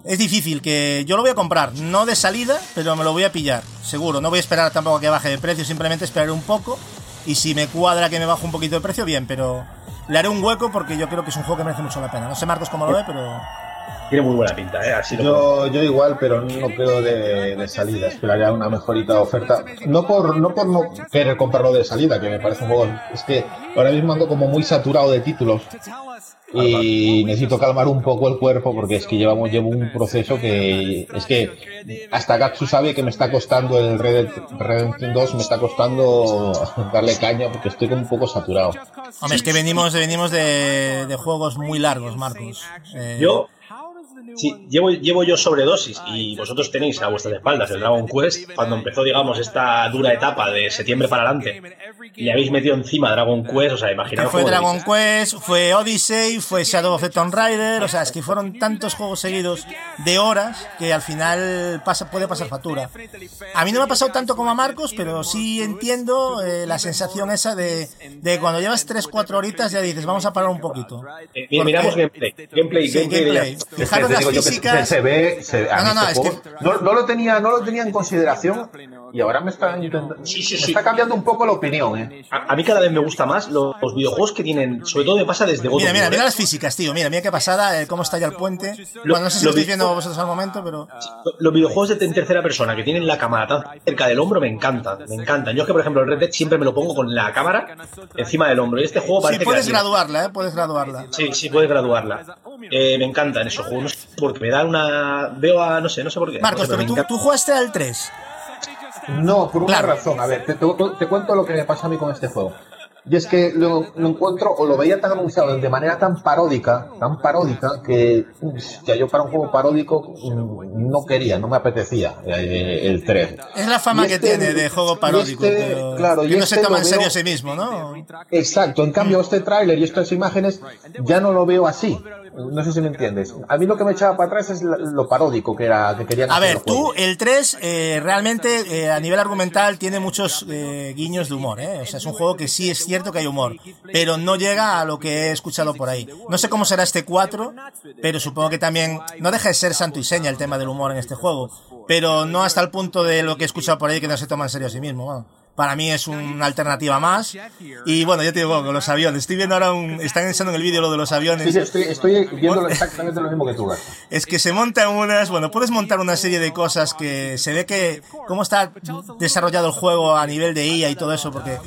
es difícil que yo lo voy a comprar, no de salida, pero me lo voy a pillar, seguro. No voy a esperar tampoco a que baje de precio, simplemente esperaré un poco y si me cuadra que me baje un poquito de precio, bien, pero le haré un hueco porque yo creo que es un juego que merece mucho la pena. No sé Marcos cómo lo ve, pero Tiene muy buena pinta, ¿eh? Así lo Yo, yo igual, pero no creo de, de salida. Esperaría una mejorita oferta. No por, no por no querer comprarlo de salida, que me parece un juego. Es que ahora mismo ando como muy saturado de títulos. Y necesito calmar un poco el cuerpo porque es que llevamos, llevo un proceso que es que hasta Gatsu sabe que me está costando el Red Dead Redemption 2, me está costando darle caña porque estoy como un poco saturado. hombre, es que venimos, venimos de, de juegos muy largos, Marcos. Eh, Yo, sí, llevo, llevo yo sobredosis y vosotros tenéis a vuestras espaldas el Dragon Quest. Cuando empezó, digamos, esta dura etapa de septiembre para adelante, y habéis metido encima Dragon Quest, o sea, que imaginaos fue Dragon. Quest, fue Odyssey, fue Shadow of the Tomb Raider, o sea, es que fueron tantos juegos seguidos de horas que al final pasa, puede pasar factura. A mí no me ha pasado tanto como a Marcos, pero sí entiendo eh, la sensación esa de, de cuando llevas 3-4 horitas ya dices, vamos a parar un poquito. Eh, miramos gameplay. Gameplay, Sí, gameplay. Fijaros las digo yo que físicas. Se, se ve, se- a No, no, no, este es juego que- no, no lo tenía, no lo tenía en consideración y ahora me está intentando, Sí, sí, me sí. está cambiando un poco la opinión, eh. A, a mí cada vez me gusta más los, los videojuegos que tienen, sobre todo me pasa desde God Mira, mira, mira las físicas, tío. Mira, mira qué pasada, eh, cómo está ya el puente. Bueno, no sé si lo lo estáis vi- viendo vosotros al momento, pero. Los videojuegos de en tercera persona que tienen la cámara tan cerca del hombro me encantan, me encantan. Yo es que, por ejemplo, el Red Dead siempre me lo pongo con la cámara encima del hombro y este juego Sí, parece que puedes tiene. graduarla, ¿eh? Puedes graduarla. Sí, sí, puedes graduarla. Eh, me encantan esos juegos, porque me dan una... Veo a... no sé, no sé por qué. Marcos, no sé, pero tú, tú jugaste al 3. No, por una Claro. razón. A ver, te, te- te cuento lo que me pasa a mí con este juego. Y es que lo, lo encuentro, o lo veía tan anunciado de manera tan paródica, tan paródica, que ya yo para un juego paródico mm, no quería, no me apetecía eh, el 3. Es la fama Y que este- tiene de juego paródico, este, pero claro, y que no se este toma lo en serio a sí mismo, ¿no? Exacto, en cambio este tráiler y estas imágenes ya no lo veo así. No sé si me entiendes. A mí lo que me echaba para atrás es lo paródico que era que querían A ver, tú, el 3, eh, realmente eh, a nivel argumental tiene muchos eh, guiños de humor, ¿eh? O sea, es un juego que sí es cierto que hay humor, pero no llega a lo que he escuchado por ahí. No sé cómo será este 4, pero supongo que también no deja de ser santo y seña el tema del humor en este juego, pero no hasta el punto de lo que he escuchado por ahí que no se toma en serio a sí mismo. Para mí es una alternativa más. Y bueno, ya te digo, con los aviones. Estoy viendo ahora un. Están enseñando en el vídeo lo de los aviones. Sí, sí, estoy, estoy viendo exactamente lo mismo que tú. Gato. Es que se montan unas, bueno, puedes montar una serie de cosas que se ve que cómo está desarrollado el juego a nivel de IA y todo eso, porque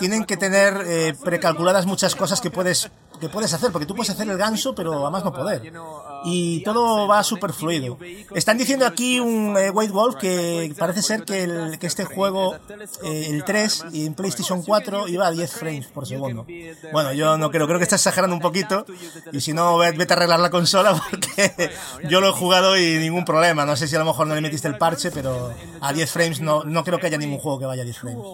tienen que tener eh, precalculadas muchas cosas que puedes que puedes hacer, porque tú puedes hacer el ganso, pero a más no poder. y todo va súper fluido. Están diciendo aquí un eh, White Wolf que parece ser que, el, que este juego, eh, el 3 y en PlayStation 4 iba a 10 frames por segundo. Bueno, yo no creo, creo que está exagerando un poquito y si no, vete a arreglar la consola porque yo lo he jugado y ningún problema. No sé si a lo mejor no le metiste el parche, pero a 10 frames no, no creo que haya ningún juego que vaya a 10 frames.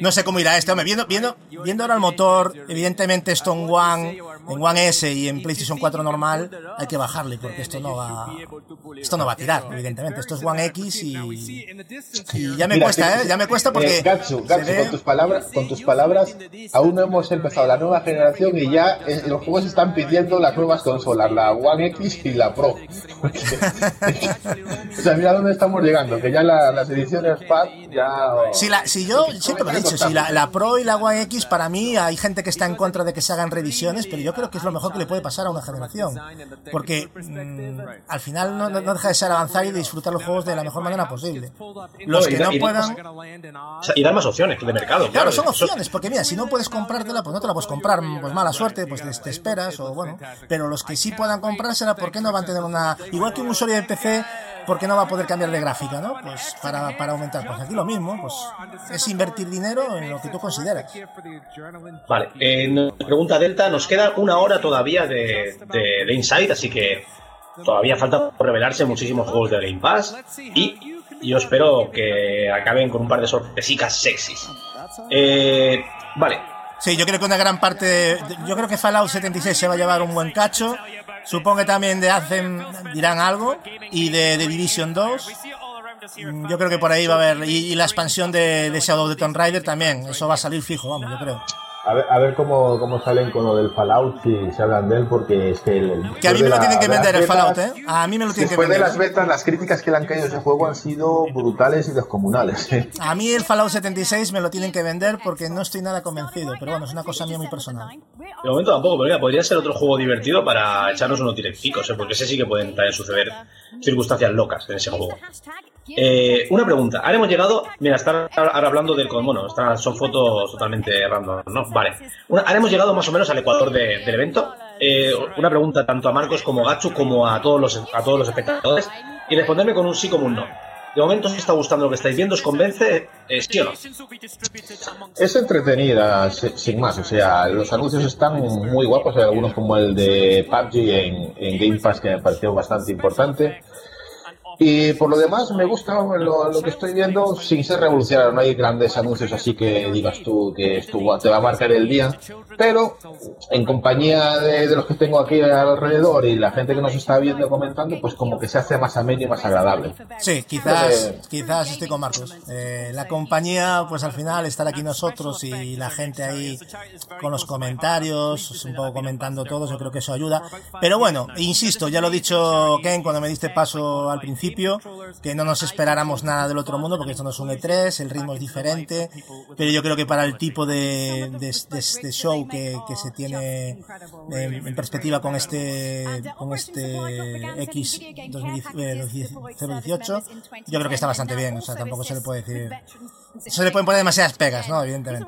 No sé cómo irá este, hombre, viendo, viendo, viendo ahora el motor, evidentemente esto en One, en One S y en PlayStation 4 normal, hay que bajarle porque esto no va esto no va a tirar evidentemente. Esto es One X y, y ya me cuesta eh ya me cuesta porque eh, Gatsu, Gatsu, con tus palabras con tus palabras aún no hemos empezado la nueva generación y ya eh, los juegos están pidiendo las nuevas consolas la One X y la Pro. O sea mira dónde estamos llegando que ya la, las ediciones Pad ya si, la, si yo siempre lo he dicho si la, la Pro y la One X para mí hay gente que está en contra de que se hagan revisiones pero yo creo que es lo mejor que le puede pasar a una generación porque mm, al final no, no, deja de ser avanzar y disfrutar los juegos de la mejor manera posible. Los que no puedan... Y dar más opciones de mercado. Claro, son opciones, porque mira, si no puedes comprártela, pues no te la puedes comprar, pues mala suerte, pues te, te esperas, o bueno, pero los que sí puedan comprársela, ¿por qué no van a tener una... Igual que un usuario de PC ¿por qué no va a poder cambiar de gráfica, no? Pues para, para aumentar. Pues aquí lo mismo, pues es invertir dinero en lo que tú consideras. Vale, eh, pregunta Delta, nos queda una hora todavía de, de, de Inside, así que todavía falta revelarse muchísimos juegos de Game Pass y yo espero que acaben con un par de sorpresicas sexys. Eh, vale. Sí, yo creo que una gran parte, yo creo que Fallout 76 se va a llevar un buen cacho. Supongo que también de Hacen dirán algo y de, Division 2. Yo creo que por ahí va a haber y, y la expansión de, de Shadow of the Tomb Raider también, eso va a salir fijo, vamos, yo creo. A ver, a ver cómo, cómo salen con lo del Fallout, si se hablan de él, porque es que... El, que a mí me lo la, tienen que vender el Fallout, ¿eh? A mí me lo tienen que vender. Después de las betas, las críticas que le han caído a ese juego han sido brutales y descomunales. ¿eh? A mí el Fallout 76 me lo tienen que vender porque no estoy nada convencido, pero bueno, es una cosa mía muy personal. De momento tampoco, pero mira, podría ser otro juego divertido para echarnos unos directicos, ¿eh? porque ese sí que pueden también suceder circunstancias locas en ese juego. Eh, una pregunta. Ahora hemos llegado. Mira, están ahora hablando del. Bueno, están, son fotos totalmente random, ¿no? Vale. Una, hemos llegado más o menos al ecuador de, del evento. Eh, una pregunta tanto a Marcos como a Gachu como a todos los, a todos los espectadores. Y responderme con un sí como un no. De momento os está gustando lo que estáis viendo, ¿os convence? Eh, ¿Sí o no? Es entretenida, sin más. O sea, los anuncios están muy guapos. Hay algunos como el de PUBG en, en Game Pass que me pareció bastante importante. Y por lo demás, me gusta lo, lo, que estoy viendo sin ser revolucionario. No hay grandes anuncios así que digas tú que esto te va a marcar el día. Pero en compañía de, de, los que tengo aquí alrededor y la gente que nos está viendo comentando, pues como que se hace más ameno y más agradable. Sí, quizás, eh, quizás estoy con Marcos. Eh, la compañía, pues al final estar aquí nosotros y la gente ahí con los comentarios, un poco comentando todos, yo creo que eso ayuda. Pero bueno, insisto, ya lo he dicho Ken cuando me diste paso al principio que no nos esperáramos nada del otro mundo, porque esto no es un E3, el ritmo es diferente, pero yo creo que para el tipo de, show que, se tiene en, en, perspectiva con este, con este X 2018, yo creo que está bastante bien, o sea, tampoco se le puede decir, se le pueden poner demasiadas pegas, ¿no? Evidentemente.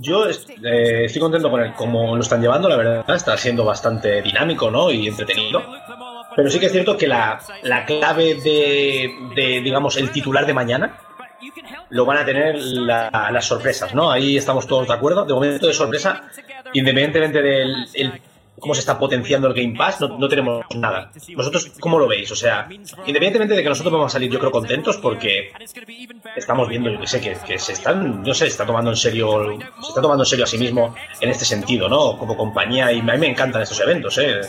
Yo eh, estoy contento con el cómo lo están llevando, la verdad, está siendo bastante dinámico, ¿no? Y entretenido. Pero sí que es cierto que la, la clave de, de, digamos, el titular de mañana lo van a tener la, las sorpresas, ¿no? Ahí estamos todos de acuerdo. De momento de sorpresa, independientemente del el, cómo se está potenciando el Game Pass, no, no, tenemos nada. ¿Vosotros cómo lo veis? O sea, independientemente de que nosotros vamos a salir, yo creo, contentos porque estamos viendo, yo que sé, que, que se están, no sé, se está tomando en serio, se está tomando en serio a sí mismo en este sentido, ¿no? Como compañía, y a mí me encantan estos eventos, ¿eh?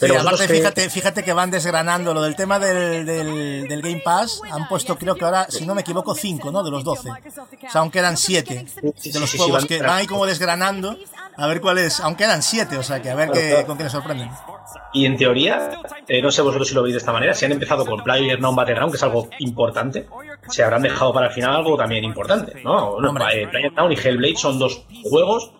Pero sí, aparte, que... fíjate, fíjate que van desgranando lo del tema del, del, del, Game Pass. Han puesto, creo que ahora, si no me equivoco, 5, ¿no? De los 12. O sea, aún quedan 7 de los juegos que van ahí como desgranando. A ver cuál es. Aún quedan 7, o sea, que a ver qué, con qué nos sorprenden. Y en teoría, eh, no sé vosotros si lo veis de esta manera, si han empezado con Player Non Battleground, que es algo importante, se habrán dejado para el final algo también importante, ¿no? no eh, Player Now y Hellblade son dos juegos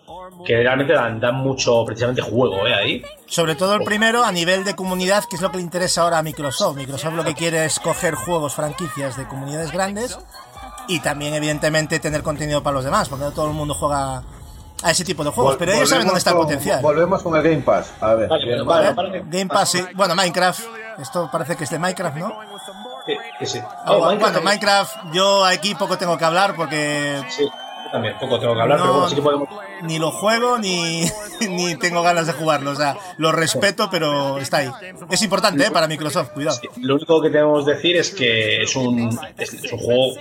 que realmente dan, dan, mucho precisamente juego ¿eh? ahí. Sobre todo el primero a nivel de comunidad, que es lo que le interesa ahora a Microsoft. Microsoft lo que quiere es coger juegos, franquicias de comunidades grandes y también evidentemente tener contenido para los demás, porque no todo el mundo juega a ese tipo de juegos, pero ellos saben dónde está el potencial. Volvemos con el Game Pass. A ver. Game Pass, sí. Bueno, Minecraft. Esto parece que es de Minecraft, ¿no? Sí, sí. Oh, bueno, Minecraft, Minecraft, yo aquí poco tengo que hablar porque. Sí, también poco tengo que hablar, pero bueno, sí que podemos ni lo juego ni, ni tengo ganas de jugarlo. O sea, lo respeto, pero está ahí. Es importante ¿eh? para Microsoft, cuidado. lo único que tenemos que decir es que es un, es, un juego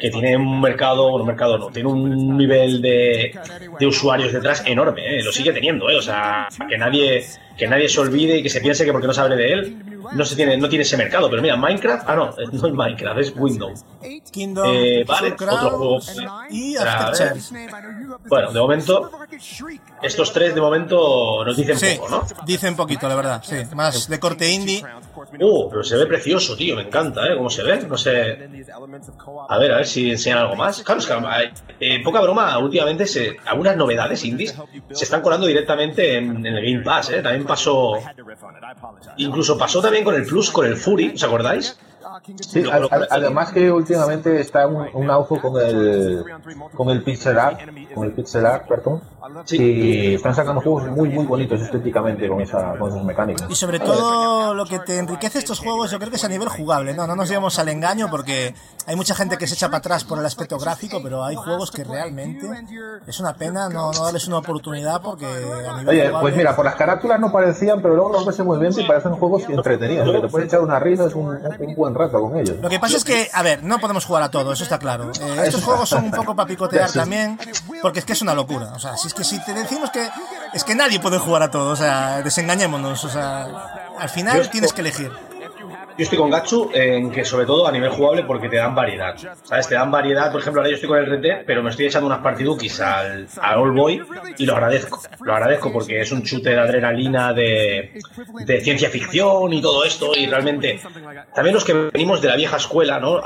que tiene un mercado, bueno, un mercado no, tiene un nivel de, de usuarios detrás enorme, ¿eh? lo sigue teniendo, ¿eh? o sea, que nadie, que nadie se olvide y que se piense que porque no se hable de él, no se tiene, no tiene ese mercado. Pero mira, Minecraft, ah no, no es Minecraft, es Windows. Kingdom, eh, vale, otro juego. Y Bueno, de momento estos tres de momento nos dicen poco, ¿no? Dicen poquito, la verdad, sí. Más de corte indie. Uh, pero se ve precioso, tío, me encanta, ¿eh? ¿Cómo se ve? No sé. A ver, a ver si enseñan algo más. Claro, es que, eh, poca broma, últimamente se, algunas novedades indies se están colando directamente en, el Game Pass, ¿eh? También pasó. Incluso pasó también con el Plus, con el Fury, ¿os acordáis? Sí, además que últimamente está un, un auge con el con el pixel art, con el pixel art, perdón, y están sacando juegos muy muy bonitos estéticamente con esa con esas mecánicas. Y sobre todo lo que te enriquece estos juegos, yo creo que es a nivel jugable, no, no nos llevamos al engaño porque hay mucha gente que se echa para atrás por el aspecto gráfico, pero hay juegos que realmente es una pena no, darles una oportunidad porque a nivel Oye, pues mira, por las carátulas no parecían, pero luego los ves muy bien y parecen juegos entretenidos, te puedes echar una risa, es un, un buen rato con ellos. Lo que pasa es que, a ver, no podemos jugar a todo, eso está claro. Eh, estos juegos son un poco para picotear también, porque es que es una locura. O sea, si es que si te decimos que es que nadie puede jugar a todo, o sea, desengañémonos, o sea, al final tienes que elegir. Yo estoy con Gachu en que sobre todo a nivel jugable porque te dan variedad. ¿Sabes? Te dan variedad, por ejemplo, ahora yo estoy con el Red pero me estoy echando unas partidukis al, al All Boy y lo agradezco. Lo agradezco porque es un chute de adrenalina de, de ciencia ficción y todo esto y realmente también los que venimos de la vieja escuela, ¿no?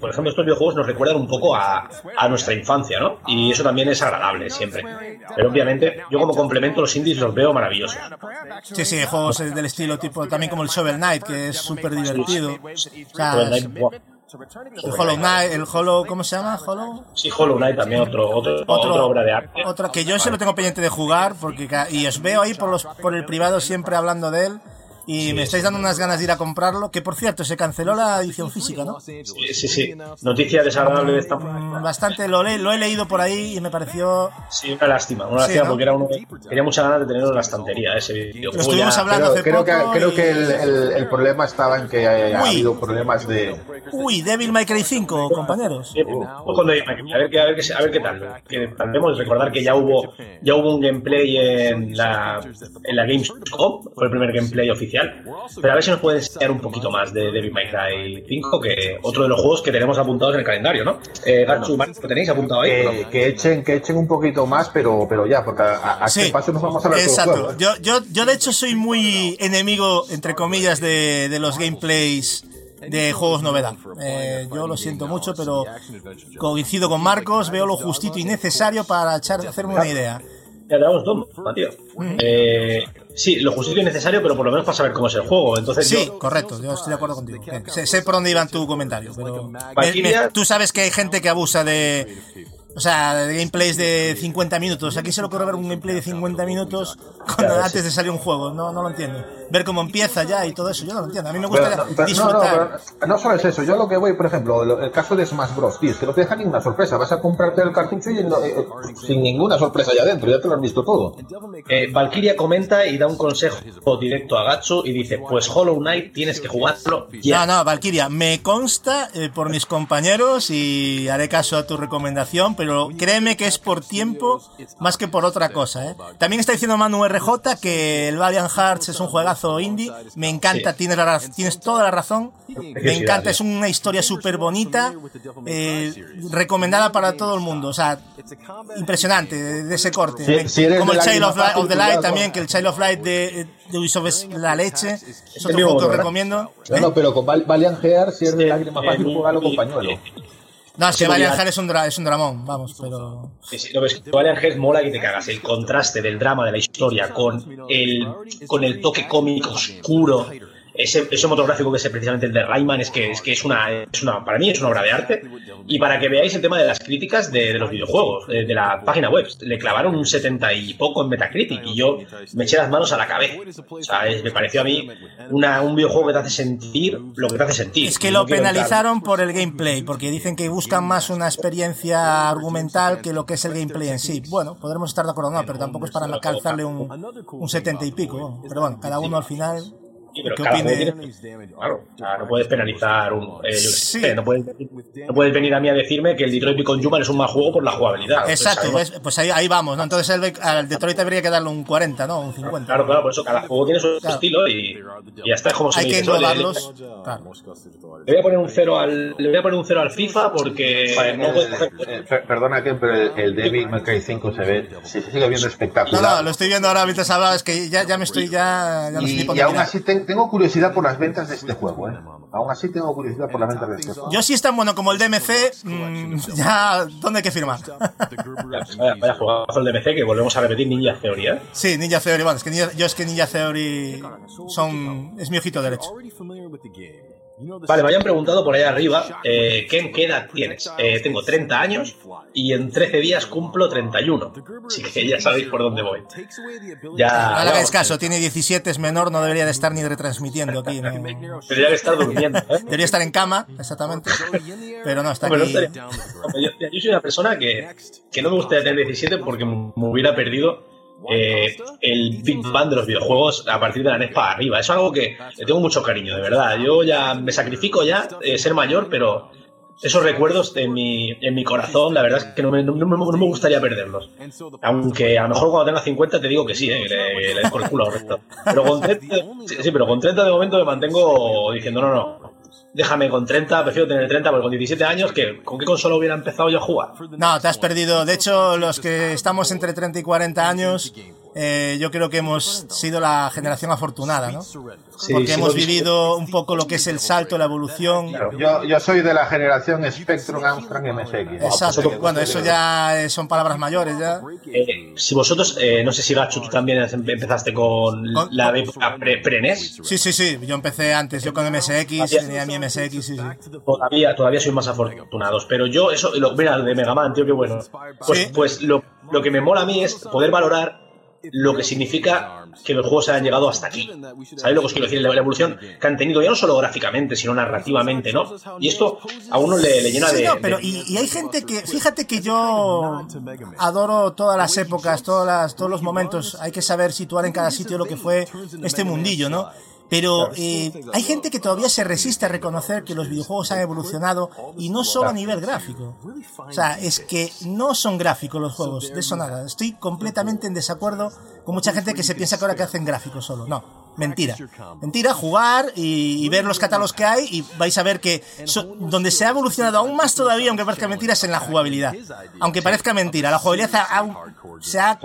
por ejemplo, estos videojuegos nos recuerdan un poco a, a nuestra infancia, ¿no? Y eso también es agradable siempre. Pero obviamente yo como complemento los indies los veo maravillosos. Sí, sí, juegos del estilo tipo también como el Shovel Knight que es súper divertido divertido. el Hollow Knight, el Hollow, ¿cómo se llama? Hollow. Sí, Hollow Knight también otro, otro, otra obra de arte. Otra que yo se lo tengo pendiente de jugar porque y os veo ahí por los por el privado siempre hablando de él y me estáis dando unas ganas de ir a comprarlo, que por cierto, se canceló la edición física, ¿no? Sí, sí, sí. Noticia desagradable de esta mm, Bastante, lo, he leído por ahí y me pareció... Sí, una lástima, una lástima porque era uno, tenía muchas ganas de tenerlo en la estantería, ese videojuego. Lo estuvimos hablando hace creo poco Que, creo que el, el, problema estaba en que ha habido problemas de... Uy, Devil May Cry 5, compañeros. Sí, May Cry, a ver, qué, a, ver qué, a ver qué tal. Que tratemos de recordar que ya hubo, ya hubo un gameplay en la, en la Gamescom, fue el primer gameplay oficial, pero a ver si nos puede enseñar un poquito más de Devil May Cry 5, que otro de los juegos que tenemos apuntados en el calendario, ¿no? Eh, ¿lo tenéis apuntado ahí? que, echen, que echen un poquito más, pero, pero ya, porque a, este paso nos vamos a ver Exacto. Yo, yo, yo, de hecho, soy muy enemigo, entre comillas, de, de los gameplays de juegos novedad. Eh, yo lo siento mucho, pero coincido con Marcos, veo lo justito y necesario para echar, hacerme una idea. Ya damos dos, Matías. Eh, sí, lo justo y necesario, pero por lo menos para saber cómo es el juego. Entonces sí, correcto, yo estoy de acuerdo contigo. sé, por dónde iba tu comentario, pero tú sabes que hay gente que abusa de o sea, de gameplays de 50 minutos. Aquí se lo ocurre ver un gameplay de 50 minutos cuando, antes de salir un juego. No, no lo entiendo. Ver cómo empieza ya y todo eso, yo no lo entiendo. A mí me gusta disfrutar. No, no, solo es eso. Yo lo que voy, por ejemplo, el caso de Smash Bros. Tío, es que no te deja ninguna sorpresa. Vas a comprarte el cartucho y eh, eh, sin ninguna sorpresa allá adentro. Ya te lo has visto todo. Eh, Valkyria comenta y da un consejo directo a Gatsu y dice: Pues Hollow Knight tienes que jugarlo ya. No, no, Valkyria, me consta por mis compañeros y haré caso a tu recomendación pero créeme que es por tiempo más que por otra cosa. ¿eh? También está diciendo Manu RJ que el Valiant Hearts es un juegazo indie. Me encanta, tienes, tienes toda la razón. Me encanta, es una historia súper bonita, eh, recomendada para todo el mundo. O sea, impresionante de, ese corte. Como el Child of, the Light también, que el Child of Light de, de Ubisoft es la leche. Es otro juego que os recomiendo. No, no, pero con Valiant Hearts, si es de lágrima fácil, jugarlo con pañuelo. No, es que Valiant Hearts es un, es un dramón, vamos, pero... Sí, sí, no, ves, Valiant Hearts mola que te cagas. El contraste del drama de la historia con el, con el toque cómico oscuro ese, ese motor gráfico que es precisamente el de Rayman es que es que es una, es una para mí es una obra de arte. Y para que veáis el tema de las críticas de, de los videojuegos de, de, la página web le clavaron un 70 y poco en Metacritic y yo me eché las manos a la cabeza. O sea es, me pareció a mí una, un videojuego que te hace sentir lo que te hace sentir. Es que lo penalizaron entrar... por el gameplay porque dicen que buscan más una experiencia argumental que lo que es el gameplay en sí. Bueno podremos estar de acuerdo no pero tampoco es para calzarle un, un 70 y pico pero bueno cada uno al final Sí, pero cada juego tiene, claro, sea, no puedes penalizar un. Eh, yo sí. sé, no, puedes, no, puedes, venir a mí a decirme que el Detroit Become Human es un mal juego por la jugabilidad. Exacto, pues, pues, pues ahí, ahí, vamos, ¿no? Entonces el, al Detroit habría que darle un 40, ¿no? Un 50. Claro, claro, por eso cada juego tiene su claro. estilo y, y ya está, es como Hay que englobarlos. Claro. Le voy a poner un 0 al, le voy a poner un 0 al FIFA porque. Vale, no puedes coger... eh, perdona, que pero el, el Devil May Cry 5 se ve, se sigue viendo espectacular. No, no, lo estoy viendo ahora mientras hablaba, es que ya, ya me estoy, ya, ya y, y aún así ten, tengo curiosidad por las ventas de este juego, ¿eh? Aún así tengo curiosidad por las ventas de este juego. Yo sí es tan bueno como el DMC, mmm, ya, ¿dónde hay que firmar? vaya, vaya jugazo el DMC que volvemos a repetir Ninja Theory, ¿eh? Sí, Ninja Theory, bueno, es que Ninja, yo es que Ninja Theory son, es mi ojito derecho. Vale, me habían preguntado por ahí arriba, eh, ¿qué, ¿qué, edad tienes? Eh, tengo 30 años y en 13 días cumplo 31. Así que ya sabéis por dónde voy. Ya, no le hagáis caso, tiene 17, es menor, no debería de estar ni retransmitiendo aquí. ¿no? Debería de estar durmiendo. ¿eh? Debería estar en cama, exactamente. Pero no, está aquí. Yo, soy una persona que, que no me gustaría tener 17 porque me hubiera perdido eh, el Big Bang de los videojuegos a partir de la NES para arriba. Es algo que le tengo mucho cariño, de verdad. Yo ya me sacrifico ya eh, ser mayor, pero esos recuerdos en mi, en mi corazón, la verdad es que no me, no, no, no me gustaría perderlos. Aunque a lo mejor cuando tenga 50 te digo que sí, eh, le, le por el culo resto. Pero con 30, sí, sí, pero con 30 de momento me mantengo diciendo, no, no, déjame con 30, prefiero tener 30, porque con 17 años, que ¿con qué consola hubiera empezado yo a jugar? No, te has perdido. De hecho, los que estamos entre 30 y 40 años, eh, yo creo que hemos sido la generación afortunada, ¿no? Sí, Porque sí, hemos vivido un poco lo que es el salto, la evolución. Claro, yo, yo soy de la generación Spectrum Amstrad MSX. Exacto. Bueno, eso ya son palabras mayores, ya. Eh, si vosotros, eh, no sé si Gachu, tú también empezaste con la época pre-NES. Sí, sí, sí. Yo empecé antes, yo con MSX, tenía mi MSX, sí, sí. Todavía, todavía soy más afortunados. Pero yo, eso, lo, mira, de Mega Man, tío, qué bueno. Pues, Sí. pues lo, lo que me mola a mí es poder valorar lo que significa que los juegos hayan llegado hasta aquí. ¿Sabéis lo que os quiero decir? La evolución que han tenido, ya no solo gráficamente, sino narrativamente, ¿no? Y esto a uno le, le llena Sí, de. no, pero de- y, y hay gente que, fíjate que yo adoro todas las épocas, todas las, todos los momentos, hay que saber situar en cada sitio lo que fue este mundillo, ¿no? Pero eh, hay gente que todavía se resiste a reconocer que los videojuegos han evolucionado y no solo a nivel gráfico. O sea, es que no son gráficos los juegos, de eso nada. Estoy completamente en desacuerdo con mucha gente que se piensa que ahora que hacen gráficos solo. No, mentira. Mentira, jugar y, y ver los catálogos que hay y vais a ver que so- donde se ha evolucionado aún más todavía, aunque parezca mentira, es en la jugabilidad. Aunque parezca mentira, la jugabilidad ha- ha- se ha,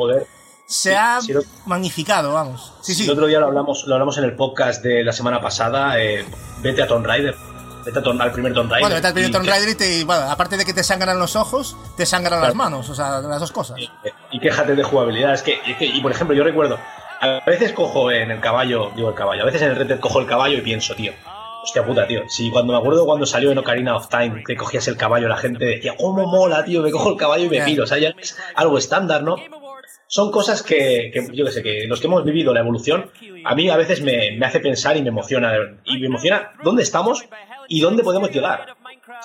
Se ha Si lo- magnificado, vamos. Sí, sí. El otro día lo hablamos, lo hablamos en el podcast de la semana pasada. eh, vete a Tomb Raider. Vete a Tomb- al primer Tomb Raider. Bueno, vete al primer Tomb Raider y te, bueno, aparte de que te sangran los ojos, te sangran las manos, o sea, las dos cosas. y quéjate de jugabilidad. Es que, es que- y por ejemplo, yo recuerdo, a veces cojo en el caballo, digo el caballo, a veces en el Red Dead cojo el caballo y pienso, tío, hostia puta, tío. Si cuando me acuerdo cuando salió en Ocarina of Time, que cogías el caballo, la gente decía, ¿cómo mola, tío? Me cojo el caballo y me piro. O sea, ya es algo estándar, ¿no? Son cosas que, que, yo que sé, que los que hemos vivido la evolución, a mí a veces me, me hace pensar y me emociona. Y me emociona dónde estamos y dónde podemos llegar.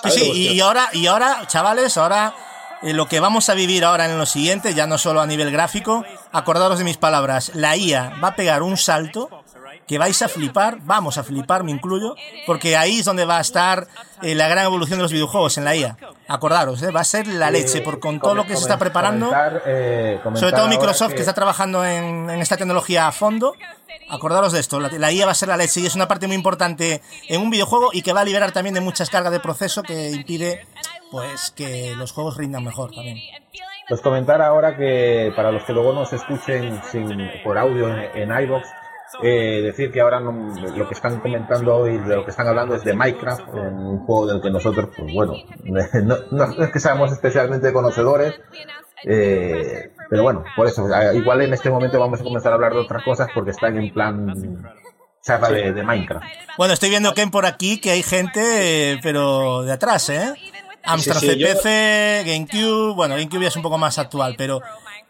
Sí, ¿Sabes sí, y ahora, y ahora, chavales, ahora eh, lo que vamos a vivir ahora en lo siguiente, ya no solo a nivel gráfico, acordaros de mis palabras, la IA va a pegar un salto que vais a flipar, vamos a flipar, me incluyo, porque ahí es donde va a estar eh, la gran evolución de los videojuegos, en la IA. Acordaros, eh, va a ser la leche, por con todo lo que se está preparando. Eh, Sobre todo Microsoft, que... está trabajando en, en esta tecnología a fondo. Acordaros de esto, la, la IA va a ser la leche y es una parte muy importante en un videojuego y que va a liberar también de muchas cargas de proceso que impide pues que los juegos rindan mejor también. Pues comentar ahora que para los que luego nos escuchen sin, por audio en, en iVoox, eh, decir que ahora no- lo que están comentando hoy, de lo que están hablando es de Minecraft, un juego del que nosotros, pues bueno, no, es que seamos especialmente conocedores, eh, pero bueno, por eso, eh, igual en este momento vamos a comenzar a hablar de otras cosas porque están en plan charla de, de Minecraft. Bueno, estoy viendo Ken por aquí que hay gente, eh, pero de atrás, ¿eh? Amstrad Sí, sí, yo- CPC, GameCube, bueno, GameCube ya es un poco más actual, pero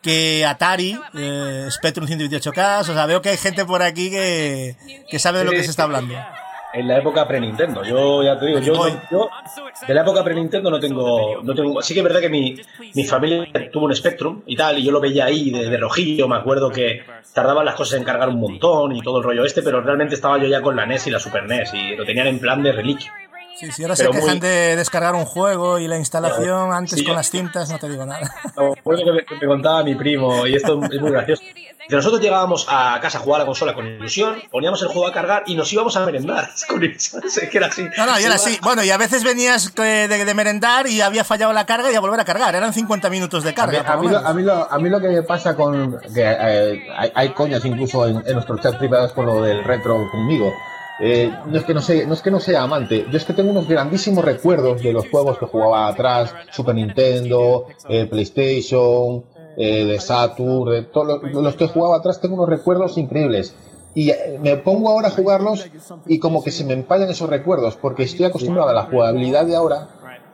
que Atari, eh, Spectrum 128K, o sea, veo que hay gente por aquí que, que sabe de lo que se está hablando. En la época pre-Nintendo, yo ya te digo, yo, yo de la época pre-Nintendo no tengo, no tengo. Sí que es verdad que mi, mi familia tuvo un Spectrum y tal, y yo lo veía ahí de, de rojillo. Me acuerdo que tardaban las cosas en cargar un montón y todo el rollo este, pero realmente estaba yo ya con la NES y la Super NES y lo tenían en plan de reliquia. Sí, sí, ahora se Pero quejan muy- de descargar un juego y la instalación antes Sí, con las cintas, no te digo nada. Me acuerdo que me, que me contaba mi primo, y esto es muy gracioso. Que nosotros llegábamos a casa a jugar a la consola con ilusión, poníamos el juego a cargar y nos íbamos a merendar con ilusión. Que era así. No, no, y era así. Bueno, y a veces venías eh, de, de merendar y había fallado la carga y a volver a cargar. Eran 50 minutos de A mí, carga. a por lo mí lo, a, mí lo, a mí lo que me pasa con. que eh, hay, hay coñas incluso en, en nuestros chats privados con lo del retro conmigo. Eh, no, es que no, sé, no es que no sea amante, yo es que tengo unos grandísimos recuerdos de los juegos que jugaba atrás: Super Nintendo, eh, PlayStation, eh, de Saturn, de todos los que jugaba atrás. Tengo unos recuerdos increíbles. Y eh, me pongo ahora a jugarlos y como que se me empañan esos recuerdos, porque estoy acostumbrado a la jugabilidad de ahora,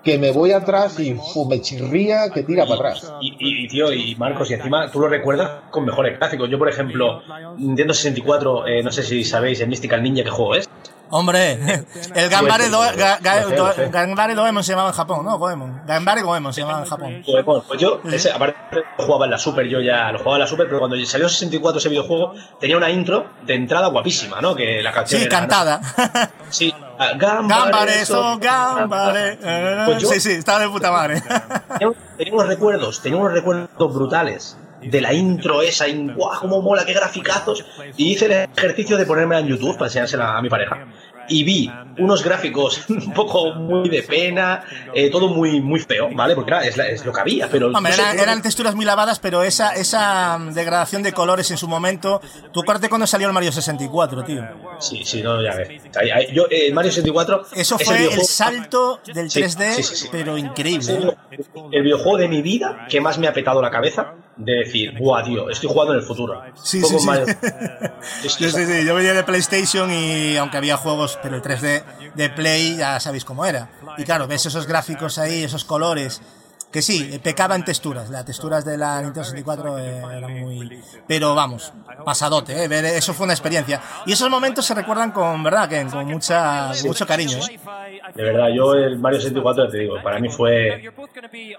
que me voy atrás y fu, me chirría que tira para atrás. Y, y, tío, y Marcos, y encima tú lo recuerdas con mejores gráficos. Yo, por ejemplo, Nintendo 64, eh, no sé si sabéis, el Mystical Ninja, ¿qué juego es? Hombre, el Gambare, Do, Ga- Ga- Lo sé, lo sé. Do- Gambare Goemon se llamaba en Japón, ¿no? Goemon. Gambare Goemon se llamaba en Japón. Pues, bueno, pues yo, ese, aparte, lo jugaba en la Super, yo ya lo jugaba en la Super, pero cuando salió en 64 ese videojuego, tenía una intro de entrada guapísima, ¿no? Que la canción Sí, era- cantada. Sí, ah, Gambare, so- Gambare. Pues yo- Sí, sí, estaba de puta madre. Tenía unos recuerdos, tenía unos recuerdos brutales de la intro esa, y ¡guau, cómo mola, qué graficazos! Y hice el ejercicio de ponérmela en YouTube para enseñársela a mi pareja. Y vi unos gráficos un poco muy de pena, eh, todo muy, muy feo, ¿vale? Porque era, es, la- es lo que había, pero... Hombre, no sé, eran, texturas muy lavadas, pero esa, esa mm, degradación de colores en su momento. ¿Tú acuérdate cuando salió el Mario 64, tío? Sí, sí, no, ya ves. Yo, eh, Mario 64... Eso es fue el, salto del Sí, 3D, sí, sí, sí. pero increíble. el, ¿eh? el videojuego de mi vida que más me ha petado la cabeza de decir, ¡buah, tío! Estoy jugando en el futuro. Sí, sí, sí. Sí. Yo venía de PlayStation y aunque había juegos, pero el 3D de Play ya sabéis cómo era. Y claro, ves esos gráficos ahí, esos colores. Que sí, pecaba en texturas. Las texturas de la Nintendo 64 eh, eran muy. Pero vamos, pasadote, ¿eh? Ver eso fue una experiencia. Y esos momentos se recuerdan con, ¿verdad? Que con mucha, mucho cariño, ¿eh? De verdad, yo el Mario 64, ya te digo, para mí fue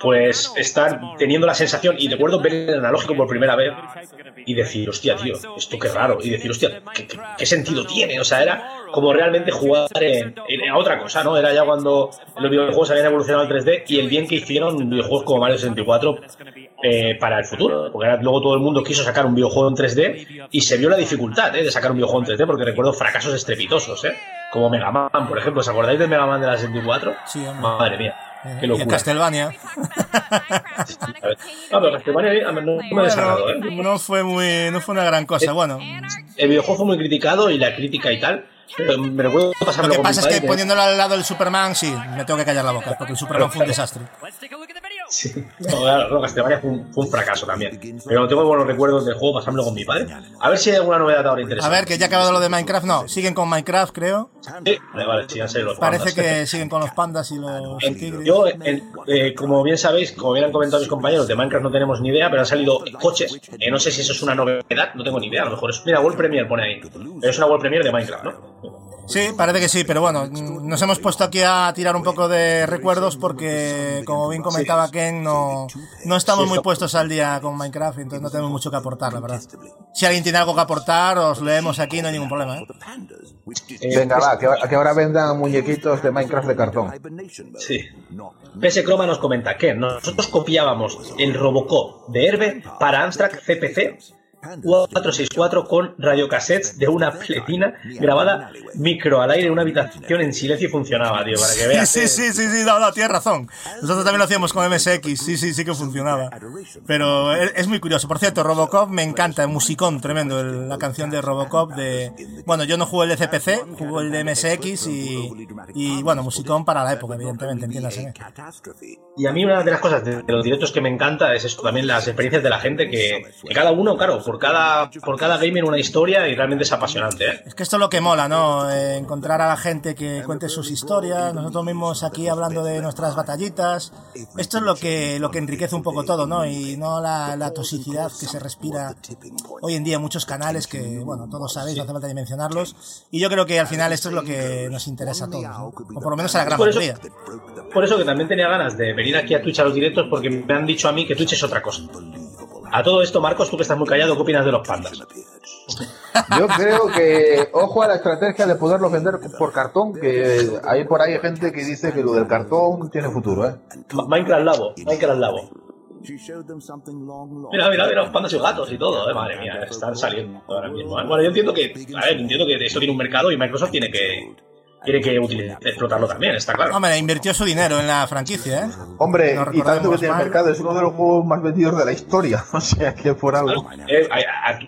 pues estar teniendo la sensación, y recuerdo ver el analógico por primera vez y decir, hostia, tío, esto qué raro, y decir, hostia, ¿qué, qué- qué sentido tiene? O sea, era como realmente jugar en, en- a otra cosa, ¿no? Era ya cuando los videojuegos habían evolucionado al 3D y el bien que hicieron videojuegos como Mario 64 eh, para el futuro, porque ahora luego todo el mundo quiso sacar un videojuego en 3D y se vio la dificultad ¿eh? de sacar un videojuego en 3D, porque recuerdo fracasos estrepitosos, ¿eh? Como Mega Man, por ejemplo, ¿os acordáis del Mega Man de la 64? Sí, hombre. Madre mía, Eh, qué y el locura. Castlevania. A ver. No, pero Castlevania mí no, no me desagradó, ¿eh? Bueno, no fue muy, no fue una gran cosa. Bueno, El videojuego fue muy criticado y la crítica y tal, pero me recuerdo pasarlo lo que con pasa mi es que poniéndolo al lado del Superman, sí, me tengo que callar la boca, porque el Superman fue un desastre. Sí, no, no, Castlevania fue un, fue un fracaso también. Pero tengo buenos recuerdos del juego, pasármelo con mi padre. A ver si hay alguna novedad ahora A interesante. ver, que ya ha acabado lo de Minecraft, no, siguen con Minecraft, creo. Sí, vale, vale, sí, ya sé los Parece pandas. que siguen con los pandas y los tigres. Yo, eh, como bien sabéis, como bien han comentado mis compañeros, de Minecraft no tenemos ni idea, pero han salido coches. Eh, no sé si eso es una novedad, no tengo ni idea. A lo mejor es. Mira, World Premiere pone ahí. Pero es una World Premiere de Minecraft, ¿no? Sí, parece que sí, pero bueno, nos hemos puesto aquí a tirar un poco de recuerdos porque, como bien comentaba Ken, no, no estamos muy puestos al día con Minecraft, entonces no tenemos mucho que aportar, la verdad. Si alguien tiene algo que aportar, os leemos aquí, no hay ningún problema. ¿eh? Eh, Venga, va, que, que ahora vendan muñequitos de Minecraft de cartón. Sí. PS Croma nos comenta que nosotros copiábamos el Robocop de Herbe para Amstrad CPC 464 con radiocassettes de una pletina grabada micro al aire en una habitación en silencio y funcionaba, tío, para que veas. Sí, eh. sí, sí, sí, no, no, tienes razón. Nosotros también lo hacíamos con MSX, sí, sí, sí que funcionaba. Pero es, es muy curioso. Por cierto, Robocop me encanta, musicón tremendo, el- la canción de Robocop de... Bueno, yo no jugué el de CPC, jugué el de MSX y, y bueno, musicón para la época, evidentemente, entiéndase. Y a mí una de las cosas de, de los directos que me encanta es esto, también las experiencias de la gente que, que cada uno, claro, por cada, por cada gamer una historia y realmente es apasionante. ¿eh? Es que esto es lo que mola, ¿no? Eh, encontrar a la gente que cuente sus historias, nosotros mismos aquí hablando de nuestras batallitas. Esto es lo que, lo que enriquece un poco todo, ¿no? Y no la, la toxicidad que se respira hoy en día en muchos canales que, bueno, todos sabéis, no hace falta ni mencionarlos. Y yo creo que al final esto es lo que nos interesa a todos, ¿no? o por lo menos a la gran Por eso- mayoría. Por eso que también tenía ganas de venir aquí a Twitch a los directos porque me han dicho a mí que Twitch es otra cosa. A todo esto, Marcos, tú que estás muy callado, ¿qué opinas de los pandas? Yo creo que, ojo a la estrategia de poderlos vender por cartón, que hay por ahí gente que dice que lo del cartón tiene futuro, ¿eh? Minecraft Labo, Minecraft Labo. Mira, mira, mira, los pandas y gatos y todo, eh, madre mía, están saliendo ahora mismo. ¿eh? Bueno, yo entiendo que, a ver, entiendo que esto tiene un mercado y Microsoft tiene que, tiene que utilizar, explotarlo también, está claro. Hombre, invirtió su dinero en la franquicia, ¿eh? Hombre, No y tanto que tiene mal. mercado, es uno de los juegos más vendidos de la historia, o sea que por algo. Eh,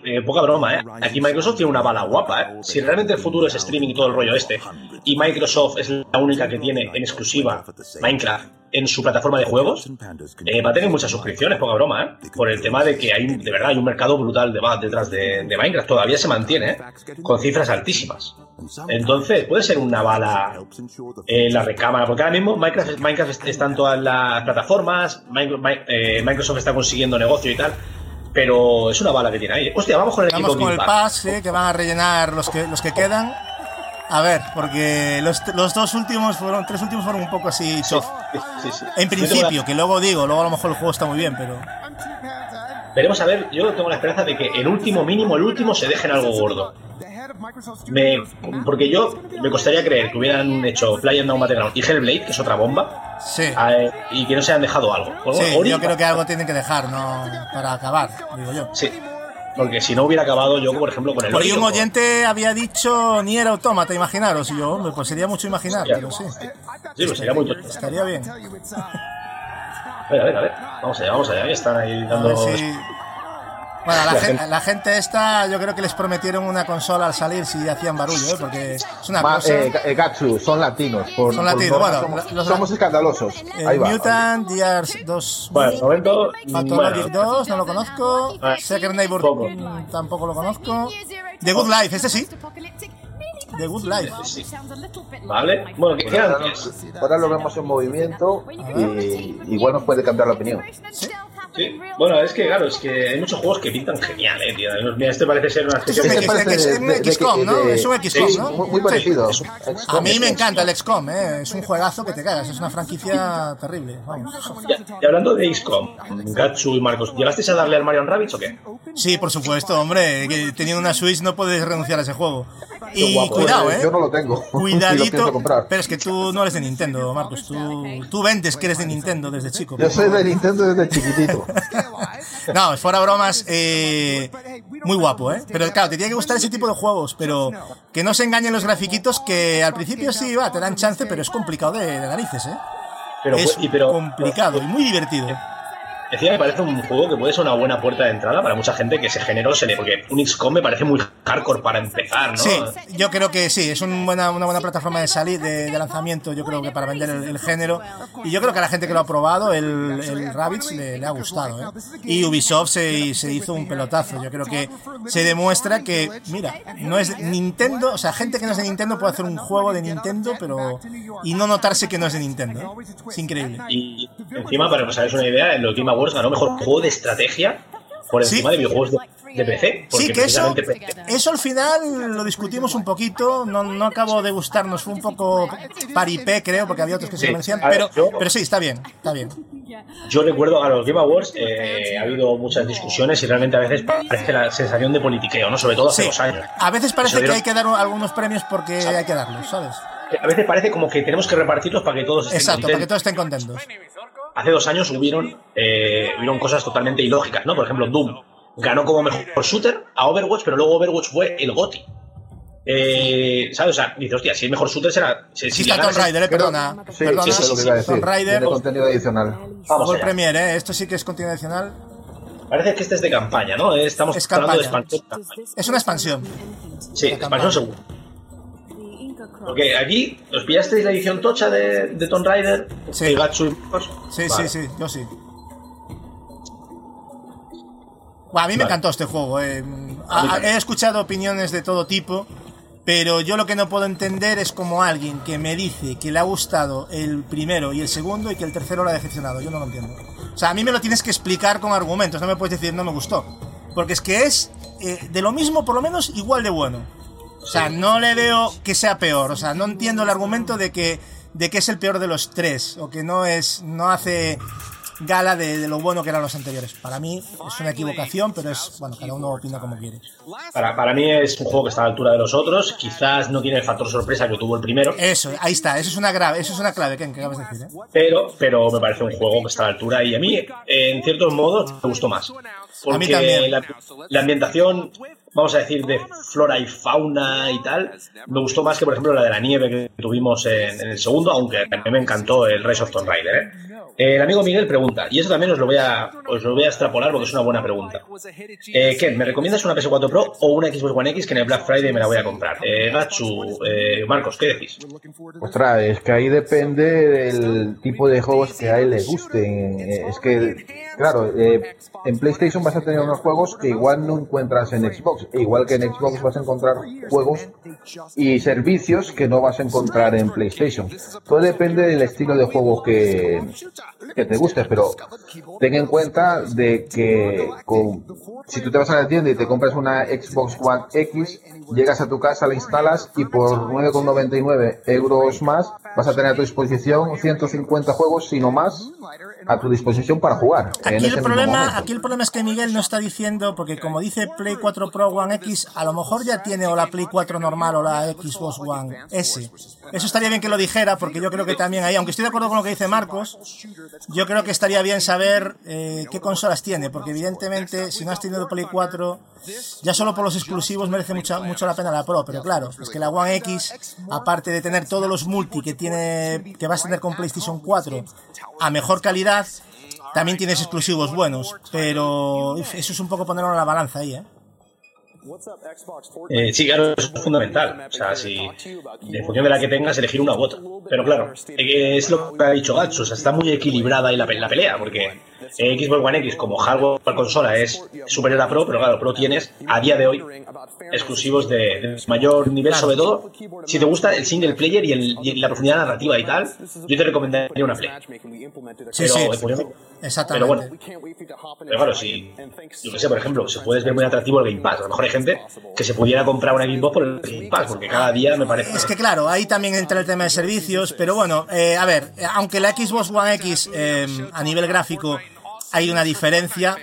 eh, poca broma, ¿eh? Aquí Microsoft tiene una bala guapa, ¿eh? Si realmente el futuro es streaming y todo el rollo este, y Microsoft es la única que tiene en exclusiva Minecraft en su plataforma de juegos, eh, va a tener muchas suscripciones, poca broma, ¿eh? Por el tema de que hay, de verdad, hay un mercado brutal de, detrás de, de Minecraft, todavía se mantiene, ¿eh? Con cifras altísimas. Entonces, puede ser una bala en la recámara, porque ahora mismo Minecraft, Minecraft está en todas las plataformas, eh, Microsoft está consiguiendo negocio y tal, pero es una bala que tiene ahí. Hostia, vamos con el Vamos equipo con el Pass. pass, sí, que van a rellenar los que, los que quedan. A ver, porque los, los dos últimos fueron, tres últimos fueron un poco así. Sí, sí. En principio, que luego digo, luego a lo mejor el juego está muy bien, pero. veremos a ver, yo tengo la esperanza de que el último, mínimo, el último, se dejen algo gordo. Me, porque yo me costaría creer que hubieran hecho PlayerUnknown's Battleground y Hellblade, que es otra bomba, Sí. y que no se hayan dejado algo. Sí, Ori- yo creo que algo tienen que dejar, ¿no? Para acabar, digo yo. Sí, porque si no hubiera acabado yo, por ejemplo, con el Por ahí un oyente había dicho ni era autómata, imaginaros. Y yo, hombre, pues sería mucho imaginar, pero sí. Sí, pues sería muy tonto. Estaría bien. A ver, a ver, a ver. Vamos allá, vamos allá. Están ahí A dando. ver si- Bueno, la, La gente, gente- la gente esta, yo creo que les prometieron una consola al salir si hacían barullo, ¿eh? Porque es una Ma- cosa. eh, eh, Gatsu, son latinos. Por, Son latinos, bueno, somos, los- somos escandalosos. El Ahí va. Mutant, Gears 2, Bueno, momento. Pathologic bueno, 2, no lo conozco. Ah, Second Neighbor poco. tampoco lo conozco. The Good Life, ese sí. The Good Life. Sí. Vale. Bueno, ¿qué quedan? Ahora lo vemos en movimiento y igual nos puede cambiar la opinión. Sí. Bueno, es que claro, es que hay muchos juegos que pintan genial, eh, tío. Mira, este parece ser una especie Es un de. Este parece es un de- de- XCOM, ¿no? de- Es un XCOM, sí, ¿no? Muy, muy Sí. parecido. A mí me encanta el XCOM, ¿eh? es un juegazo que te cagas, es una franquicia terrible. Vamos. Ya- Y hablando de XCOM, Gatsu y Marcos, ¿llegasteis a darle al Mario Rabbids o qué? Sí, por supuesto, hombre, que teniendo una Switch no puedes renunciar a ese juego. Y guapo, cuidado, ¿eh? Yo no lo tengo. lo Cuidadito, comprar. pero es que tú no eres de Nintendo, Marcos. Tú, tú vendes que eres de Nintendo desde chico. Yo soy de Nintendo desde chiquitito. No, fuera bromas, eh, muy guapo, ¿eh? Pero claro, te tiene que gustar ese tipo de juegos, pero que no se engañen los grafiquitos, que al principio sí, va, te dan chance, pero es complicado de, de narices, ¿eh? Pero, es y- pero complicado y muy divertido. Decía, me parece un juego que puede ser una buena puerta de entrada para mucha gente que se generó, se le- porque un XCOM me parece muy hardcore para empezar, ¿no? Sí, yo creo que sí, es un buena, una buena plataforma de salir, de, de lanzamiento, yo creo que para vender el, el género. Y yo creo que a la gente que lo ha probado, el, el Rabbids, le, le ha gustado. ¿eh? Y Ubisoft se, se hizo un pelotazo. Yo creo que se demuestra que, mira, no es Nintendo, o sea, gente que no es de Nintendo puede hacer un juego de Nintendo, pero. y no notarse que no es de Nintendo. ¿eh? Es increíble. Y encima, para que os hagáis una idea, en los Game Awards ganó mejor juego de estrategia por Sí. encima de videojuegos de, de PC. Sí, que eso, eso al final lo discutimos un poquito, no, no acabo de gustarnos, fue un poco paripé, creo, porque había otros que se Sí, a ver, pero, yo- pero sí, está bien, está bien. Yo recuerdo a los Game Awards, eh, ha habido muchas discusiones y realmente a veces parece la sensación de politiqueo, ¿no? Sobre todo hace Sí, dos años. a veces parece Eso que dieron- hay que dar algunos premios porque hay que darlos, ¿sabes? A veces parece como que tenemos que repartirlos para que todos estén Exacto, para que contentos. todos estén contentos. Hace dos años hubieron, eh, hubieron cosas totalmente ilógicas, ¿no? Por ejemplo, Doom ganó como mejor shooter a Overwatch, pero luego Overwatch fue el GOTY. Eh, ¿Sabes? O sea, dice, hostia, si el mejor shooter será. Si, Sí si está Tomb Raider, eh, perdona, Sí, perdona, sí, lo que decir. Tomb Raider, Tiene contenido adicional. Vamos allá. Premier, ¿eh? esto sí que es contenido adicional. Parece que este es de campaña, ¿no? Eh, Estamos Es hablando de expansión. Es una expansión. Sí, expansión seguro. Porque aquí, ¿os pillasteis la edición tocha de, de Tomb Raider? Sí. Y Gatsu y Marcos? Sí, Vale. sí, sí, yo sí. a mí me encantó este juego. Eh. he escuchado opiniones de todo tipo, pero yo lo que no puedo entender es como alguien que me dice que le ha gustado el primero y el segundo y que el tercero lo ha decepcionado. Yo no lo entiendo. O sea, a mí me lo tienes que explicar con argumentos, no me puedes decir no me gustó. Porque es que es eh, de lo mismo, por lo menos, igual de bueno. O sea, no le veo que sea peor. O sea, no entiendo el argumento de que, de que es el peor de los tres. O que no es. no hace gala de, lo bueno que eran los anteriores. Para mí es una equivocación, pero es, bueno, cada uno opina como quiere. Para, para mí es un juego que está a la altura de los otros, quizás no tiene el factor sorpresa que tuvo el primero. Eso, ahí está, eso es una grave, eso es una clave, que acabas de decir. ¿eh? Pero, pero me parece un juego que está a la altura y a mí, en ciertos modos, me gustó más. a mí también. La, ambientación vamos a decir, de flora y fauna y tal, me gustó más que, por ejemplo, la de la nieve que tuvimos en, el segundo, aunque a me encantó el Rise of Tomb Raider. ¿eh? El amigo Miguel pregunta, y eso también os lo voy a, os lo voy a extrapolar porque es una buena pregunta. Eh, Ken, ¿me recomiendas una PS4 Pro o una Xbox One X que en el Black Friday me la voy a comprar? Eh, Gachu, eh, Marcos, ¿qué decís? Ostras, es que ahí depende del tipo de juegos que a él le gusten. Eh, es que, claro, eh, en PlayStation vas a tener unos juegos que igual no encuentras en Xbox. Igual que en Xbox vas a encontrar juegos y servicios que no vas a encontrar en PlayStation. Todo depende del estilo de juego que, te guste, pero ten en cuenta de que si tú te vas a la tienda y te compras una Xbox One X, llegas a tu casa, la instalas y por 9,99 euros más vas a tener a tu disposición 150 juegos, sino más, a tu disposición para jugar. Aquí, el problema, aquí el problema es que Miguel no está diciendo, porque como dice Play 4 Pro One X, a lo mejor ya tiene o la Play 4 normal o la Xbox One S. Eso estaría bien que lo dijera, porque yo creo que también ahí, aunque estoy de acuerdo con lo que dice Marcos, yo creo que estaría bien saber eh, qué consolas tiene, porque evidentemente si no has tenido Play 4, ya solo por los exclusivos merece mucho, mucho la pena la Pro, pero claro, es que la One X, aparte de tener todos los multi que tiene, que vas a tener con PlayStation 4 a mejor calidad, también tienes exclusivos buenos, pero eso es un poco ponerlo en la balanza ahí, ¿eh? Eh, sí, claro, eso es fundamental. O sea, si en función de la que tengas, elegir una u otra. Pero claro, es lo que ha dicho Gatsu, o sea, está muy equilibrada ahí la, la pelea, porque Xbox One X como hardware consola es superior a Pro, pero claro, Pro tienes a día de hoy exclusivos de, mayor nivel, sobre todo si te gusta el single player y, la profundidad narrativa y tal, yo te recomendaría una Play. Sí, sí, exactamente. Pero bueno, pero claro, si, yo que sé, por ejemplo, se puede ver muy atractivo el Game Pass, a lo mejor hay gente que se pudiera comprar una Game Box por el Game Pass, porque cada día me parece... Es que claro, ahí también entra el tema de servicios, pero bueno, eh, a ver, aunque la Xbox One X eh, a nivel gráfico hay una diferencia,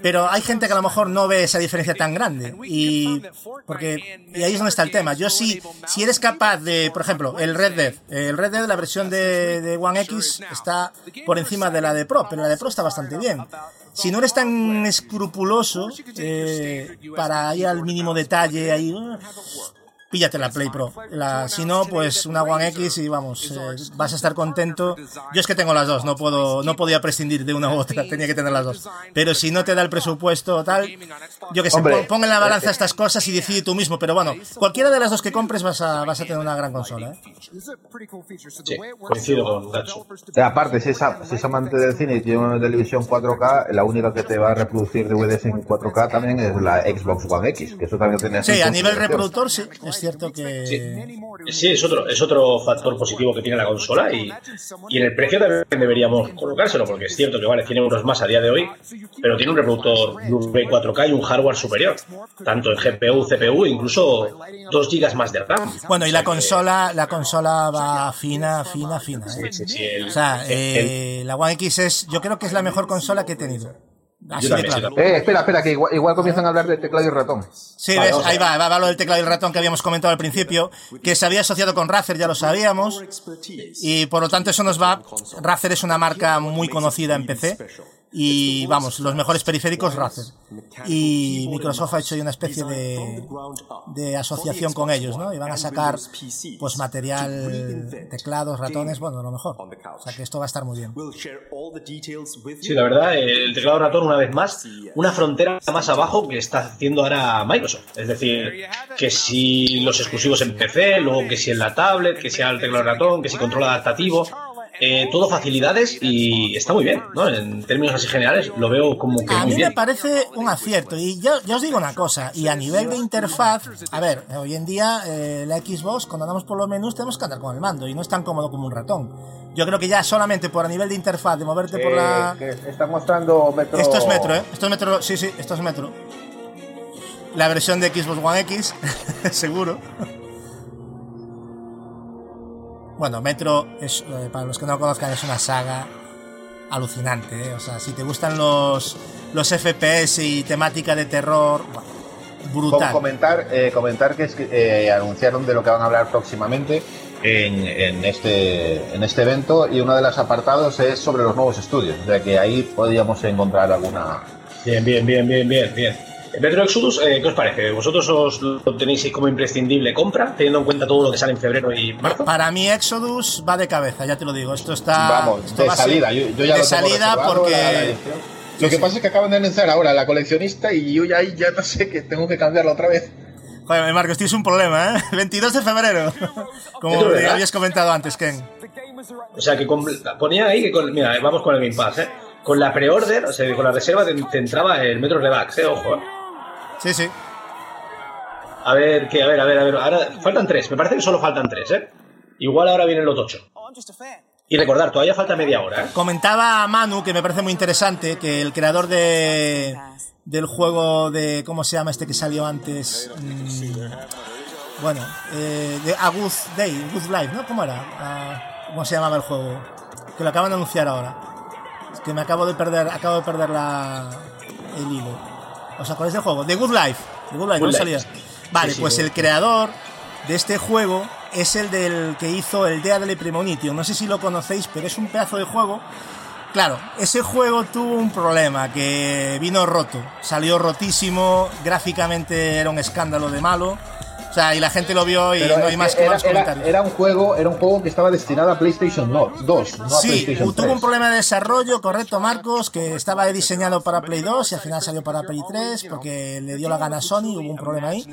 pero hay gente que a lo mejor no ve esa diferencia tan grande. Y, porque, y ahí es donde está el tema. Yo sí, si eres capaz de, por ejemplo, el Red Dead, el Red Dead, la versión de, de One X está por encima de la de Pro, pero la de Pro está bastante bien. Si no eres tan escrupuloso eh, para ir al mínimo detalle, ahí, píllate la Play Pro. La, si no, pues una One X y vamos, eh, vas a estar contento. Yo es que tengo las dos, no puedo, no podía prescindir de una u otra, tenía que tener las dos. Pero si no te da el presupuesto tal, yo que sé, pon en la balanza estas cosas y decide tú mismo. Pero bueno, cualquiera de las dos que compres vas a, vas a tener una gran consola. ¿eh? Sí, coincido con Gacho. Aparte, si es, si es amante del cine y tiene una televisión 4K, la única que te va a reproducir DVDs en 4K también es la Xbox One X, que eso también tiene Sí, a nivel reproductor sí, es cierto que... Sí, es, otro, es otro factor positivo que tiene la consola y, y en el precio también deberíamos colocárselo, porque es cierto que vale 100 euros más a día de hoy, pero tiene un reproductor Blu-ray 4K y un hardware superior, tanto en GPU, CPU, incluso 2 GB más de RAM. Bueno, y la consola, la consola va fina, fina, fina. ¿eh? o sea, eh, la One X es, yo creo que es la mejor consola que he tenido. Eh, espera, espera, que igual, comienzan a hablar de teclado y ratón. Sí, ves, ahí va, va, va lo del teclado y el ratón que habíamos comentado al principio, que se había asociado con Razer, ya lo sabíamos, y por lo tanto eso nos va, Razer es una marca muy conocida en PC, y vamos, los mejores periféricos Razer. Y Microsoft ha hecho una especie de, de asociación con ellos, ¿no? Y van a sacar pues material, teclados, ratones, bueno, lo mejor. O sea que esto va a estar muy bien. Sí, la verdad, el teclado ratón, una vez más, una frontera más abajo que está haciendo ahora Microsoft. Es decir, que si los exclusivos en PC, luego que si en la tablet, que sea el teclado ratón, que si control adaptativo eh, todo facilidades y está muy bien, ¿no? En términos así generales lo veo como que A muy mí bien. me parece un acierto. Y yo, yo os digo una cosa, y a nivel de interfaz, a ver, hoy en día eh, la Xbox, cuando andamos por los menús, tenemos que andar con el mando y no es tan cómodo como un ratón. Yo creo que ya solamente por a nivel de interfaz, de moverte por la... Eh, que está mostrando metro. Esto es Metro, ¿eh? Esto es Metro, sí, sí, esto es Metro. La versión de Xbox One X, seguro. Bueno, Metro, es, eh, para los que no lo conozcan, es una saga alucinante, ¿eh? O sea, si te gustan los, los FPS y temática de terror, bueno, brutal. comentar, eh, comentar que, es que eh, anunciaron de lo que van a hablar próximamente en, en este, en este evento y uno de los apartados es sobre los nuevos estudios, o sea que ahí podríamos encontrar alguna... Bien, bien, bien, bien, bien, bien. Metro Exodus, eh, ¿qué os parece? ¿Vosotros os lo tenéis como imprescindible compra, teniendo en cuenta todo lo que sale en febrero y marzo? Para mí Exodus va de cabeza, ya te lo digo. Esto está... Vamos, esto de va salida, yo, yo ya de lo salida porque... la- la edición. Lo que pasa es que acaban de anunciar ahora la coleccionista y yo ya ahí ya no sé que tengo que cambiarla otra vez. Joder, Marcos, tienes un problema, ¿eh? 22 de febrero. Como habías comentado antes, Ken. O sea, que con- ponía ahí que con, mira, vamos con el Game Pass, ¿eh? Con la pre-order, o sea, con la reserva te, te entraba el Metro Redux, ¿eh? Ojo, ¿eh? Sí, sí. A ver, que, a ver, a ver, a ver. Ahora faltan tres, me parece que solo faltan tres, ¿eh? Igual ahora viene el Lot 8. Y recordar, todavía falta media hora, ¿eh? Comentaba a Manu, que me parece muy interesante, que el creador de del juego de... ¿Cómo se llama este que salió antes? Mm, bueno, eh, de A Good Day, Good Life, ¿no? ¿Cómo era? ¿Cómo se llamaba el juego? Que lo acaban de anunciar ahora. Es que me acabo de perder, acabo de perder la, el hilo. ¿Os acordáis del juego? The Good Life. The Good Life, Good ¿no Life. salía? Vale, Sí, sí, pues el creador de este juego es el del que hizo el Deadly Premonition. No sé si lo conocéis, pero es un pedazo de juego. Claro, ese juego tuvo un problema, que vino roto. Salió rotísimo, gráficamente era un escándalo de malo. Sea, y la gente lo vio y Pero no hay que más que era, más era- comentarios. era un juego, era un juego que estaba destinado a PlayStation no- 2, no a Sí, tuvo un 3. problema de desarrollo, correcto, Marcos, que estaba diseñado para Play 2 y al final salió para Play 3 porque le dio la gana a Sony, hubo un problema ahí.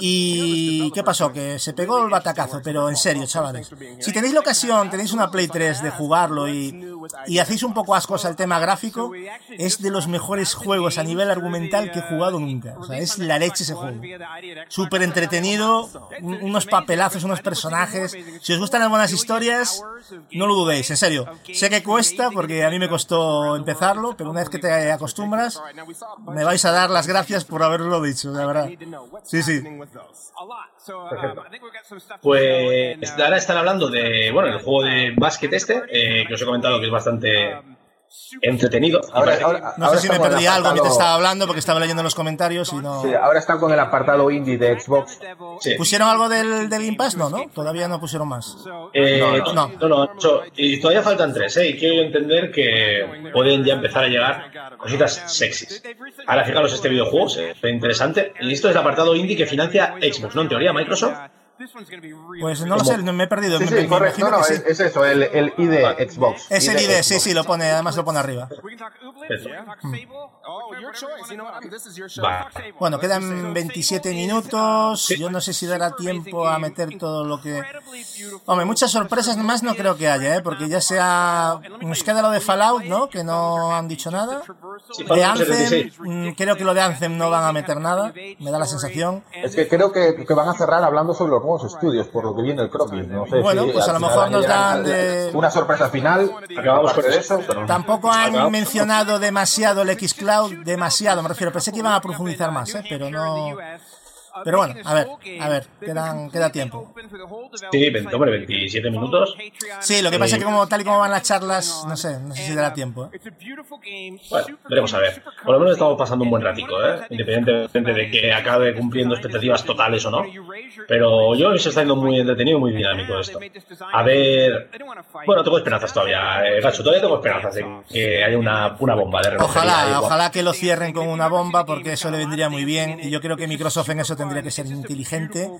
¿Y qué pasó? Que se pegó el batacazo, pero en serio, chavales. Si tenéis la ocasión, tenéis una Play 3 de jugarlo y, y hacéis un poco ascos al tema gráfico, es de los mejores juegos a nivel argumental que he jugado nunca. O sea, es la leche ese juego. Súper entretenido, un- unos papelazos, unos personajes. Si os gustan las buenas historias, no lo dudéis, en serio. Sé que cuesta, porque a mí me costó empezarlo, pero una vez que te acostumbras, me vais a dar las gracias por haberlo dicho, de verdad. Sí, sí. Perfecto. Pues ahora están hablando de, bueno, el juego de básquet este, eh, que os he comentado que es bastante entretenido. Ahora, No ahora sé si me perdí el algo mientras apartado- estaba hablando, porque estaba leyendo los comentarios y no... Sí, ahora están con el apartado indie de Xbox. sí. ¿Pusieron algo del, del Game Pass? No, ¿no? Todavía no pusieron más. Eh, No, no, no, y todavía faltan tres, ¿eh? Y quiero entender que pueden ya empezar a llegar cositas sexys. Ahora fijaros este videojuego, se ve interesante. Y esto es el apartado indie que financia Xbox, ¿no? En teoría, Microsoft. Pues no lo sé, no me he perdido. Sí, me, sí, me correcto. No, no, sí. es eso, el, el ID Xbox. Es el ID, sí, Xbox. sí, lo pone, además lo pone arriba. Va. Bueno, quedan 27 minutos. Yo no sé si dará tiempo a meter todo lo que. Hombre, muchas sorpresas más no creo que haya, ¿eh? Porque ya sea. Nos queda lo de Fallout, ¿no? Que no han dicho nada. Sí, De Anthem, 76. mm, creo que lo de Anthem no van a meter nada. Me da la sensación. Es que creo que, que van a cerrar hablando sobre los nuevos estudios, por lo que viene el croquis. No sé Bueno, si pues a lo mejor nos dan de- Una sorpresa final. Acabamos con de eso. eso, pero... Tampoco han Acabamos. mencionado demasiado el Xcloud, demasiado, me refiero. Pensé que iban a profundizar más, ¿eh? Pero no. Pero bueno, a ver, a ver, quedan, queda tiempo. Sí, 20, hombre, 27 minutos. Sí, lo que pasa es que como tal y como van las charlas, no sé, no sé si dará tiempo. ¿eh? Bueno, veremos a ver. Por lo menos estamos pasando un buen ratico, ¿eh? Independientemente de que acabe cumpliendo expectativas totales o no. Pero yo se está yendo muy entretenido y muy dinámico esto. A ver. Bueno, tengo esperanzas todavía, eh, Gacho. Todavía tengo esperanzas de que haya una, una bomba de Ojalá, ojalá que lo cierren con una bomba porque eso le vendría muy bien y yo creo que Microsoft en eso tendría que ser inteligente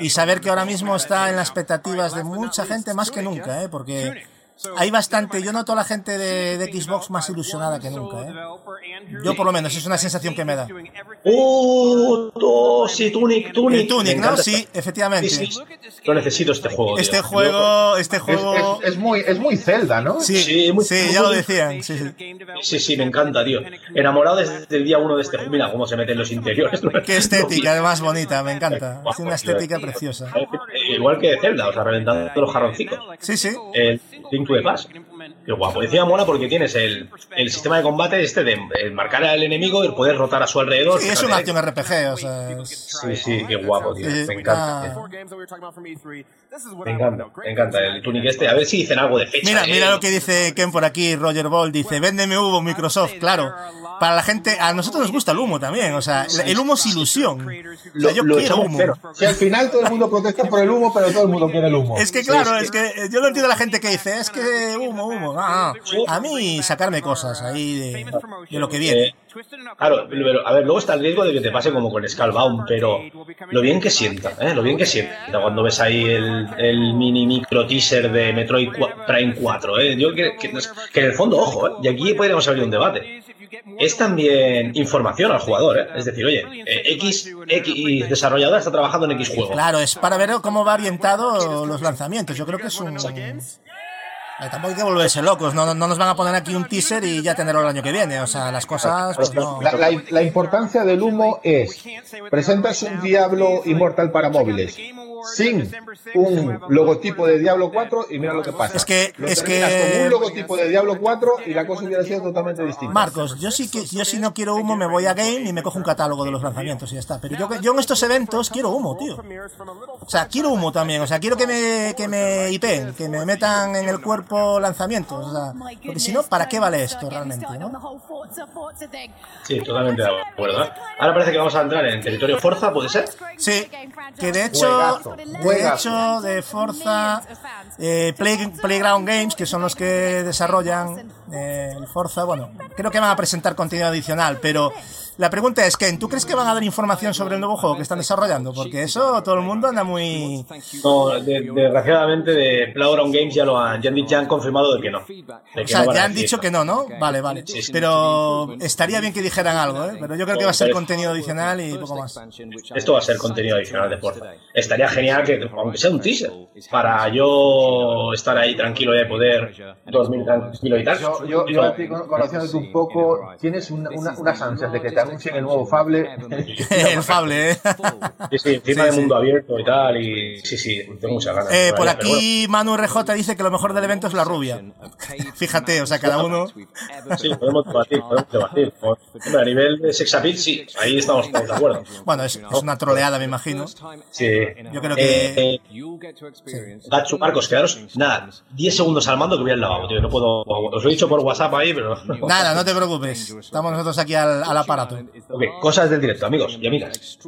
y saber que ahora mismo está en las expectativas de mucha gente más que nunca, ¿eh? porque hay bastante, yo noto a la gente de, de Xbox más ilusionada que nunca, ¿eh? Yo por lo menos, es una sensación que me da. ¡Uh! Oh, sí, Tunic, Tunic. El Tunic, ¿no? Sí, efectivamente. Sí, sí. Yo necesito este juego. tío. Este juego, este Es, juego... es- es muy, es muy Zelda, ¿no? Sí, Sí, muy- sí, ya lo decían. Sí, sí. Sí, sí, me encanta, tío. Enamorado desde el día uno de este juego. Mira cómo se mete en los interiores. Qué estética, más bonita, me encanta. Tiene una estética preciosa. Igual que Zelda, o sea, reventando los jarroncicos. Sí, sí. El Link to the Past. Qué guapo. Decía mola porque tienes el, el sistema de combate este de, de marcar al enemigo y poder rotar a su alrededor. Sí, es un Fíjate. acción RPG, o sea... es- Sí, sí, qué guapo, tío. Sí, Me encanta. ah. Me encanta, me encanta el Tunic este. A ver si dicen algo de fecha. Mira, ¿eh? mira lo que dice Ken por aquí, Roger Ball, dice, véndeme humo Microsoft, claro. Para la gente, a nosotros nos gusta el humo también, o sea, el humo es ilusión. O Lo- sea, yo lo quiero humo. cero. Si al final todo el mundo protesta por el humo, pero todo el mundo quiere el humo. Es que claro, es que eh, yo no entiendo a la gente que dice, es que humo, humo. Ah, ah. A mí sacarme cosas ahí de, de lo que viene. Eh, Claro, pero, a ver, luego está el riesgo de que te pase como con Skullbound, pero lo bien que sienta, ¿eh? Lo bien que sienta cuando ves ahí el, el mini micro teaser de Metroid cua- Prime 4, ¿eh? Yo que, que, que en el fondo, ojo, ¿eh? Y aquí podríamos abrir un debate. Es también información al jugador, ¿eh? Es decir, oye, eh, X, X desarrollador está trabajando en X juego. Claro, es para ver cómo va orientado los lanzamientos. Yo creo que es un... Eh, tampoco hay que volverse locos, no, no nos van a poner aquí un teaser y ya tenerlo el año que viene. O sea, las cosas, pues no. La, la- la importancia del humo es, presentas un Diablo Inmortal para móviles sin un logotipo de Diablo 4 y mira lo que pasa. Es que- Lo es que- con un logotipo de Diablo 4 y la cosa hubiera sido totalmente distinta. Marcos, yo sí que yo si no quiero humo me voy a Game y me cojo un catálogo de los lanzamientos y ya está. Pero yo, yo en estos eventos quiero humo, tío. O sea, quiero humo también. O sea, quiero que me, que me IPen, que me metan en el cuerpo lanzamientos. O sea, porque si no, ¿para qué vale esto realmente, no? Sí, totalmente de acuerdo. Ahora parece que vamos a entrar en territorio Forza, ¿puede ser? Sí, que de hecho, Juegazo, de hecho, de Forza, eh, Play- Playground Games, que son los que desarrollan el Forza, bueno, creo que van a presentar contenido adicional, pero la pregunta es, Ken, ¿tú crees que van a dar información sobre el nuevo juego que están desarrollando? Porque eso todo el mundo anda muy... No, de- desgraciadamente de Playground Games ya lo han, ya han, ya han confirmado de que no. De que O sea, no ya han dicho que no, ¿no? Vale, vale. Sí, sí. Pero estaría bien que dijeran algo, ¿eh? Pero yo creo que va a ser contenido adicional y poco más. Esto va a ser contenido adicional de Forza. Estaría genial que, aunque sea un teaser, para yo estar ahí tranquilo y poder dormir tranquilo y tal. Yo, yo, yo a ti, con- conociéndote un poco, tienes una- una- unas ansias de que te anuncien el nuevo Fable. el Fable, ¿eh? Sí, sí, encima Sí, de mundo abierto y tal, y sí, sí, tengo muchas ganas. Eh, por Pero bueno. aquí Manu RJ dice que lo mejor del evento es la rubia. Fíjate, o sea, cada uno... Sí, podemos debatir, podemos debatir. Hombre, a nivel de sex appeal, sí, ahí estamos todos de acuerdo. Bueno, es, es una troleada, me imagino. Sí. Yo creo que... Eh, eh, Gatsu, Marcos, quedaros, nada, 10 segundos al mando que voy al lavabo, tío. No puedo. Os lo he dicho por WhatsApp ahí, pero. Nada, no te preocupes. Estamos nosotros aquí al, al aparato. Ok, cosas del directo, amigos y amigas.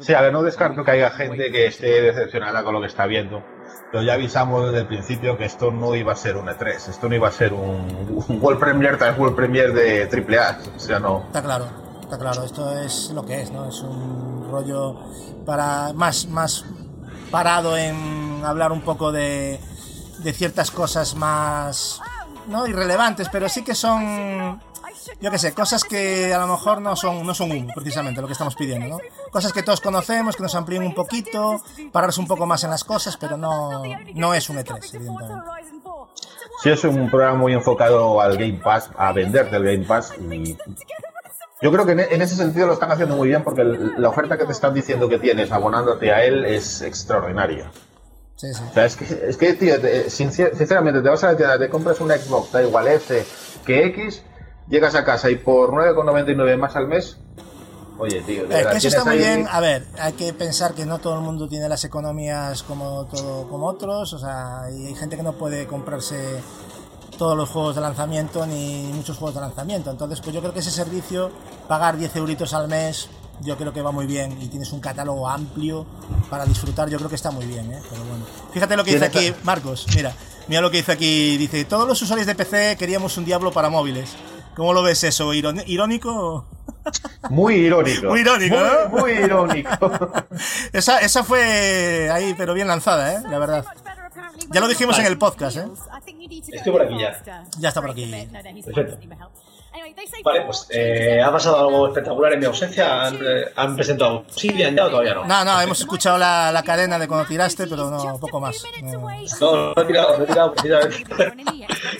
Sí, a ver, no descarto que haya gente que esté decepcionada con lo que está viendo. Pero ya avisamos desde el principio que esto no iba a ser un E3, esto no iba a ser un, un World Premiere tras World Premiere de AAA. O sea, no. Está claro, está claro. Esto es lo que es, ¿no? Es un rollo para más, más parado en hablar un poco de, de ciertas cosas más, no irrelevantes, pero sí que son, yo qué sé, cosas que a lo mejor no son, no son precisamente, lo que estamos pidiendo, ¿no? Cosas que todos conocemos, que nos amplíen un poquito, pararse un poco más en las cosas, pero no, no es un E3, evidentemente. Sí, es un programa muy enfocado al Game Pass, a venderte el Game Pass. Y yo creo que en, en ese sentido lo están haciendo muy bien porque la oferta que te están diciendo que tienes abonándote a él es extraordinaria. Sí, sí. O sea, es que, es que tío, te- sincer- sinceramente, te vas a la tienda, te compras un Xbox, da igual F que X, llegas a casa y por 9,99 más al mes, oye, tío, de Es que eso está muy ahí- bien. A ver, hay que pensar que no todo el mundo tiene las economías como todo, como otros. O sea, y hay gente que no puede comprarse todos los juegos de lanzamiento ni muchos juegos de lanzamiento. Entonces, pues yo creo que ese servicio, pagar 10 euritos al mes, yo creo que va muy bien y tienes un catálogo amplio para disfrutar. Yo creo que está muy bien, ¿eh? Pero bueno. Fíjate lo que dice aquí Marcos. Mira, mira lo que dice aquí. Dice, todos los usuarios de PC queríamos un Diablo para móviles. ¿Cómo lo ves eso? ¿Ironi- ¿Irónico? Muy irónico. Muy irónico, Muy, ¿no? muy irónico. Esa, esa fue ahí, pero bien lanzada, ¿eh? La verdad. Ya lo dijimos en el podcast, ¿eh? Estoy por aquí ya. Ya está por aquí. Perfecto. Vale, pues eh, ha pasado algo espectacular en mi ausencia. Han, eh, han presentado Obsidian ya o todavía no. No, no, hemos escuchado la, la cadena de cuando tiraste, pero no, poco más. No. No, no he tirado, no he tirado precisamente.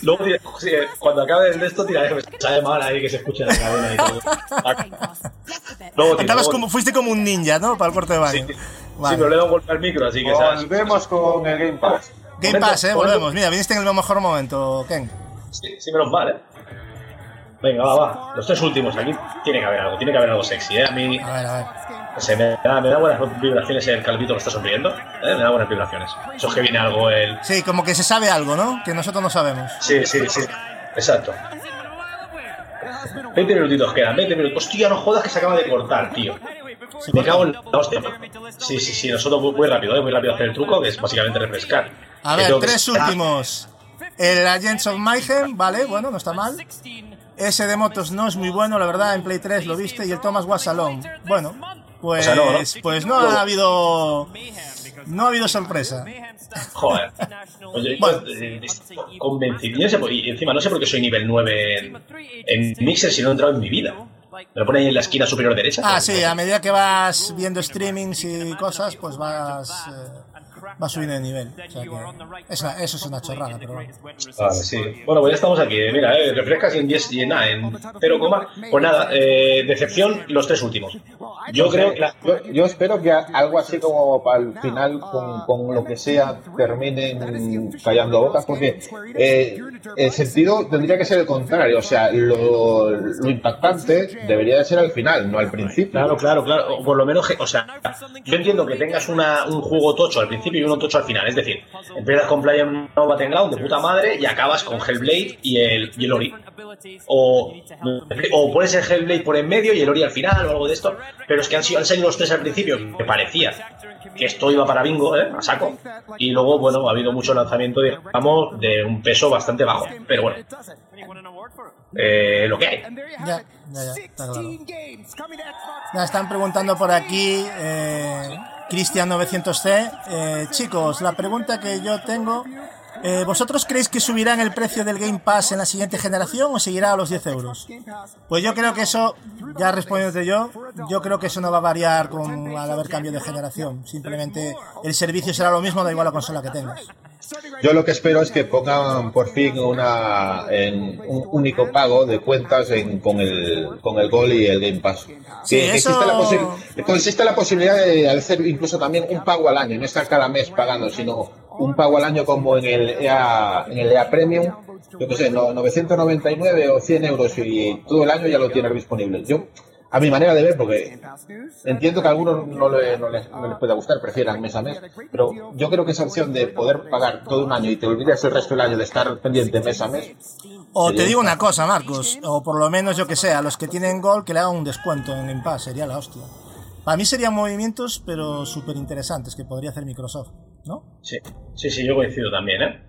Luego, sí, cuando acabe el de esto, tiraré. Me sabe mal ahí que se escuche la cadena y todo. Luego como, fuiste como un ninja, ¿no? Para el corte de Sí, baño. sí, Vale. pero le he dado un golpe al micro, así que. Volvemos con el Game Pass. Game Pass, eh, volvemos. Mira, viniste en el mejor momento, Ken. Sí, sí, menos mal, ¿eh? Venga, va, va. Los tres últimos aquí tiene que haber algo, tiene que haber algo sexy, ¿eh? A mí A ver, a ver. sé, me, da, me da buenas vibraciones el calvito que está sonriendo. ¿eh? Me da buenas vibraciones. Eso es que viene algo el. Sí, como que se sabe algo, ¿no? Que nosotros no sabemos. Sí, sí, sí. Exacto. 20 minutitos quedan, 20 minutos. Hostia, no jodas que se acaba de cortar, tío. Me cago en la hostia. Sí, sí, sí, nosotros muy, rápido, ¿eh? muy rápido hacer el truco, que es básicamente refrescar. A ver, que tres últimos. El Agents of Mayhem, vale, bueno, no está mal. Ese de motos no es muy bueno, la verdad, en Play 3 lo viste. Y el Thomas Wasalón, bueno, pues, O sea, no, ¿no? pues no ha habido. No ha habido sorpresa. Joder. Oye, Bueno. yo, eh, convencidísimo. Y encima no sé por qué soy nivel 9 en, en Mixer si no he entrado en mi vida. Me lo pone ahí en la esquina superior derecha. Ah, sí, a medida que vas viendo streamings y cosas, pues vas, eh, vas subiendo de nivel. O sea que es una- eso es una chorrada, pero bueno. Vale, sí. Bueno, pues ya estamos aquí. Mira, eh, refrescas y en 10 y en nada, en 0, pues nada, eh, decepción los tres últimos. Yo creo que la- Yo, yo espero que algo así como para el final, con, con lo que sea, terminen callando bocas, porque eh, el sentido tendría que ser el contrario. O sea, lo, lo impactante debería de ser al final, no al principio. Claro, claro, claro. O por lo menos, o sea, yo entiendo que tengas una, un juego tocho al principio y uno tocho al final. Es decir, empiezas con Player No Battleground de puta madre y acabas con Hellblade y el, y el Ori. O, o pones el Hellblade por en medio y el Ori al final o algo de esto. Pero es que han, sido, han salido los tres al principio, que parecía que esto iba para bingo, ¿eh? a saco. Y luego, bueno, ha habido mucho lanzamiento, digamos, de un peso bastante bajo. Pero bueno, eh, lo que hay. Ya, ya. Ya están preguntando por aquí, eh, Cristian900C. Eh, chicos, la pregunta que yo tengo, eh, ¿vosotros creéis que subirán el precio del Game Pass en la siguiente generación o seguirá a los 10 euros? Pues yo creo que eso, ya respondiéndote yo, yo creo que eso no va a variar con, al haber cambio de generación. Simplemente el servicio será lo mismo, da igual la consola que tengas. Yo lo que espero es que pongan por fin una, en un único pago de cuentas en- con, el, con el Gol y el Game Pass. Sí, que eso- existe, la posi- existe la posibilidad de hacer incluso también un pago al año, no estar cada mes pagando, sino un pago al año como en el EA, en el EA Premium, yo qué sé, no- 999 o 100 euros y todo el año ya lo tienes disponible. Yo, a mi manera de ver, porque entiendo que a algunos no, le- no les, no les pueda gustar, prefieran mes a mes, pero yo creo que esa opción de poder pagar todo un año y te olvidas el resto del año de estar pendiente mes a mes, O te digo una cosa, Marcos, o por lo menos yo que sé, a los que tienen Gol que le hagan un descuento en Game Pass, sería la hostia. Para mí serían movimientos, pero súper interesantes que podría hacer Microsoft, ¿no? Sí, sí, sí, yo coincido también, ¿eh?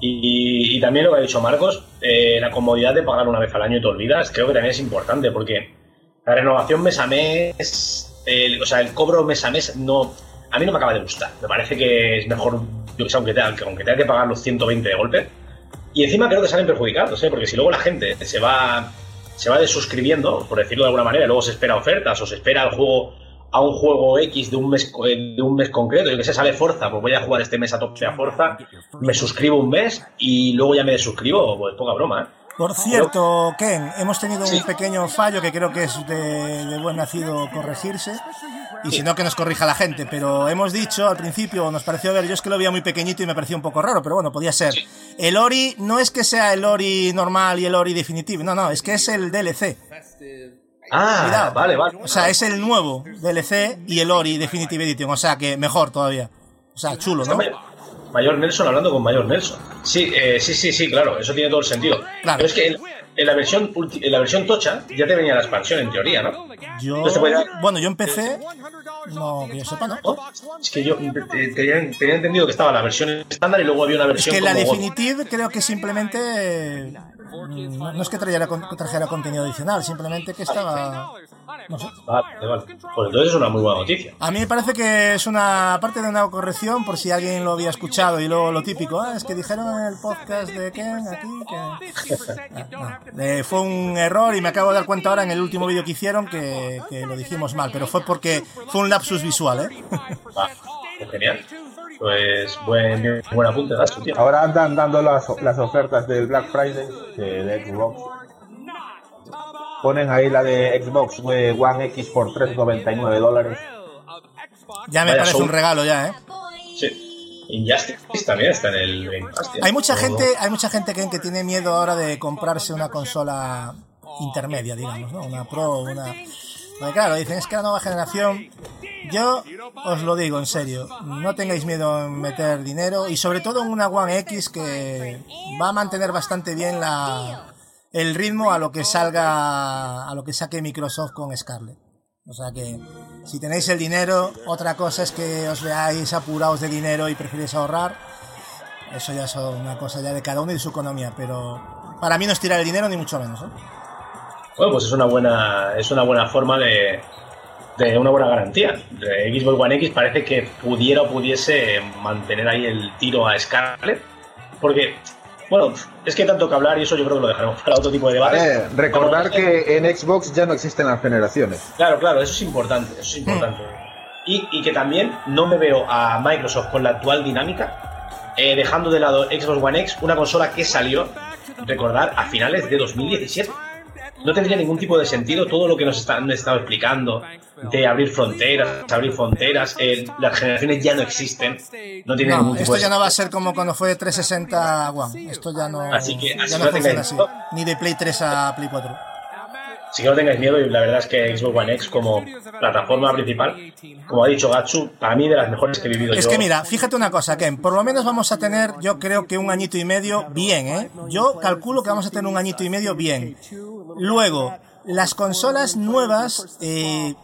Y, y también lo que ha dicho Marcos, eh, la comodidad de pagar una vez al año y te olvidas, creo que también es importante, porque la renovación mes a mes, el- o sea, el cobro mes a mes, no, a mí no me acaba de gustar. Me parece que es mejor, yo que aunque tenga, aunque tenga que pagar los 120 de golpe. Y encima creo que salen perjudicados, ¿eh? Porque si luego la gente se va, se va desuscribiendo, por decirlo de alguna manera, y luego se espera ofertas o se espera el juego a un juego X de un mes eh, de un mes concreto, yo que sé, sale Forza, pues voy a jugar este mes a tope a Forza, me suscribo un mes y luego ya me desuscribo, pues poca broma, ¿eh? Por cierto, Ken, hemos tenido Sí. un pequeño fallo que creo que es de, de buen nacido corregirse. Y si no, que nos corrija la gente. Pero hemos dicho al principio, nos pareció ver, yo es que lo veía muy pequeñito y me pareció un poco raro, pero bueno, podía ser. El Ori no es que sea el Ori normal y el Ori definitivo, no, no, es que es el DLC. Ah, Cuidado. vale, vale. O sea, es el nuevo DLC y el Ori Definitive Edition, o sea que mejor todavía. O sea, chulo, ¿no? Mayor, Nelson hablando con Mayor Nelson. Sí, eh, sí, sí, sí, claro, eso tiene todo el sentido. Claro. Pero es que en, en la versión ulti- en la versión tocha ya te venía la expansión en teoría, ¿no? Yo, pues, bueno, yo empecé, no, que yo sepa, ¿no? ¿No? Es que yo eh, tenía, tenía entendido que estaba la versión estándar y luego había una Es versión que la God. Definitive creo que simplemente no no es que trajera, con- trajera contenido adicional, simplemente que estaba No sé. Vale, vale. Pues entonces es una muy buena noticia. A mí me parece que es una parte de una corrección, por si alguien lo había escuchado y luego lo típico, ah, es que dijeron en el podcast de Ken aquí que... Ah, no. Eh, fue un error y me acabo de dar cuenta ahora en el último vídeo que hicieron que, que lo dijimos mal, pero fue porque fue un lapsus visual, ¿eh? Va, genial. Pues buen, buen apunte, tío. Ahora andan dando las, las ofertas del Black Friday de, de Xbox. Ponen ahí la de Xbox One X por 3,99 dólares. Ya me Vaya parece show. un regalo ya, ¿eh? Sí. Injustice también está en el Game Pass, tío. Hay mucha gente, hay mucha gente Ken, que tiene miedo ahora de comprarse una consola intermedia, digamos, ¿no? Una Pro, una... Porque claro, dicen, es que la nueva generación... Yo os lo digo en serio, no tengáis miedo en meter dinero y sobre todo en una One X que va a mantener bastante bien la, el ritmo a lo que salga, a lo que saque Microsoft con Scarlett. O sea que si tenéis el dinero, otra cosa es que os veáis apurados de dinero y preferís ahorrar. Eso ya es una cosa ya de cada uno y de su economía, pero para mí no es tirar el dinero ni mucho menos. ¿eh? Bueno, pues es una buena, es una buena forma de, de una buena garantía. De Xbox One X parece que pudiera o pudiese mantener ahí el tiro a Scarlett. Porque, bueno, es que tanto que hablar y eso yo creo que lo dejaremos para otro tipo de debate. Eh, recordar que en Xbox ya no existen las generaciones. Claro, claro, eso es importante, eso es importante. Y, y que también no me veo a Microsoft con la actual dinámica, eh, dejando de lado Xbox One X, una consola que salió, recordar, a finales de 2017. No tendría ningún tipo de sentido todo lo que nos están estado explicando de abrir fronteras, abrir fronteras, eh, las generaciones ya no existen, no tiene No, ningún tipo esto de ya no va a ser como cuando fue 360 One. Esto ya no, Así que- ya así no no funciona así. Ni de Play 3 a Play 4. Así que no tengáis miedo y la verdad es que Xbox One X como plataforma principal, como ha dicho Gatsu, para mí de las mejores que he vivido Es yo. que mira, fíjate una cosa, Ken, por lo menos vamos a tener, yo creo que un añito y medio bien, ¿eh? Yo calculo que vamos a tener un añito y medio bien. Luego, las consolas nuevas, eh,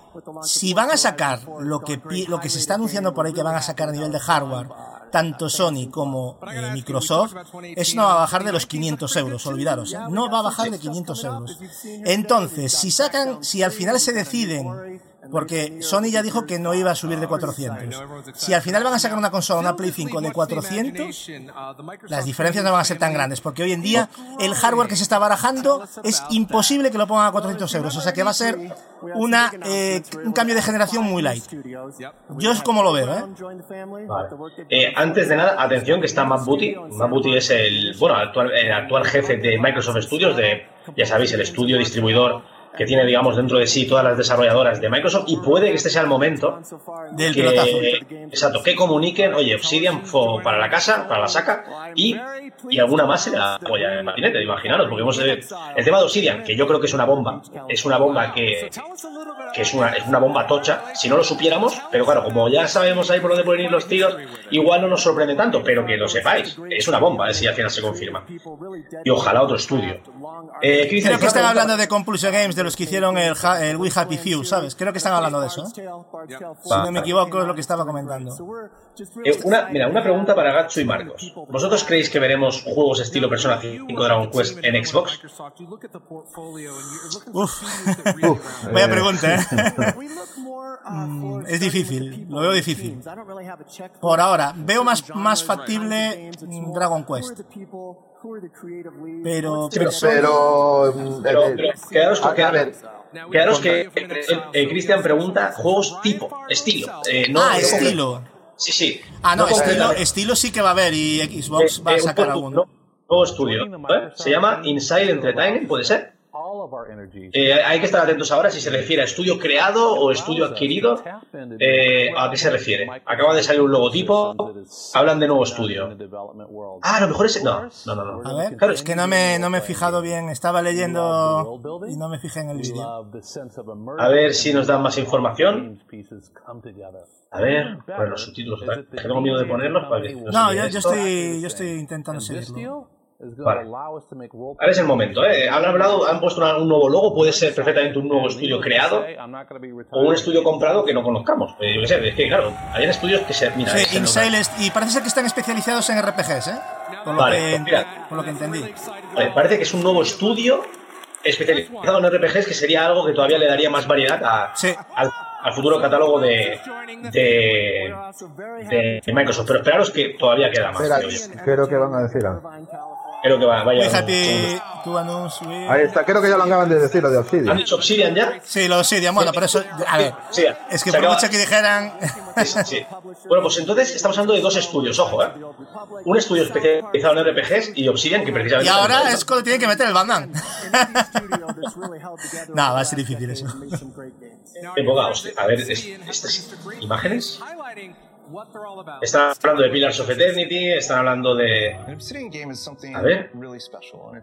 si van a sacar lo que, lo que se está anunciando por ahí que van a sacar a nivel de hardware, tanto Sony como eh, Microsoft, eso no va a bajar de los 500 euros, olvidaros, ¿eh? no va a bajar de 500 euros. Entonces, si sacan, si al final se deciden porque Sony ya dijo que no iba a subir de 400. Si al final van a sacar una consola, una Play 5 de 400, las diferencias no van a ser tan grandes, porque hoy en día el hardware que se está barajando es imposible que lo pongan a 400 euros. O sea que va a ser una, eh, un cambio de generación muy light. Yo es como lo veo, ¿eh? Eh, antes de nada, atención que está Matt Booty. Matt Booty es el, bueno, actual, el actual jefe de Microsoft Studios, de, ya sabéis, el estudio distribuidor que tiene, digamos, dentro de sí todas las desarrolladoras de Microsoft y puede que este sea el momento Del pelotazo. que, exacto, que comuniquen, oye, Obsidian fue para la casa, para la saca, y, y alguna más se la apoya en patinete, imaginaros, porque hemos, el tema de Obsidian, que yo creo que es una bomba, es una bomba que, que es una, es una bomba tocha, si no lo supiéramos, pero claro, como ya sabemos ahí por dónde pueden ir los tiros, igual no nos sorprende tanto, pero que lo sepáis, es una bomba, eh, si al final se confirma. Y ojalá otro estudio. Eh, Cristian, Creo que están hablando de Compulsion Games, de los que hicieron el, ha- el We Happy Few, ¿sabes? Creo que están hablando de eso. ¿eh? Si no me equivoco, es lo que estaba comentando. Eh, una, mira, una pregunta para Gatsu y Marcos. ¿Vosotros creéis que veremos juegos estilo Persona 5 Dragon Quest en Xbox? Uf, vaya pregunta, ¿eh? Mm, es difícil, lo veo difícil. Por ahora, veo más, más factible Dragon Quest. Pero, pero Sony- Pero, Pero, eh, pero quedaros, con- ver, quedaros que eh, eh, Cristian pregunta juegos tipo, estilo. eh, no, ah, no- estilo. Sí, sí. Ah, no, estilo, sí que va a haber y Xbox Eh, va a eh, un sacar poco- alguno. no, nuevo estudio. ¿eh? Se llama Inside Entertainment, ¿puede ser? Eh, hay que estar atentos ahora si se refiere a estudio creado o estudio adquirido. Eh, ¿A qué se refiere? Acaba de salir un logotipo, hablan de nuevo estudio. Ah, a lo mejor es... No, no, no. no. A ver, Claro, es que no me, no me he fijado bien, estaba leyendo y no me fijé en el vídeo. A ver si nos dan más información. A ver, pues los subtítulos. tengo miedo de ponerlos para que No, yo, yo estoy, yo estoy intentando seguirlo. Vale. Ahora es el momento, ¿eh? Han hablado, han puesto un nuevo logo, puede ser perfectamente un nuevo estudio creado o un estudio comprado que no conozcamos. Eh, yo qué sé, es que claro, hay estudios que se. Mira, Sí, se nos- Inside est- y parece ser que están especializados en RPGs, ¿eh? Por lo, Vale, que, pues mira. por lo que entendí. Vale, parece que es un nuevo estudio especializado en RPGs, que sería algo que todavía le daría más variedad a, Sí. al, al futuro catálogo de, de, de Microsoft. Pero esperaros que todavía queda más. Espera, creo yo. creo que van a decir algo. Creo que va, vaya. To announce we- Ahí está, creo que ya lo acaban de decir, lo de ¿Han Obsidian. dicho Obsidian ya? Sí, lo Obsidian, bueno, pero eso, a ver, Sí, es que por acaba- mucho que dijeran... Sí, sí. Bueno, pues entonces estamos hablando de dos estudios, ojo, ¿eh? Un estudio especializado en RPGs y Obsidian, que precisamente. Y ahora es cuando tiene que meter el Bandan. no, va a ser difícil eso. Hostia. A ver, es- estas imágenes. Están hablando de Pillars of Eternity, están hablando de. A ver.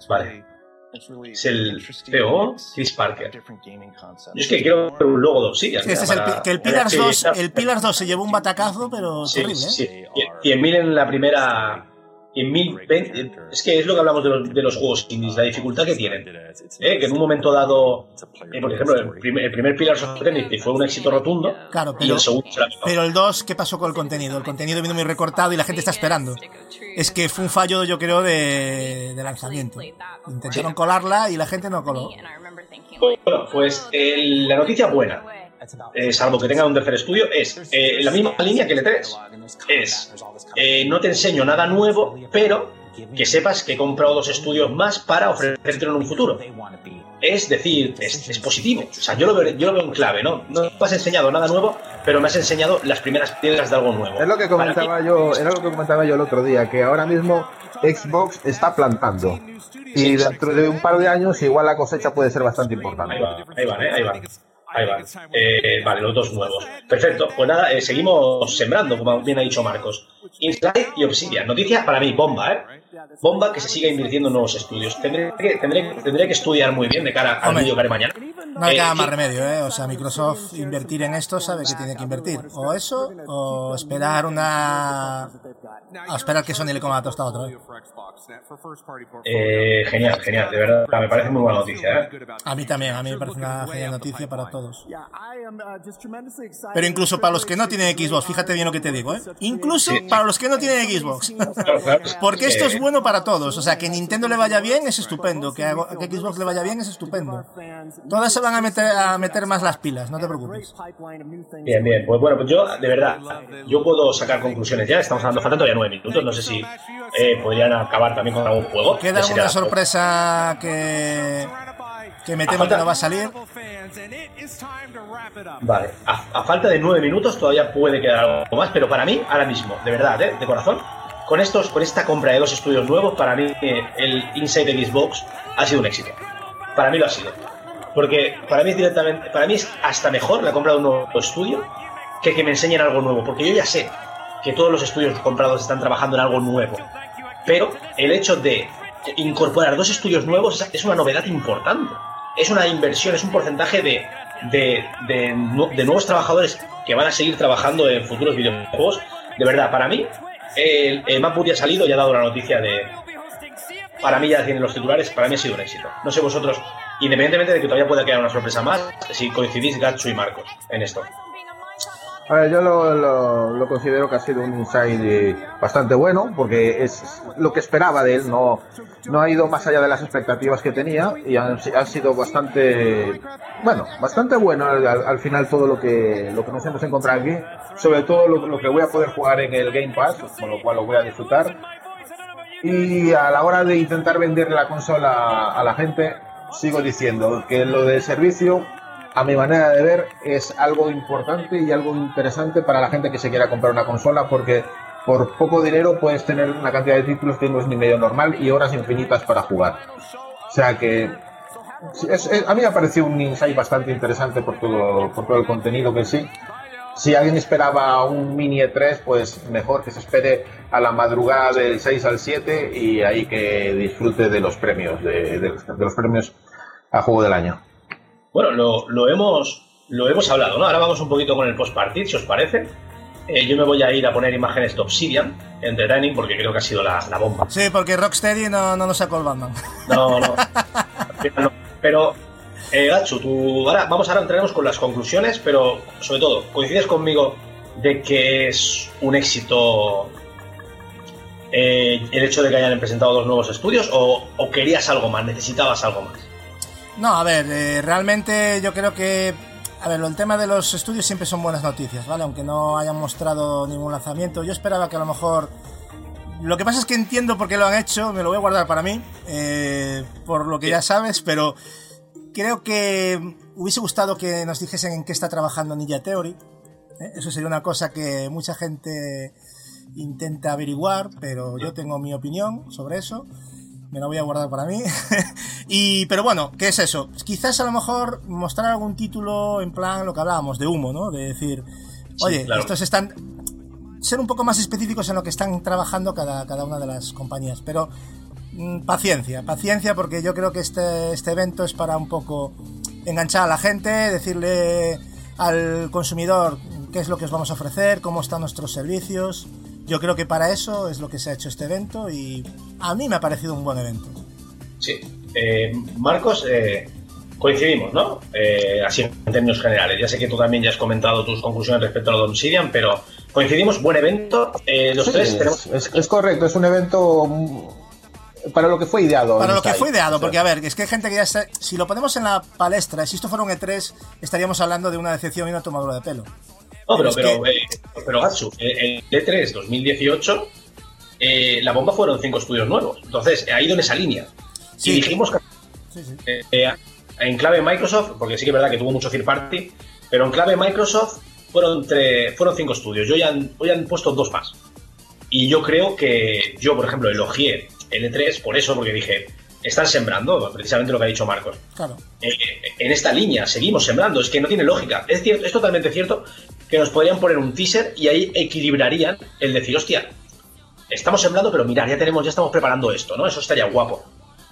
Vale. Es el PO, Chris Parker. Yo es que quiero ver un logo de Obsidian. Sí, este es el, que el Pillars Sí, 2, está- el Pillars 2 se llevó un batacazo, pero Sí, terrible, ¿eh? sí. Y- 100.000 en la primera. 100.000. ven- Es que es lo que hablamos de los, de los juegos indies, la dificultad que tienen. Eh, que en un momento dado, eh, por ejemplo, el primer, el primer Pillars of Eternity fue un éxito rotundo. Claro, y pero, el segundo pero el 2, ¿qué pasó con el contenido? El contenido vino muy recortado y la gente está esperando. Es que fue un fallo, yo creo, de, de lanzamiento. Intentaron colarla y la gente no coló. Bueno, pues el- la noticia buena, eh, salvo que tenga un tercer estudio, es eh, la misma línea que el E3. Es, eh, no te enseño nada nuevo, pero que sepas que he comprado dos estudios más para ofrecerte en un futuro. Es decir, es, es positivo. O sea, yo lo, veo, yo lo veo en clave, ¿no? No me has enseñado nada nuevo, pero me has enseñado las primeras piedras de algo nuevo. Es lo que comentaba yo, era lo que comentaba yo el otro día, que ahora mismo Xbox está plantando. Y dentro de un par de años igual la cosecha puede ser bastante importante. Ahí va, ahí van, ¿eh? ahí van. Ahí van. Eh, vale, los dos nuevos. Perfecto. Pues nada, eh, seguimos sembrando, como bien ha dicho Marcos. Inside y Obsidian. Noticia para mí, bomba, ¿eh? Bomba que se siga invirtiendo en nuevos estudios. Tendré que, tendré, tendré que estudiar muy bien de cara al vídeo que haré mañana. No hay Eh, nada más sí, remedio, ¿eh? O sea, Microsoft invertir en esto sabe que tiene que invertir. O eso, o esperar una... A esperar que Sony le coma la tostada otra vez. eh, genial, genial, de verdad. Me parece muy buena noticia, ¿eh? A mí también, a mí me parece una genial noticia para todos. Pero incluso para los que no tienen Xbox, fíjate bien lo que te digo, ¿eh? Incluso para los que no tienen Xbox. Porque esto es Eh, bueno para todos. O sea, que Nintendo le vaya bien es estupendo. Que a Xbox le vaya bien es estupendo. Todas se van a meter, a meter más las pilas, no te preocupes. Bien, bien. Pues bueno, pues yo, de verdad, yo puedo sacar conclusiones ya. Estamos hablando, faltan todavía nueve minutos. No sé si eh, podrían acabar también con algún juego. ¿Queda que alguna sorpresa que, que me temo que no va a salir? Vale, a, a falta de nueve minutos todavía puede quedar algo más, pero para mí, ahora mismo, de verdad, ¿eh? de corazón, con estos, con esta compra de dos estudios nuevos, para mí eh, el Inside Xbox ha sido un éxito. Para mí lo ha sido. Porque para mí es directamente, para mí es hasta mejor la compra de un nuevo estudio que que me enseñen algo nuevo, porque yo ya sé que todos los estudios comprados están trabajando en algo nuevo. Pero el hecho de incorporar dos estudios nuevos es- una novedad importante. Es una inversión, es un porcentaje de, de, de de nuevos trabajadores que van a seguir trabajando en futuros videojuegos. De verdad, para mí, el, el ha salido y ha dado la noticia de. Para mí ya tienen los titulares, para mí ha sido un éxito. No sé vosotros, independientemente de que todavía pueda quedar una sorpresa más, si coincidís Gatsu y Marcos en esto. A ver, yo lo, lo- lo considero que ha sido un inside eh, bastante bueno, porque es lo que esperaba de él, no, no ha ido más allá de las expectativas que tenía y han, si- ha sido bastante, bueno, bastante bueno al, al final todo lo que, lo que nos hemos encontrado aquí, sobre todo lo, lo que voy a poder jugar en el Game Pass, con lo cual lo voy a disfrutar. Y a la hora de intentar vender la consola a la gente, sigo diciendo que lo del servicio, a mi manera de ver, es algo importante y algo interesante para la gente que se quiera comprar una consola, porque por poco dinero puedes tener una cantidad de títulos que no es ni medio normal y horas infinitas para jugar. O sea que es- a mí me ha parecido un insight bastante interesante por todo, por todo el contenido que sí. Si alguien esperaba un mini E3, pues mejor que se espere a la madrugada del 6 al 7 y ahí que disfrute de los premios, de los premios a juego del año. Bueno, lo, lo hemos lo hemos hablado, ¿no? Ahora vamos un poquito con el post-party, si os parece. Eh, yo me voy a ir a poner imágenes de Obsidian, Entertaining, porque creo que ha sido la, la bomba. Sí, porque Rocksteady no, no nos sacó el Batman. No, no. No. Pero, eh, Gatsu, tú, ahora, vamos ahora a entrarnos con las conclusiones, pero sobre todo, ¿coincides conmigo de que es un éxito eh, el hecho de que hayan presentado dos nuevos estudios o, o querías algo más, necesitabas algo más? No, a ver, eh, realmente yo creo que a ver, el tema de los estudios siempre son buenas noticias, ¿vale? Aunque no hayan mostrado ningún lanzamiento. Yo esperaba que a lo mejor... Lo que pasa es que entiendo por qué lo han hecho, me lo voy a guardar para mí, eh, por lo que ya sabes, pero creo que hubiese gustado que nos dijesen en qué está trabajando Ninja Theory. ¿eh? Eso sería una cosa que mucha gente intenta averiguar, pero yo tengo mi opinión sobre eso me la voy a guardar para mí. y, pero bueno, ¿qué es eso? Quizás a lo mejor mostrar algún título en plan lo que hablábamos, de humo, ¿no? De decir, oye, estos están... Ser un poco más específicos en lo que están trabajando cada, cada una de las compañías. Pero mm, paciencia, paciencia porque yo creo que este, este evento es para un poco enganchar a la gente, decirle al consumidor qué es lo que os vamos a ofrecer, cómo están nuestros servicios yo creo que para eso es lo que se ha hecho este evento y a mí me ha parecido un buen evento. Sí. Eh, Marcos, eh, coincidimos, ¿no? Eh, así en términos generales. Ya sé que tú también ya has comentado tus conclusiones respecto a lo de Obsidian, pero coincidimos, buen evento. los tres tenemos... es, correcto, es un evento mm, para lo que fue ideado. Para lo que fue ideado, porque a ver, es que hay gente que ya está. Si lo ponemos en la palestra, si esto fuera un E3, estaríamos hablando de una decepción y una tomadura de pelo. No, pero, pero, eh, pero Gatsu, en E3 2018 eh, la bomba fueron cinco estudios nuevos. Entonces, ha ido en esa línea. Y dijimos que eh, en clave Microsoft, porque sí que es verdad que tuvo mucho third party, pero en clave Microsoft fueron, fueron cinco estudios. Yo ya hoy han puesto dos más. Y yo creo que yo, por ejemplo, elogié el E3 por eso, porque dije, están sembrando, precisamente lo que ha dicho Marcos. Claro. en esta línea seguimos sembrando, es que no tiene lógica. Es, cierto, es totalmente cierto que nos podrían poner un teaser y ahí equilibrarían el decir, hostia, estamos sembrando, pero mirar, ya tenemos, ya estamos preparando esto, ¿no? Eso estaría guapo.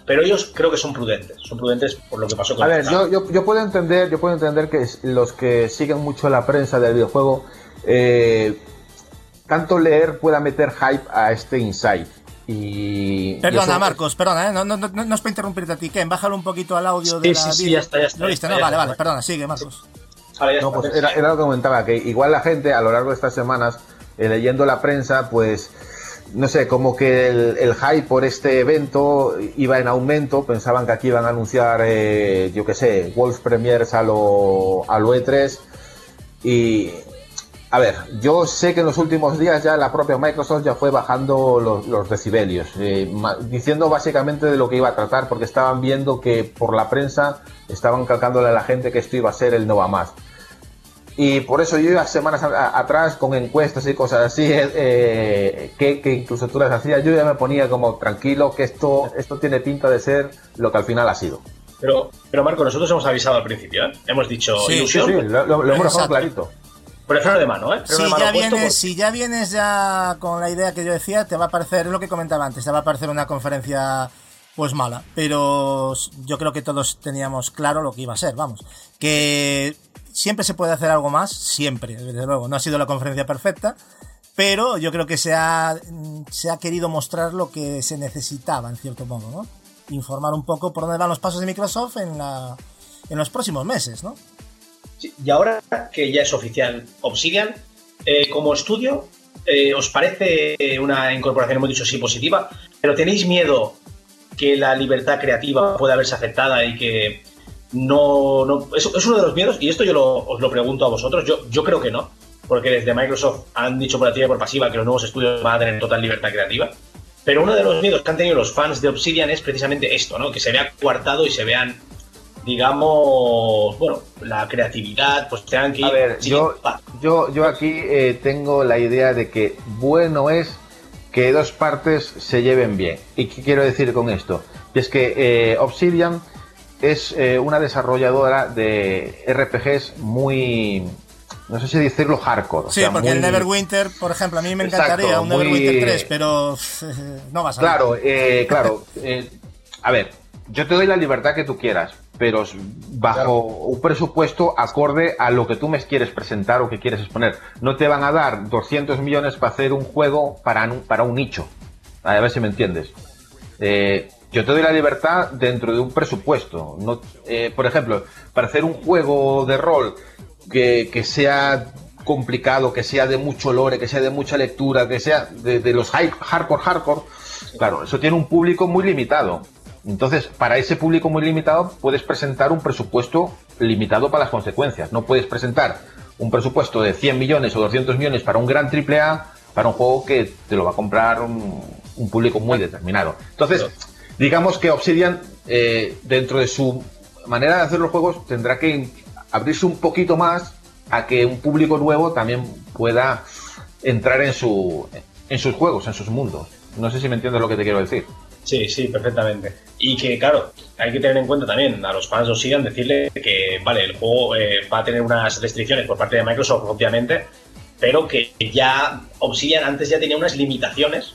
Pero ellos creo que son prudentes, son prudentes por lo que pasó con A ver, yo, yo, puedo entender, yo puedo entender que los que siguen mucho la prensa del videojuego, eh, tanto leer pueda meter hype a este insight. Y, perdona, Marcos, perdona, ¿eh? no, no, no, no, es para interrumpirte a ti, Ken, bájalo un poquito al audio de sí, la Sí, ya está, ya está. ¿Lo viste? no, vale, vale, perdona, sigue, Marcos. No, pues era, lo que comentaba, que igual la gente a lo largo de estas semanas, eh, leyendo la prensa, pues no sé, como que el, hype por este evento iba en aumento, pensaban que aquí iban a anunciar, eh, yo qué sé, Wolf Premiers a lo, a lo E3 y... A ver, yo sé que en los últimos días ya la propia Microsoft ya fue bajando los, decibelios, eh, diciendo básicamente de lo que iba a tratar, porque estaban viendo que por la prensa estaban calcándole a la gente que esto iba a ser el Nova Más. Y por eso yo iba semanas atrás con encuestas y cosas así, eh, eh, que, que, incluso tú las hacías, yo ya me ponía como tranquilo que esto, esto tiene pinta de ser lo que al final ha sido. Pero, pero Marco, nosotros hemos avisado al principio, ¿eh? Hemos dicho ilusión. Sí, sí, lo, hemos dejado clarito. Por el freno de mano, ¿eh? Si, ya vienes, si ya vienes ya con la idea que yo decía, te va a parecer, es lo que comentaba antes, te va a parecer una conferencia pues mala. Pero yo creo que todos teníamos claro lo que iba a ser, vamos. Que Siempre se puede hacer algo más, siempre, desde luego. No ha sido la conferencia perfecta, pero yo creo que se ha, se ha querido mostrar lo que se necesitaba, en cierto modo, ¿no? Informar un poco por dónde van los pasos de Microsoft en, la, en los próximos meses, ¿no? y ahora que ya es oficial Obsidian, eh, como estudio, eh, ¿os parece una incorporación, hemos dicho sí, positiva? ¿Pero tenéis miedo que la libertad creativa pueda verse afectada y que no, no es, es, uno de los miedos, y esto yo lo, os lo pregunto a vosotros, yo, yo creo que no, porque desde Microsoft han dicho por activa y por pasiva que los nuevos estudios van a tener total libertad creativa. Pero uno de los miedos que han tenido los fans de Obsidian es precisamente esto, ¿no? Que se vea coartado y se vean, digamos, bueno, la creatividad, pues tengan que. A ver, yo, yo, yo aquí eh, tengo la idea de que bueno es que dos partes se lleven bien. ¿Y qué quiero decir con esto? es que eh, Obsidian es eh, una desarrolladora de RPGs muy, no sé si decirlo hardcore. Sí, porque el Neverwinter, por ejemplo, a mí me encantaría un Neverwinter 3, pero no vas a Claro, eh, claro. Eh, a ver, yo te doy la libertad que tú quieras, pero bajo un presupuesto acorde a lo que tú me quieres presentar o que quieres exponer. No te van a dar 200 millones para hacer un juego para, para un nicho. A ver si me entiendes. Eh, yo te doy la libertad dentro de un presupuesto. No, eh, por ejemplo, para hacer un juego de rol que, sea complicado, que sea de mucho lore, que sea de mucha lectura, que sea de, los hardcore hardcore, claro, eso tiene un público muy limitado. Entonces, para ese público muy limitado, puedes presentar un presupuesto limitado para las consecuencias. No puedes presentar un presupuesto de 100 millones o 200 millones para un gran AAA, para un juego que te lo va a comprar un, un público muy determinado. Entonces, digamos que Obsidian, eh, dentro de su manera de hacer los juegos, tendrá que abrirse un poquito más a que un público nuevo también pueda entrar en, su, en sus juegos, en sus mundos. No sé si me entiendes lo que te quiero decir. Sí, sí, perfectamente. Y que, claro, hay que tener en cuenta también a los fans de Obsidian decirle que, vale, el juego eh, va a tener unas restricciones por parte de Microsoft, obviamente, pero que ya Obsidian antes ya tenía unas limitaciones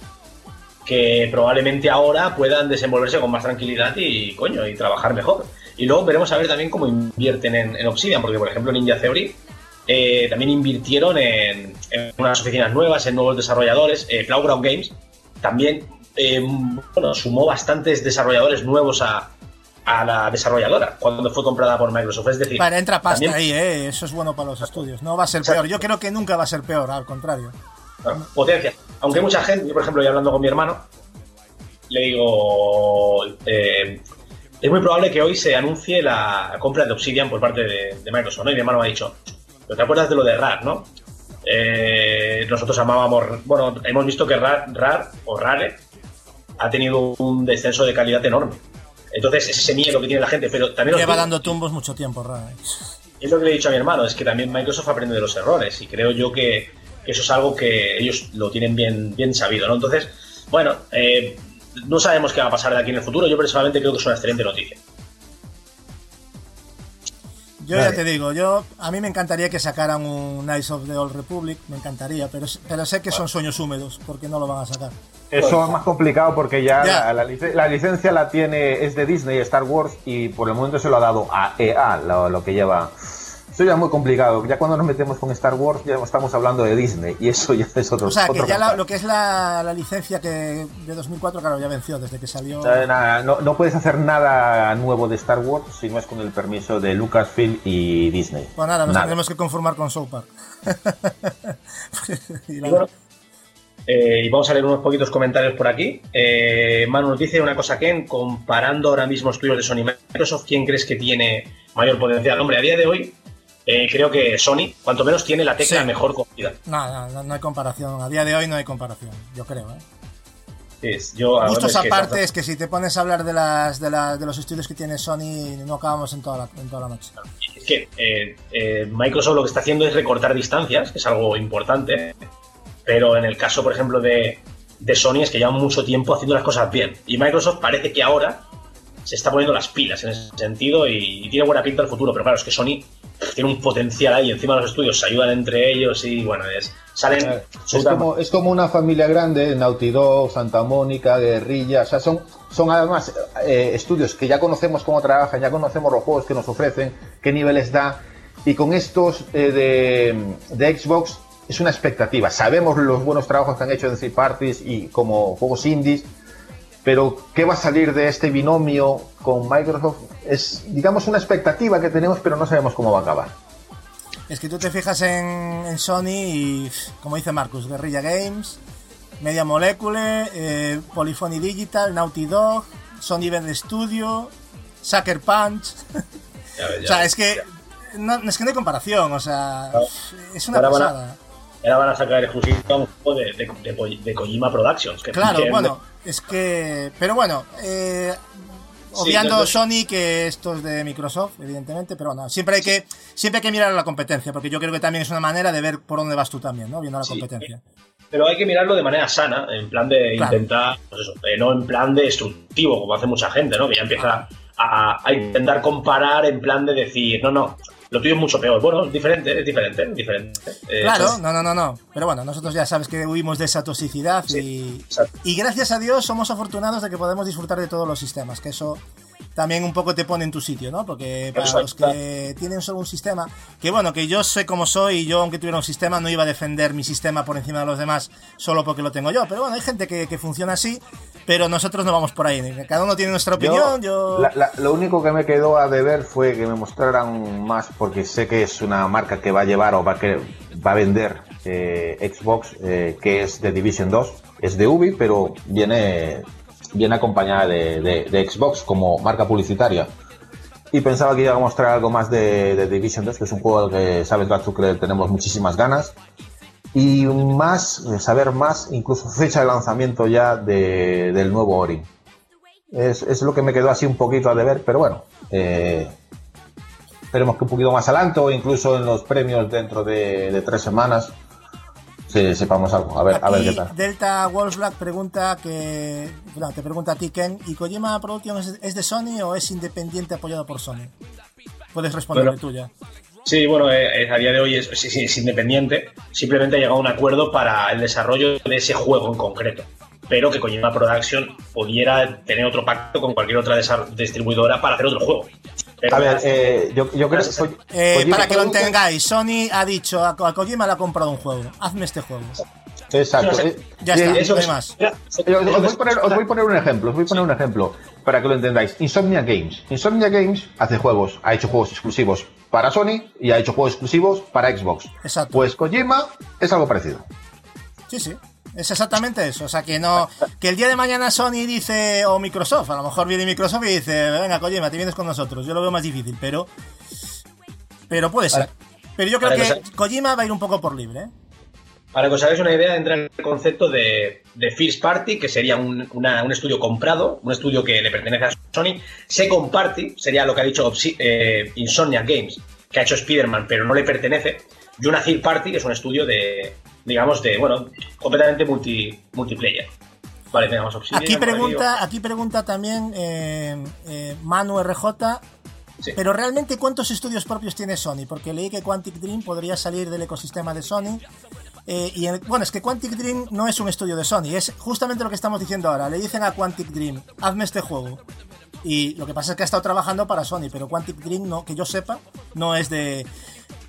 que probablemente ahora puedan desenvolverse con más tranquilidad y, coño, y trabajar mejor. Y luego veremos a ver también cómo invierten en, Obsidian, porque, por ejemplo, Ninja Theory eh, también invirtieron en, unas oficinas nuevas, en nuevos desarrolladores. Eh, Playground Games también eh, bueno, sumó bastantes desarrolladores nuevos a, la desarrolladora cuando fue comprada por Microsoft. Es decir, para entra pasta ahí, ¿eh? eso es bueno para los estudios. No va a ser peor. Yo creo que nunca va a ser peor, al contrario. Potencia. Aunque mucha gente, yo por ejemplo, yo hablando con mi hermano, le digo, eh, es muy probable que hoy se anuncie la compra de Obsidian por parte de, Microsoft, ¿no? Y mi hermano me ha dicho, ¿te acuerdas de lo de RAR, no? Eh, nosotros amábamos, bueno, hemos visto que RAR, RAR o RARE ha tenido un descenso de calidad enorme. Entonces, es ese miedo que tiene la gente, pero también... Lleva dando tumbos mucho tiempo, RAR. Es lo que le he dicho a mi hermano, es que también Microsoft aprende de los errores y creo yo que, eso es algo que ellos lo tienen bien, bien sabido, ¿no? Entonces, bueno, eh, no sabemos qué va a pasar de aquí en el futuro, yo personalmente creo que es una excelente noticia. Yo ya te digo, yo a mí me encantaría que sacaran un Knights of the Old Republic, me encantaría, pero, pero sé que son sueños húmedos, porque no lo van a sacar. Eso es más complicado porque ya, La, licencia la tiene, es de Disney, Star Wars, y por el momento se lo ha dado a EA, lo, que lleva. Eso ya es muy complicado. Ya cuando nos metemos con Star Wars ya estamos hablando de Disney y eso ya es otro. O sea, que ya lo que es la, licencia que de 2004, claro, ya venció desde que salió. no, no, puedes hacer nada nuevo de Star Wars si no es con el permiso de Lucasfilm y Disney. Pues nada, nos tendremos que conformar con South Park. y eh, y vamos a leer unos poquitos comentarios por aquí. Eh, Manu nos dice una cosa, Ken, comparando ahora mismo estudios de Sony y Microsoft, ¿quién crees que tiene mayor potencial? Hombre, a día de hoy eh, creo que Sony, cuanto menos, tiene la tecla mejor cogida. No, no, no, hay comparación. A día de hoy no hay comparación, yo creo. ¿eh? Yo, Justos aparte, es que si te pones a hablar de, las, de, de, los estudios que tiene Sony, no acabamos en toda la, en toda la noche. Es que eh, Microsoft lo que está haciendo es recortar distancias, que es algo importante. Pero en el caso, por ejemplo, de, Sony es que llevan mucho tiempo haciendo las cosas bien. Y Microsoft parece que ahora se está poniendo las pilas en ese sentido y, tiene buena pinta el futuro. Pero claro, es que Sony tiene un potencial ahí. Encima los estudios se ayudan entre ellos y bueno, es, salen. Es como, una familia grande: Naughty Dog, Santa Mónica, Guerrilla. O sea, son, son además eh, estudios que ya conocemos cómo trabajan, ya conocemos los juegos que nos ofrecen, qué niveles da. Y con estos eh, de, de Xbox es una expectativa. Sabemos los buenos trabajos que han hecho en C Parties y como juegos indies, pero ¿qué va a salir de este binomio con Microsoft? Es, digamos, una expectativa que tenemos, pero no sabemos cómo va a acabar. Es que tú te fijas en, Sony y, como dice Marcus, Guerrilla Games, Media Molecule, eh, Polyphony Digital, Naughty Dog, Sony Bend Studio, Sucker Punch. o sea, es que no, es que no hay comparación, o sea, es una pasada ahora van a sacar exclusivo un juego de, de, Kojima Productions. claro, bueno, es que. Pero bueno, eh, obviando Sony, que esto es de Microsoft, evidentemente, pero bueno, siempre hay que siempre hay que mirar a la competencia, porque yo creo que también es una manera de ver por dónde vas tú también, ¿no? Viendo la competencia. Pero hay que mirarlo de manera sana, en plan de intentar, pues eso, eh, no en plan de destructivo, como hace mucha gente, ¿no? Que ya empieza a, a, intentar comparar en plan de decir, no, no, lo tuyo es mucho peor. Bueno, es diferente, es diferente, es diferente. Eh, claro, no, no, no, no. Pero bueno, nosotros ya sabes que huimos de esa toxicidad y, y gracias a Dios somos afortunados de que podemos disfrutar de todos los sistemas, que eso también un poco te pone en tu sitio, ¿no? Porque para los que tienen solo un sistema, que bueno, que yo soy como soy y yo aunque tuviera un sistema no iba a defender mi sistema por encima de los demás solo porque lo tengo yo, pero bueno, hay gente que, funciona así, pero nosotros no vamos por ahí, cada uno tiene nuestra opinión, yo... lo único que me quedó a deber fue que me mostraran más, porque sé que es una marca que va a llevar o va a, que, va a vender eh, Xbox, eh, que es de Division 2, es de Ubi, pero viene viene acompañada de, de- Xbox como marca publicitaria. Y pensaba que iba a mostrar algo más de, de Division 2, que es un juego al que sabes, Gatsu, que tenemos muchísimas ganas. Y más, saber más, incluso fecha de lanzamiento ya de- del nuevo Ori. Es, es lo que me quedó así un poquito a deber, pero bueno. eh, esperemos que un poquito más adelante o incluso en los premios dentro de, de tres semanas se- sepamos algo. A ver, a ver Aquí qué tal. Delta Wolf Black pregunta que. no, te pregunta a ti, Ken. ¿Y Kojima Productions es, de Sony o es independiente apoyado por Sony? Puedes responderle Bueno. tú ya. Sí, bueno, eh, eh, a día de hoy es, sí, sí, es independiente. Simplemente ha llegado a un acuerdo para el desarrollo de ese juego en concreto. Pero que Kojima Production pudiera tener otro pacto con cualquier otra distribuidora para hacer otro juego. Pero A ver, eh, yo, yo creo que. Eh, para que lo entengáis, Sony ha dicho a, Ko- a Kojima le ha comprado un juego. Hazme este juego. Exacto. No sé. Ya eh, está, eso no hay es- más. Os, os voy a poner, os voy a poner un ejemplo, os voy a poner un ejemplo para que lo entendáis. Insomnia Games. Insomnia Games hace juegos, ha hecho juegos exclusivos para Sony y ha hecho juegos exclusivos para Xbox. Exacto. Pues Kojima es algo parecido. Sí, sí. Es exactamente eso. O sea, que no. Que el día de mañana Sony dice. O Microsoft. A lo mejor viene Microsoft y dice. Venga, Kojima, te vienes con nosotros. Yo lo veo más difícil, pero. Pero puede ser. Pero yo creo que que se- Kojima va a ir un poco por libre, ¿eh? Para que os hagáis una idea, entra en el concepto de, de First Party, que sería un, una- un estudio comprado, un estudio que le pertenece a Sony. Second Party sería lo que ha dicho Obsi- eh, Insomnia Games, que ha hecho Spider-Man, pero no le pertenece. Y una Third Party, que es un estudio de, digamos, de, bueno, completamente multi, multiplayer. Vale, tenemos Obsidian. Aquí pregunta, aquí pregunta también eh, eh, Manu RJ. Sí. Pero realmente, ¿cuántos estudios propios tiene Sony? Porque leí que Quantic Dream podría salir del ecosistema de Sony. Eh, y en- bueno, es que Quantic Dream no es un estudio de Sony, es justamente lo que estamos diciendo ahora. Le dicen a Quantic Dream, hazme este juego. Y lo que pasa es que ha estado trabajando para Sony, pero Quantic Dream, no, que yo sepa, no es de.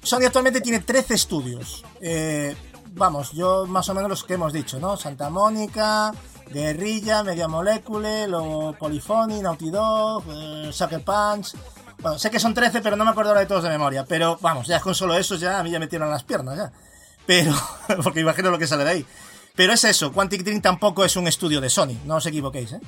Sony actualmente tiene 13 estudios. Eh, vamos, yo más o menos los que hemos dicho, ¿no? Santa Mónica, Guerrilla, Media Molecule, luego Polyphony, Naughty Dog, eh, Sucker Punch. Bueno, sé que son 13, pero no me acuerdo ahora de todos de memoria. Pero vamos, ya con solo eso ya a mí ya me tiran las piernas ya. Pero, porque imagino lo que sale de ahí. Pero es eso, Quantic Dream tampoco es un estudio de Sony, no os equivoquéis, ¿eh?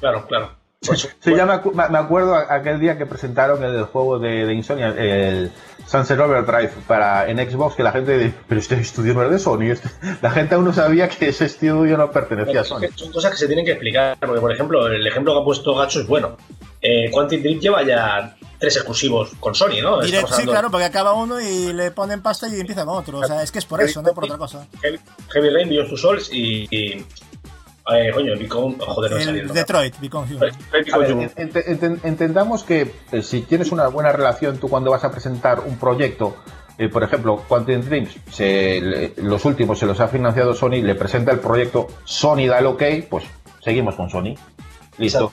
Claro, claro. Pues, Sí, ya me, acu- me- acuerdo aquel día que presentaron el juego de, de Insomnia, el Sunset Overdrive para en Xbox, que la gente dice, pero este estudio no es de Sony. este-". La gente aún no sabía que ese estudio no pertenecía a Son Sony. son cosas que se tienen que explicar, porque por ejemplo, el ejemplo que ha puesto Gacho es bueno. Eh, Quantic Dream lleva ya tres exclusivos con Sony, ¿no? Direct, sí, hablando- claro, porque acaba uno y le ponen pasta y empieza con otro. O sea, es que es por eso, no por otra cosa. Heavy, Heavy Rain, Beyond Two Souls y. y eh, coño, Beacon. Joder, no me El saliendo. Detroit, Become Human. A ver, ent- ent- entendamos que eh, si tienes una buena relación tú cuando vas a presentar un proyecto, eh, por ejemplo, Quantum Dreams, se- le- los últimos se los ha financiado Sony, le presenta el proyecto, Sony da el ok, pues seguimos con Sony. Listo.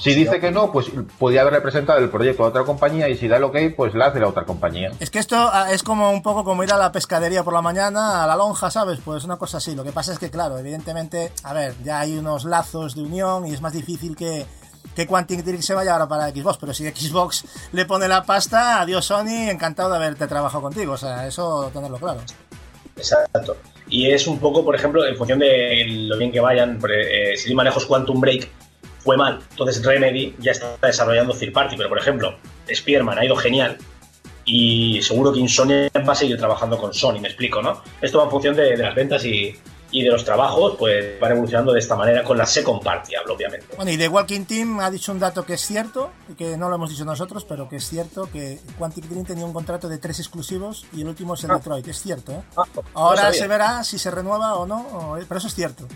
Si dice que no, pues podría haberle presentado el proyecto a otra compañía y si da el ok, pues la hace la otra compañía. Es que esto ah, es como un poco como ir a la pescadería por la mañana, a la lonja, ¿sabes? Pues una cosa así. Lo que pasa es que, claro, evidentemente, a ver, ya hay unos lazos de unión y es más difícil que, que Quantic Dream se vaya ahora para Xbox. Pero si Xbox le pone la pasta, adiós Sony, encantado de haberte trabajado contigo. O sea, eso tenerlo claro. Exacto. Y es un poco, por ejemplo, en función de lo bien que vayan, eh, si manejos Quantum Break fue mal, entonces Remedy ya está desarrollando Third Party, pero por ejemplo, Spearman ha ido genial y seguro que Insomnia va a seguir trabajando con Sony, me explico, ¿no? Esto va en función de, de las ventas y, y de los trabajos, pues van evolucionando de esta manera con la Second Party, hablo, obviamente. Bueno, y The Walking Team ha dicho un dato que es cierto, que no lo hemos dicho nosotros, pero que es cierto que Quantic Dream tenía un contrato de tres exclusivos y el último es el Detroit. Es cierto, ¿eh? Ah, Ahora se verá si se renueva o no, o- pero eso es cierto.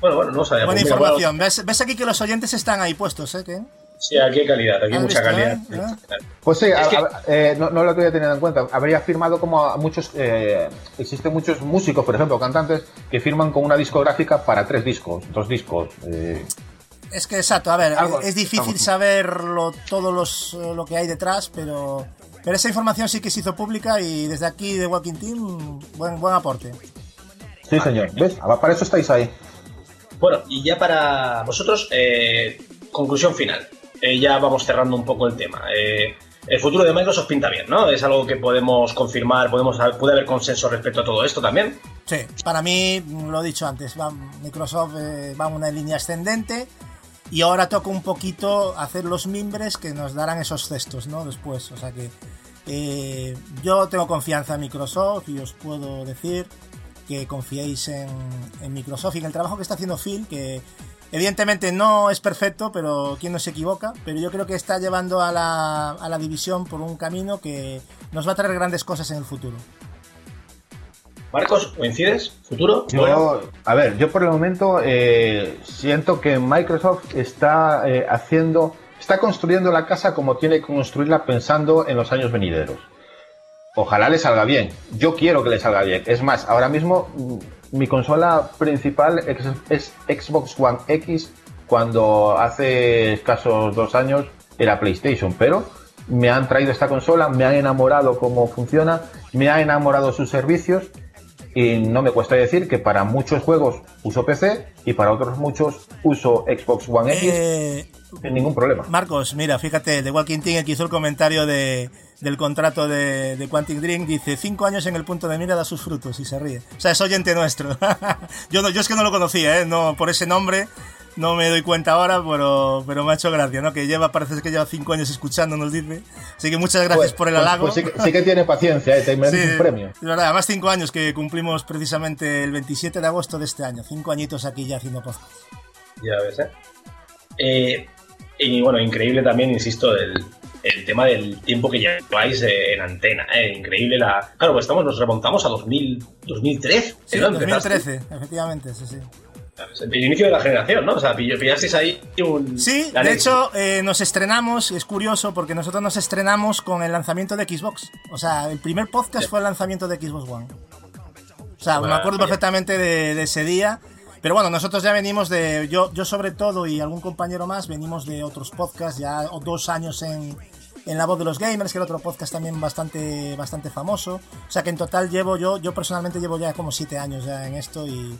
Bueno, bueno, no sabía. Buena Pues información. ¿Ves, ves aquí que los oyentes están ahí puestos, ¿eh? ¿Qué? Sí, aquí hay calidad, aquí hay ¿Has mucha visto, calidad. eh? Pues sí, Es a- que- a- eh, no, no lo había tenido en cuenta. Habría firmado como a muchos, eh, existen muchos músicos, por ejemplo, cantantes, que firman con una discográfica para tres discos, dos discos. eh, Es que exacto, a ver, Algo- es difícil estamos- saber lo, todo los, eh, lo que hay detrás, pero, pero esa información sí que se hizo pública y desde aquí de Walking Team, buen, buen aporte. Sí, señor. ¿Ves? Ah, Para eso estáis ahí. Bueno, y ya para vosotros, eh, conclusión final. Eh, ya vamos cerrando un poco el tema. Eh, el futuro de Microsoft pinta bien, ¿no? Es algo que podemos confirmar, podemos puede haber consenso respecto a todo esto también. Sí, para mí, lo he dicho antes, Microsoft va una línea ascendente y ahora toca un poquito hacer los mimbres que nos darán esos cestos, ¿no? Después, o sea que yo tengo confianza en Microsoft y os puedo decir que confiéis en, en, Microsoft y en el trabajo que está haciendo Phil, que evidentemente no es perfecto, pero quien no se equivoca, pero yo creo que está llevando a la, a la división por un camino que nos va a traer grandes cosas en el futuro. Marcos, ¿coincides? ¿Futuro? Yo, a ver, yo por el momento eh, siento que Microsoft está eh, haciendo, está construyendo la casa como tiene que construirla pensando en los años venideros. Ojalá le salga bien. Yo quiero que le salga bien. Es más, ahora mismo mm, mi consola principal es, Xbox One X cuando hace escasos dos años era PlayStation, pero me han traído esta consola, me han enamorado cómo funciona, me ha enamorado sus servicios y no me cuesta decir que para muchos juegos uso PC y para otros muchos uso Xbox One X eh, sin ningún problema. Marcos, mira, fíjate, The Walking Team que hizo el comentario de, del contrato de, de Quantic Dream, dice, cinco años en el punto de mira da sus frutos y se ríe. O sea, es oyente nuestro. yo, no, yo es que no lo conocía, ¿eh? no, por ese nombre no me doy cuenta ahora, pero, pero me ha hecho gracia, ¿no? Que lleva, parece que lleva cinco años escuchando, nos dice. Así que muchas gracias pues, por el pues, halago. Pues sí, que tiene paciencia, ¿eh? te mereces un premio. Es verdad, además cinco años que cumplimos precisamente el 27 de agosto de este año. Cinco añitos aquí ya haciendo podcast. Ya ves, ¿eh? eh y bueno, increíble también, insisto, el, el tema del tiempo que lleváis eh, en antena. ¿eh? Increíble la. Claro, pues estamos, nos remontamos a 2000, 2003. Sí, 2013, efectivamente, sí, sí. El inicio de la generación, ¿no? O sea, pillasteis ahí un... Sí, de hecho, eh, nos estrenamos, es curioso, porque nosotros nos estrenamos con el lanzamiento de Xbox. O sea, el primer podcast fue el lanzamiento de Xbox One. O sea, me acuerdo perfectamente de, ese día. Pero bueno, nosotros ya venimos de... Yo, yo sobre todo y algún compañero más venimos de otros podcasts, ya dos años en, en La Voz de los Gamers, que era otro podcast también bastante, bastante famoso. O sea que en total llevo yo, yo personalmente llevo ya como siete años ya en esto y,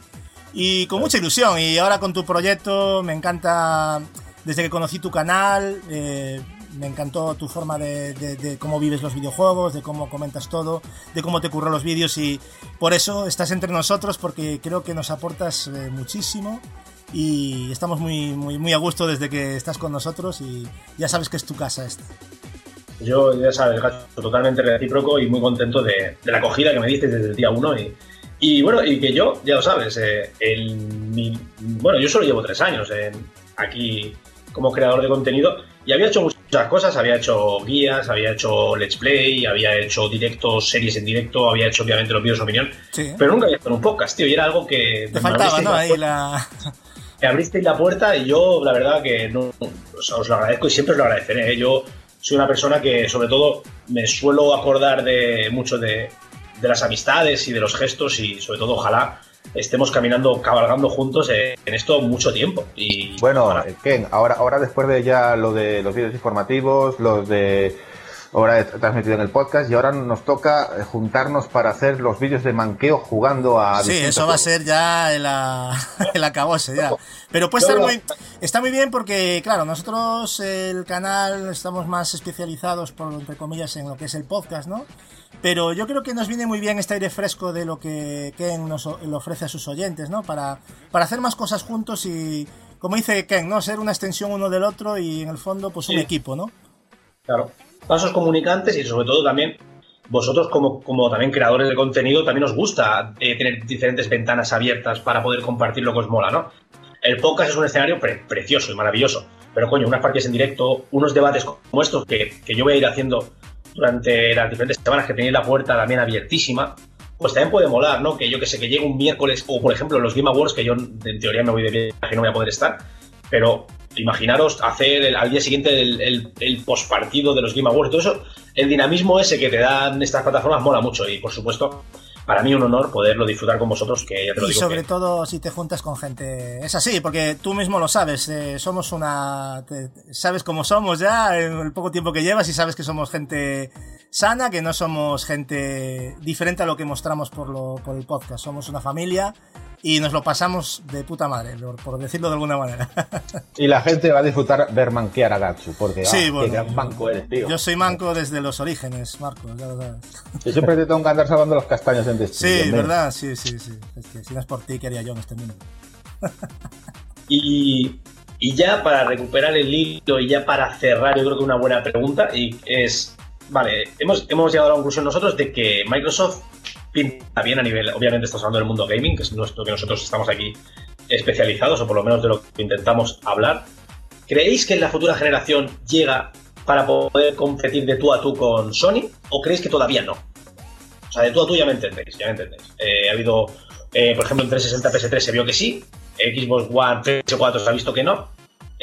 y con mucha ilusión. Y ahora con tu proyecto me encanta, desde que conocí tu canal, eh, me encantó tu forma de, cómo vives los videojuegos, de cómo comentas todo, de cómo te curro los vídeos y por eso estás entre nosotros porque creo que nos aportas eh, muchísimo y estamos muy, muy, muy a gusto desde que estás con nosotros y ya sabes que es tu casa esta. Yo, ya sabes, totalmente recíproco y muy contento de, la acogida que me diste desde el día uno y, y bueno, y que yo, ya lo sabes, eh, el, bueno, yo solo llevo tres años aquí como creador de contenido y había hecho muchas cosas, había hecho guías, había hecho let's play, había hecho directos, series en directo, había hecho obviamente los vídeos de opinión, pero nunca había hecho un podcast, tío, y era algo que... Te faltaba, ¿no? Ahí la... Me abristeis la puerta y yo, la verdad, que no, os lo agradezco y siempre os lo agradeceré. ¿eh? Yo soy una persona que, sobre todo, me suelo acordar de mucho de, de las amistades y de los gestos y sobre todo ojalá estemos caminando, cabalgando juntos en esto mucho tiempo. Y bueno, Ken, ahora, ahora después de ya lo de los vídeos informativos, los de ahora he transmitido en el podcast y ahora nos toca eh, juntarnos para hacer los vídeos de manqueo jugando a... Sí, eso va a ser ya el, el acabose ya. Pero puede estar muy, está muy bien porque, claro, nosotros el canal estamos más especializados, por entre comillas, en lo que es el podcast, ¿no? Pero yo creo que nos viene muy bien este aire fresco de lo que Ken nos le ofrece a sus oyentes, ¿no? Para, para hacer más cosas juntos y, como dice Ken, ¿no? Ser una extensión uno del otro y en el fondo, pues un equipo, ¿no? Claro. Pasos comunicantes y sobre todo también vosotros como, como también creadores de contenido también os gusta eh, tener diferentes ventanas abiertas para poder compartir lo que os mola, ¿no? El podcast es un escenario precioso y maravilloso, pero coño, unas partidas en directo, unos debates como estos que, que yo voy a ir haciendo durante las diferentes semanas que tenéis la puerta también abiertísima, pues también puede molar, ¿no? Que yo que sé, que llegue un miércoles, o por ejemplo los Game Awards, que yo en teoría me voy de viaje y no voy a poder estar, pero imaginaros hacer al día siguiente el, el, el postpartido de los Game Awards, todo eso, el dinamismo ese que te dan estas plataformas mola mucho y por supuesto para mí un honor poderlo disfrutar con vosotros, que ya te lo y sobre todo si te juntas con gente. Es así, porque tú mismo lo sabes. Eh, somos una. sabes cómo somos ya en el poco tiempo que llevas y sabes que somos gente sana, que no somos gente diferente a lo que mostramos por, lo, por el podcast. Somos una familia y nos lo pasamos de puta madre, por, por decirlo de alguna manera. Y la gente va a disfrutar ver manquear a Gatsu, porque Sí, ah, bueno, qué gran manco eres, tío. Yo soy manco desde los orígenes, Marcos, ya lo sabes. Yo siempre te tengo que andar salvando los castaños en Destiny. Sí. ¿verdad? Sí, sí, sí. Es que si no es por ti, ¿qué haría yo en este mundo? Y, y ya para recuperar el hilo y ya para cerrar, yo creo que una buena pregunta y es, vale, hemos, hemos llegado a la conclusión nosotros de que Microsoft pinta bien a nivel, obviamente estamos hablando del mundo gaming, que es nuestro que nosotros estamos aquí especializados, o por lo menos de lo que intentamos hablar. ¿Creéis que en la futura generación llega para poder competir de tú a tú con Sony? ¿O creéis que todavía no? O sea, de tú a tú ya me entendéis, ya me entendéis. Eh, ha habido, eh, por ejemplo, en 360 PS3 se vio que sí, Xbox One, PS4 se ha visto que no.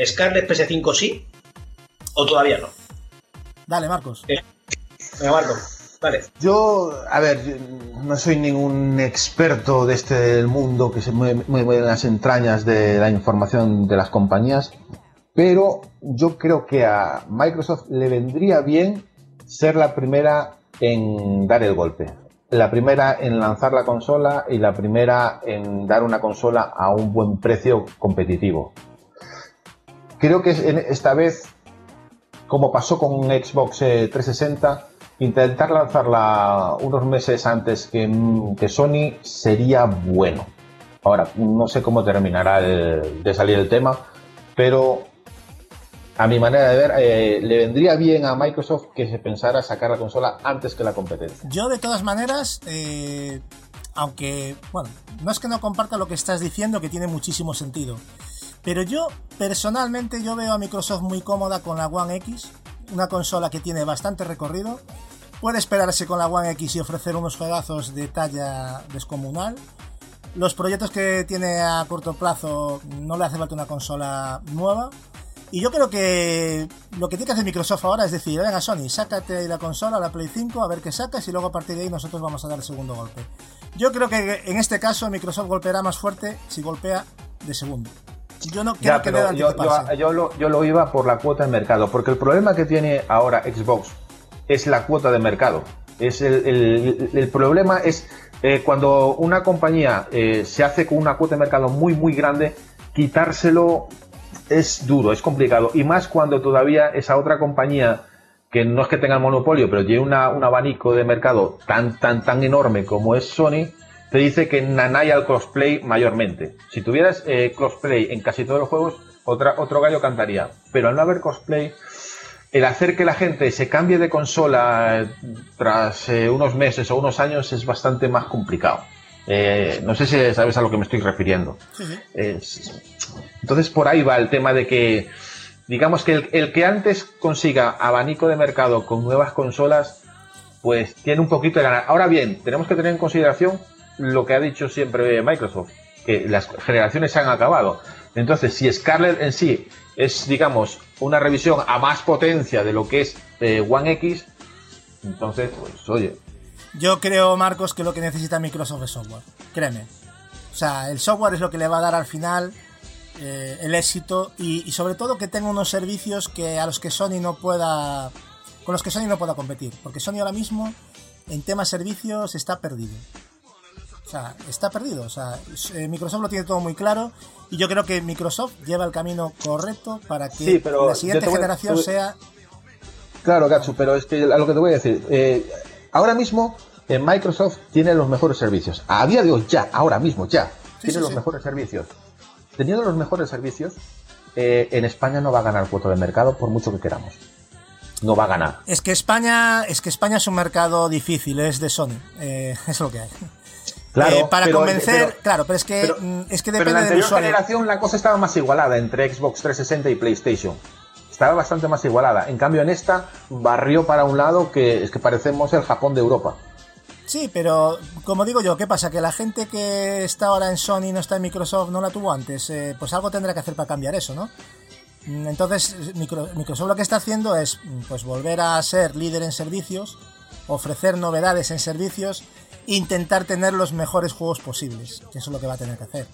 Scarlett PS5 sí, o todavía no. Dale, Marcos. Venga, dale. Yo, a ver, no soy ningún experto de este mundo que se mueve, mueve en las entrañas de la información de las compañías, pero yo creo que a Microsoft le vendría bien ser la primera en dar el golpe. La primera en lanzar la consola y la primera en dar una consola a un buen precio competitivo. Creo que esta vez, como pasó con Xbox eh, 360, intentar lanzarla unos meses antes que, que Sony sería bueno. Ahora, no sé cómo terminará de salir el tema, pero a mi manera de ver, eh, le vendría bien a Microsoft que se pensara sacar la consola antes que la competencia. Yo, de todas maneras, eh, aunque, bueno, no es que no comparta lo que estás diciendo, que tiene muchísimo sentido. Pero yo, personalmente, yo veo a Microsoft muy cómoda con la One X, una consola que tiene bastante recorrido. Puede esperarse con la One X y ofrecer unos juegazos de talla descomunal. Los proyectos que tiene a corto plazo no le hace falta una consola nueva. Y yo creo que lo que tiene que hacer Microsoft ahora es decir, venga Sony, sácate ahí la consola, la Play 5, a ver qué sacas y luego a partir de ahí nosotros vamos a dar el segundo golpe. Yo creo que en este caso Microsoft golpeará más fuerte si golpea de segundo. Yo no creo Ya, que yo, yo- yo lo, yo lo iba por la cuota de mercado, porque el problema que tiene ahora Xbox es la cuota de mercado. Es el, el- el problema es eh, cuando una compañía eh, se hace con una cuota de mercado muy muy grande, quitárselo es duro, es complicado. Y más cuando todavía esa otra compañía, que no es que tenga el monopolio, pero tiene una- un abanico de mercado tan, tan, tan enorme como es Sony, te dice que nanaya al crossplay mayormente. Si tuvieras eh, crossplay en casi todos los juegos, otra, otro gallo cantaría. Pero al no haber crossplay, el hacer que la gente se cambie de consola eh, tras eh, unos meses o unos años es bastante más complicado. Eh, no sé si sabes a lo que me estoy refiriendo. Entonces por ahí va el tema de que, digamos que el, el que antes consiga abanico de mercado con nuevas consolas, pues tiene un poquito de ganar. Ahora bien, tenemos que tener en consideración lo que ha dicho siempre Microsoft, que las generaciones se han acabado. Entonces, si Scarlett en sí es, digamos, una revisión a más potencia de lo que es eh, One X, entonces, pues oye, Yo creo, Marcos, que lo que necesita Microsoft es software. Créeme. O sea, el software es lo que le va a dar al final eh, el éxito y, y sobre todo que tenga unos servicios que a los que Sony no pueda con los que Sony no pueda competir, porque Sony ahora mismo en temas servicios está perdido. O sea, está perdido. O sea, eh, Microsoft lo tiene todo muy claro y yo creo que Microsoft lleva el camino correcto para que Sí, pero la siguiente voy generación voy- sea Claro, Gatsu, pero es que a lo que te voy a decir, eh, ahora mismo eh, Microsoft tiene los mejores servicios. A día de hoy, ya, ahora mismo, ya, tiene sí, los mejores servicios. Teniendo los mejores servicios, eh, en España no va a ganar cuota de mercado por mucho que queramos. No va a ganar. Es que España, es que España es un mercado difícil, es de Sony, eh, es lo que hay. Claro, Eh, para convencer, pero- claro, pero es que pero- mm, es que Pero en depende la del anterior usuario. generación la cosa estaba más igualada entre Xbox 360 y PlayStation. Estaba bastante más igualada. En cambio, en esta barrió para un lado que es que parecemos el Japón de Europa. Sí, pero como digo yo, ¿qué pasa? Que la gente que está ahora en Sony no está en Microsoft, no la tuvo antes, eh, pues algo tendrá que hacer para cambiar eso, ¿no? Mm, Entonces, Micro- Microsoft lo que está haciendo es pues volver a ser líder en servicios, ofrecer novedades en servicios, intentar tener los mejores juegos posibles, que eso es lo que va a tener que hacer.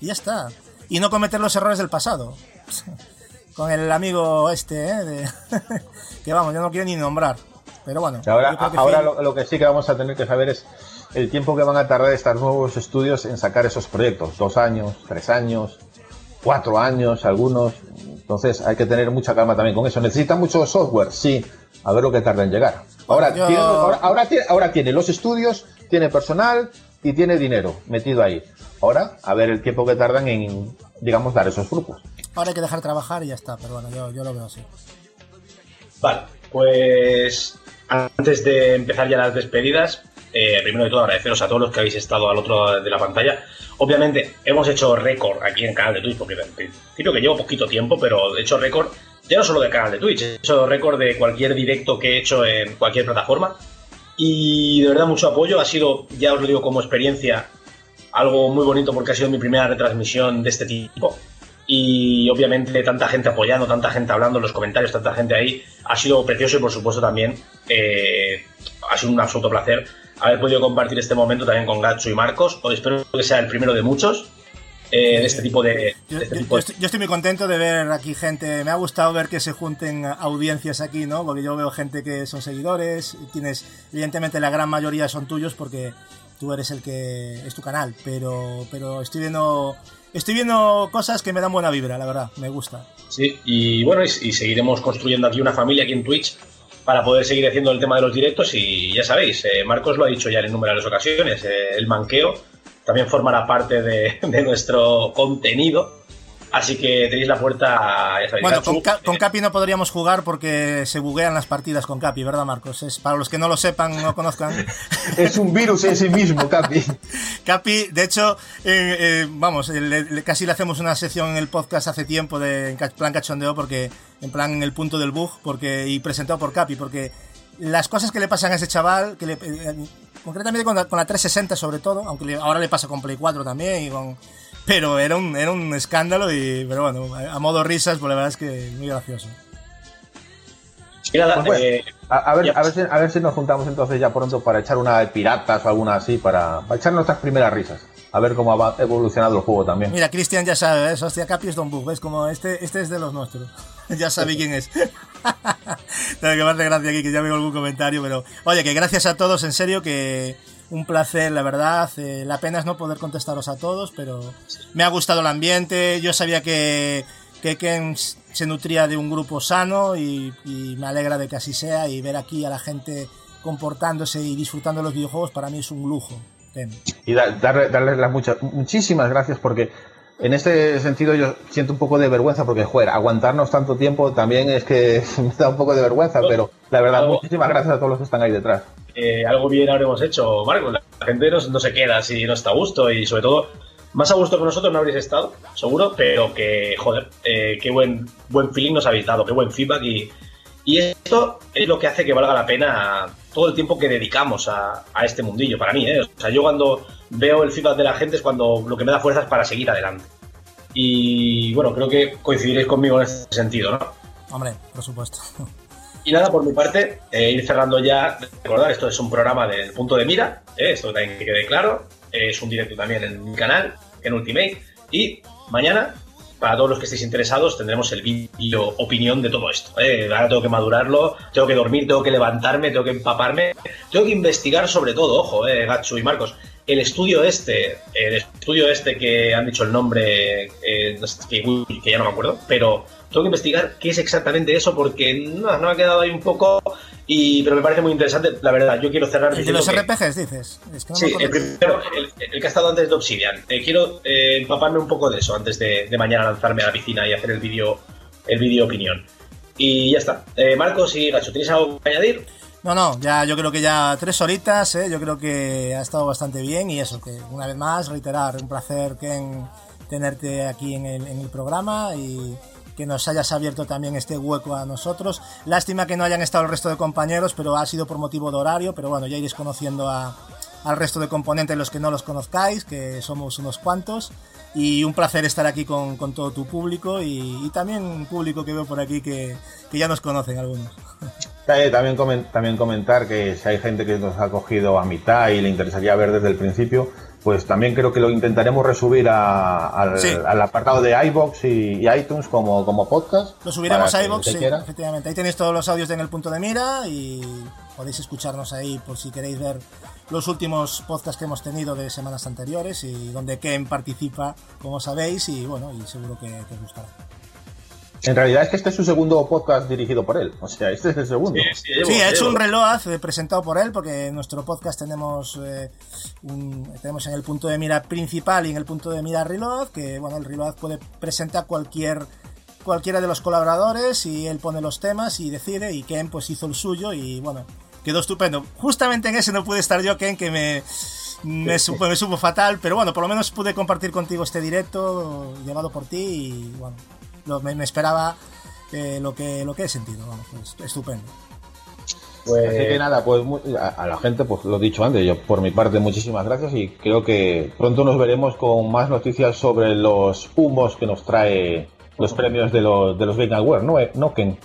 Y ya está. Y no cometer los errores del pasado. Con el amigo este, ¿eh? de- que vamos, yo no quiero ni nombrar. Pero bueno. Ahora, ahora lo, lo que sí que vamos a tener que saber es el tiempo que van a tardar estos nuevos estudios en sacar esos proyectos. Dos años, tres años, cuatro años, algunos. Entonces hay que tener mucha calma también con eso. ¿Necesita mucho software? Sí. A ver lo que tarda en llegar. Ahora, tiene, ahora, tiene, ahora tiene los estudios, tiene personal y tiene dinero metido ahí. Ahora, a ver el tiempo que tardan en, digamos, dar esos grupos. Ahora hay que dejar trabajar y ya está, pero bueno, yo, yo lo veo así. Vale, pues antes de empezar ya las despedidas, eh, primero de todo agradeceros a todos los que habéis estado al otro lado de la pantalla. Obviamente hemos hecho récord aquí en el canal de Twitch, porque principio que llevo poquito tiempo, pero he hecho récord ya no solo del canal de Twitch, he hecho récord de cualquier directo que he hecho en cualquier plataforma. Y de verdad mucho apoyo, ha sido, ya os lo digo como experiencia, algo muy bonito porque ha sido mi primera retransmisión de este tipo. Y obviamente tanta gente apoyando, tanta gente hablando en los comentarios, tanta gente ahí, ha sido precioso y por supuesto también eh, ha sido un absoluto placer haber podido compartir este momento también con Gacho y Marcos. Os espero que sea el primero de muchos. Eh, de este tipo de. Yo, este yo- tipo yo de- estoy, yo estoy muy contento de ver aquí gente. Me ha gustado ver que se junten audiencias aquí, ¿no? Porque yo veo gente que son seguidores. y Tienes, evidentemente, la gran mayoría son tuyos porque tú eres el que es tu canal. Pero, pero estoy viendo, estoy viendo cosas que me dan buena vibra, la verdad. Me gusta. Sí, y bueno, y, y seguiremos construyendo aquí una familia aquí en Twitch para poder seguir haciendo el tema de los directos y ya sabéis, eh, Marcos lo ha dicho ya en innumerables ocasiones, eh, el manqueo también formará parte de, de nuestro contenido, así que tenéis la puerta, ya sabéis, Bueno, con, Ca- con eh, Capi no podríamos jugar porque se buguean las partidas con Capi, ¿verdad, Marcos? Es, para los que no lo sepan, no conozcan. Es un virus en sí mismo, Capi. Capi, de hecho, eh, eh, vamos, le- le- casi le hacemos una sección en el podcast hace tiempo de en plan cachondeo, porque en plan en el punto del bug, porque y presentado por Capi, porque las cosas que le pasan a ese chaval, que le, eh, concretamente con la, con la 360 sobre todo, aunque le- ahora le pasa con Play 4 también y con pero era un, era un escándalo y pero bueno, a, a modo risas, pues la verdad es que muy gracioso. y nada, Pues bueno, eh, A, a ver, a, ver si, a ver si nos juntamos entonces ya pronto para echar una de piratas o alguna así, para, para echar nuestras primeras risas. A ver cómo ha evolucionado el juego también. Mira, Cristian ya sabe, ¿ves? Hostia, Capi es Don Bug, ¿ves? Como este, este es de los nuestros. ya sabe quién es. Tengo que me hace gracia aquí que ya veo algún comentario, pero oye, que gracias a todos, en serio, que un placer, la verdad. Eh, la pena es no poder contestaros a todos, pero me ha gustado el ambiente. Yo sabía que, que Ken se nutría de un grupo sano y, y me alegra de que así sea y ver aquí a la gente comportándose y disfrutando los videojuegos para mí es un lujo. Ken. Y da- darle, darle las muchas, muchísimas gracias porque en este sentido yo siento un poco de vergüenza porque, joder, aguantarnos tanto tiempo también es que me da un poco de vergüenza, pero la verdad, Algo- muchísimas gracias a todos los que están ahí detrás. eh, algo bien habremos hecho, Marcos. La gente no, no se queda si no está a gusto y sobre todo, más a gusto que nosotros no habréis estado, seguro, pero que, joder, eh, qué buen, buen feeling nos habéis dado, qué buen feedback y, y esto es lo que hace que valga la pena todo el tiempo que dedicamos a, a este mundillo, para mí, ¿eh? O sea, yo cuando veo el feedback de la gente es cuando lo que me da fuerzas para seguir adelante. Y bueno, creo que coincidiréis conmigo en este sentido, ¿no? Hombre, por supuesto. Y nada, por mi parte, eh, ir cerrando ya. Recordar, esto es un programa del punto de mira, eh, esto también que quede claro. es un directo también en mi canal, en Ultimate. Y mañana, para todos los que estéis interesados, tendremos el vídeo opinión de todo esto. eh. Ahora tengo que madurarlo, tengo que dormir, tengo que levantarme, tengo que empaparme, tengo que investigar sobre todo, ojo, eh, Gatsu y Marcos. El estudio este, el estudio este que han dicho el nombre, eh, que, ya no me acuerdo, pero tengo que investigar qué es exactamente eso porque no, no ha quedado ahí un poco y pero me parece muy interesante la verdad yo quiero cerrar El de los que- RPGs, dices. Es que no sí el primero el, el que ha estado antes de Obsidian Eh, quiero eh, empaparme un poco de eso antes de, de mañana lanzarme a la piscina y hacer el vídeo el vídeo opinión y ya está Eh, Marcos y Gacho ¿tenéis algo que añadir? No, no, ya yo creo que ya tres horitas, ¿eh? yo creo que ha estado bastante bien y eso, que una vez más reiterar, un placer Ken tenerte aquí en el, en el programa y que nos hayas abierto también este hueco a nosotros. Lástima que no hayan estado el resto de compañeros, pero ha sido por motivo de horario, pero bueno, ya iréis conociendo a, al resto de componentes los que no los conozcáis, que somos unos cuantos. Y un placer estar aquí con, todo tu público y, también un público que veo por aquí que, ya nos conocen algunos. También, también comentar que si hay gente que nos ha cogido a mitad y le interesaría ver desde el principio, pues también creo que lo intentaremos resubir al, apartado de iBox y, iTunes como, como podcast. Lo subiremos a iBox, sí, efectivamente. Ahí tenéis todos los audios en el punto de mira y podéis escucharnos ahí por si queréis ver los últimos podcasts que hemos tenido de semanas anteriores y donde Ken participa, como sabéis, y bueno, y seguro que, que os gustará. En realidad es que este es su segundo podcast dirigido por él. O sea, este es el segundo. Sí, ha hecho un reloj eh, presentado por él, porque en nuestro podcast tenemos eh, tenemos en el punto de mira principal y en el punto de mira reloj, que bueno, el reloj puede presentar cualquier cualquiera de los colaboradores y él pone los temas y decide y Ken pues hizo el suyo y bueno, quedó estupendo. Justamente en ese no pude estar yo, Ken, que me me supo, me supo fatal, pero bueno, por lo menos pude compartir contigo este directo llevado por ti y bueno, me, esperaba eh, lo, que, lo que he sentido. Vamos, pues, estupendo. Pues... Así que nada, pues a, la gente, pues lo he dicho antes, yo por mi parte muchísimas gracias y creo que pronto nos veremos con más noticias sobre los humos que nos trae los premios de los, de los Game Awards, ¿no, eh, ¿no Ken?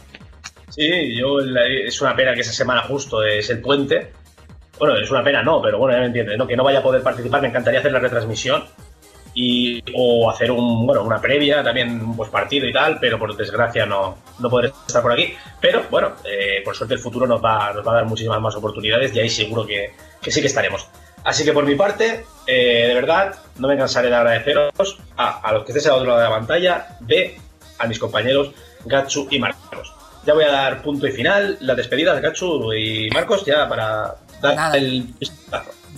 Sí, yo es una pena que esa semana justo es el puente. Bueno, es una pena no, pero bueno, ya me entiendes, ¿no? Que no vaya a poder participar, me encantaría hacer la retransmisión y, o hacer un, bueno, una previa, también pues partido y tal, pero por desgracia no, no podré estar por aquí. Pero bueno, eh, por suerte el futuro nos va, nos va a dar muchísimas más oportunidades y ahí seguro que, que sí que estaremos. Así que por mi parte, eh, de verdad, no me cansaré de agradeceros a, a los que estéis al otro lado de la pantalla, B, a mis compañeros Gatsu y Marcos. Ya voy a dar punto y final, las despedidas, Gatsu y Marcos, ya para dar el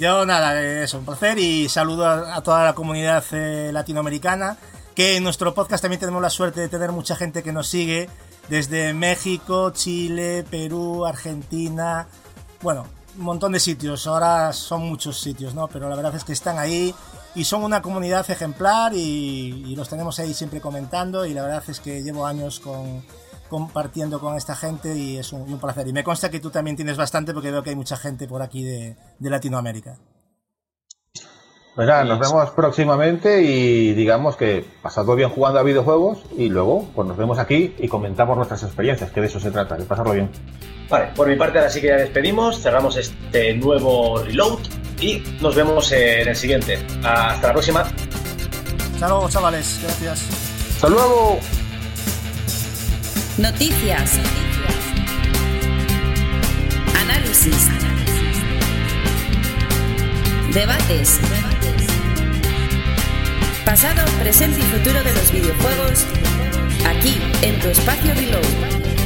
yo nada, eso, un placer y saludo a, toda la comunidad eh, latinoamericana, que en nuestro podcast también tenemos la suerte de tener mucha gente que nos sigue desde México, Chile, Perú, Argentina, bueno, un montón de sitios, ahora son muchos sitios, ¿no? Pero la verdad es que están ahí y son una comunidad ejemplar y los tenemos ahí siempre comentando y la verdad es que llevo años con compartiendo con esta gente y es un, placer. Y me consta que tú también tienes bastante porque veo que hay mucha gente por aquí de, Latinoamérica. Pues nada, nos vemos próximamente y digamos que pasado bien jugando a videojuegos y luego pues nos vemos aquí y comentamos nuestras experiencias, que de eso se trata, de pasarlo bien. Vale, por mi parte ahora sí que ya despedimos, cerramos este nuevo reload y nos vemos en el siguiente. Hasta la próxima. Hasta luego, chavales. Gracias. Hasta luego. Noticias. Análisis. Debates. Pasado, presente y futuro de los videojuegos. Aquí, en tu espacio Reload.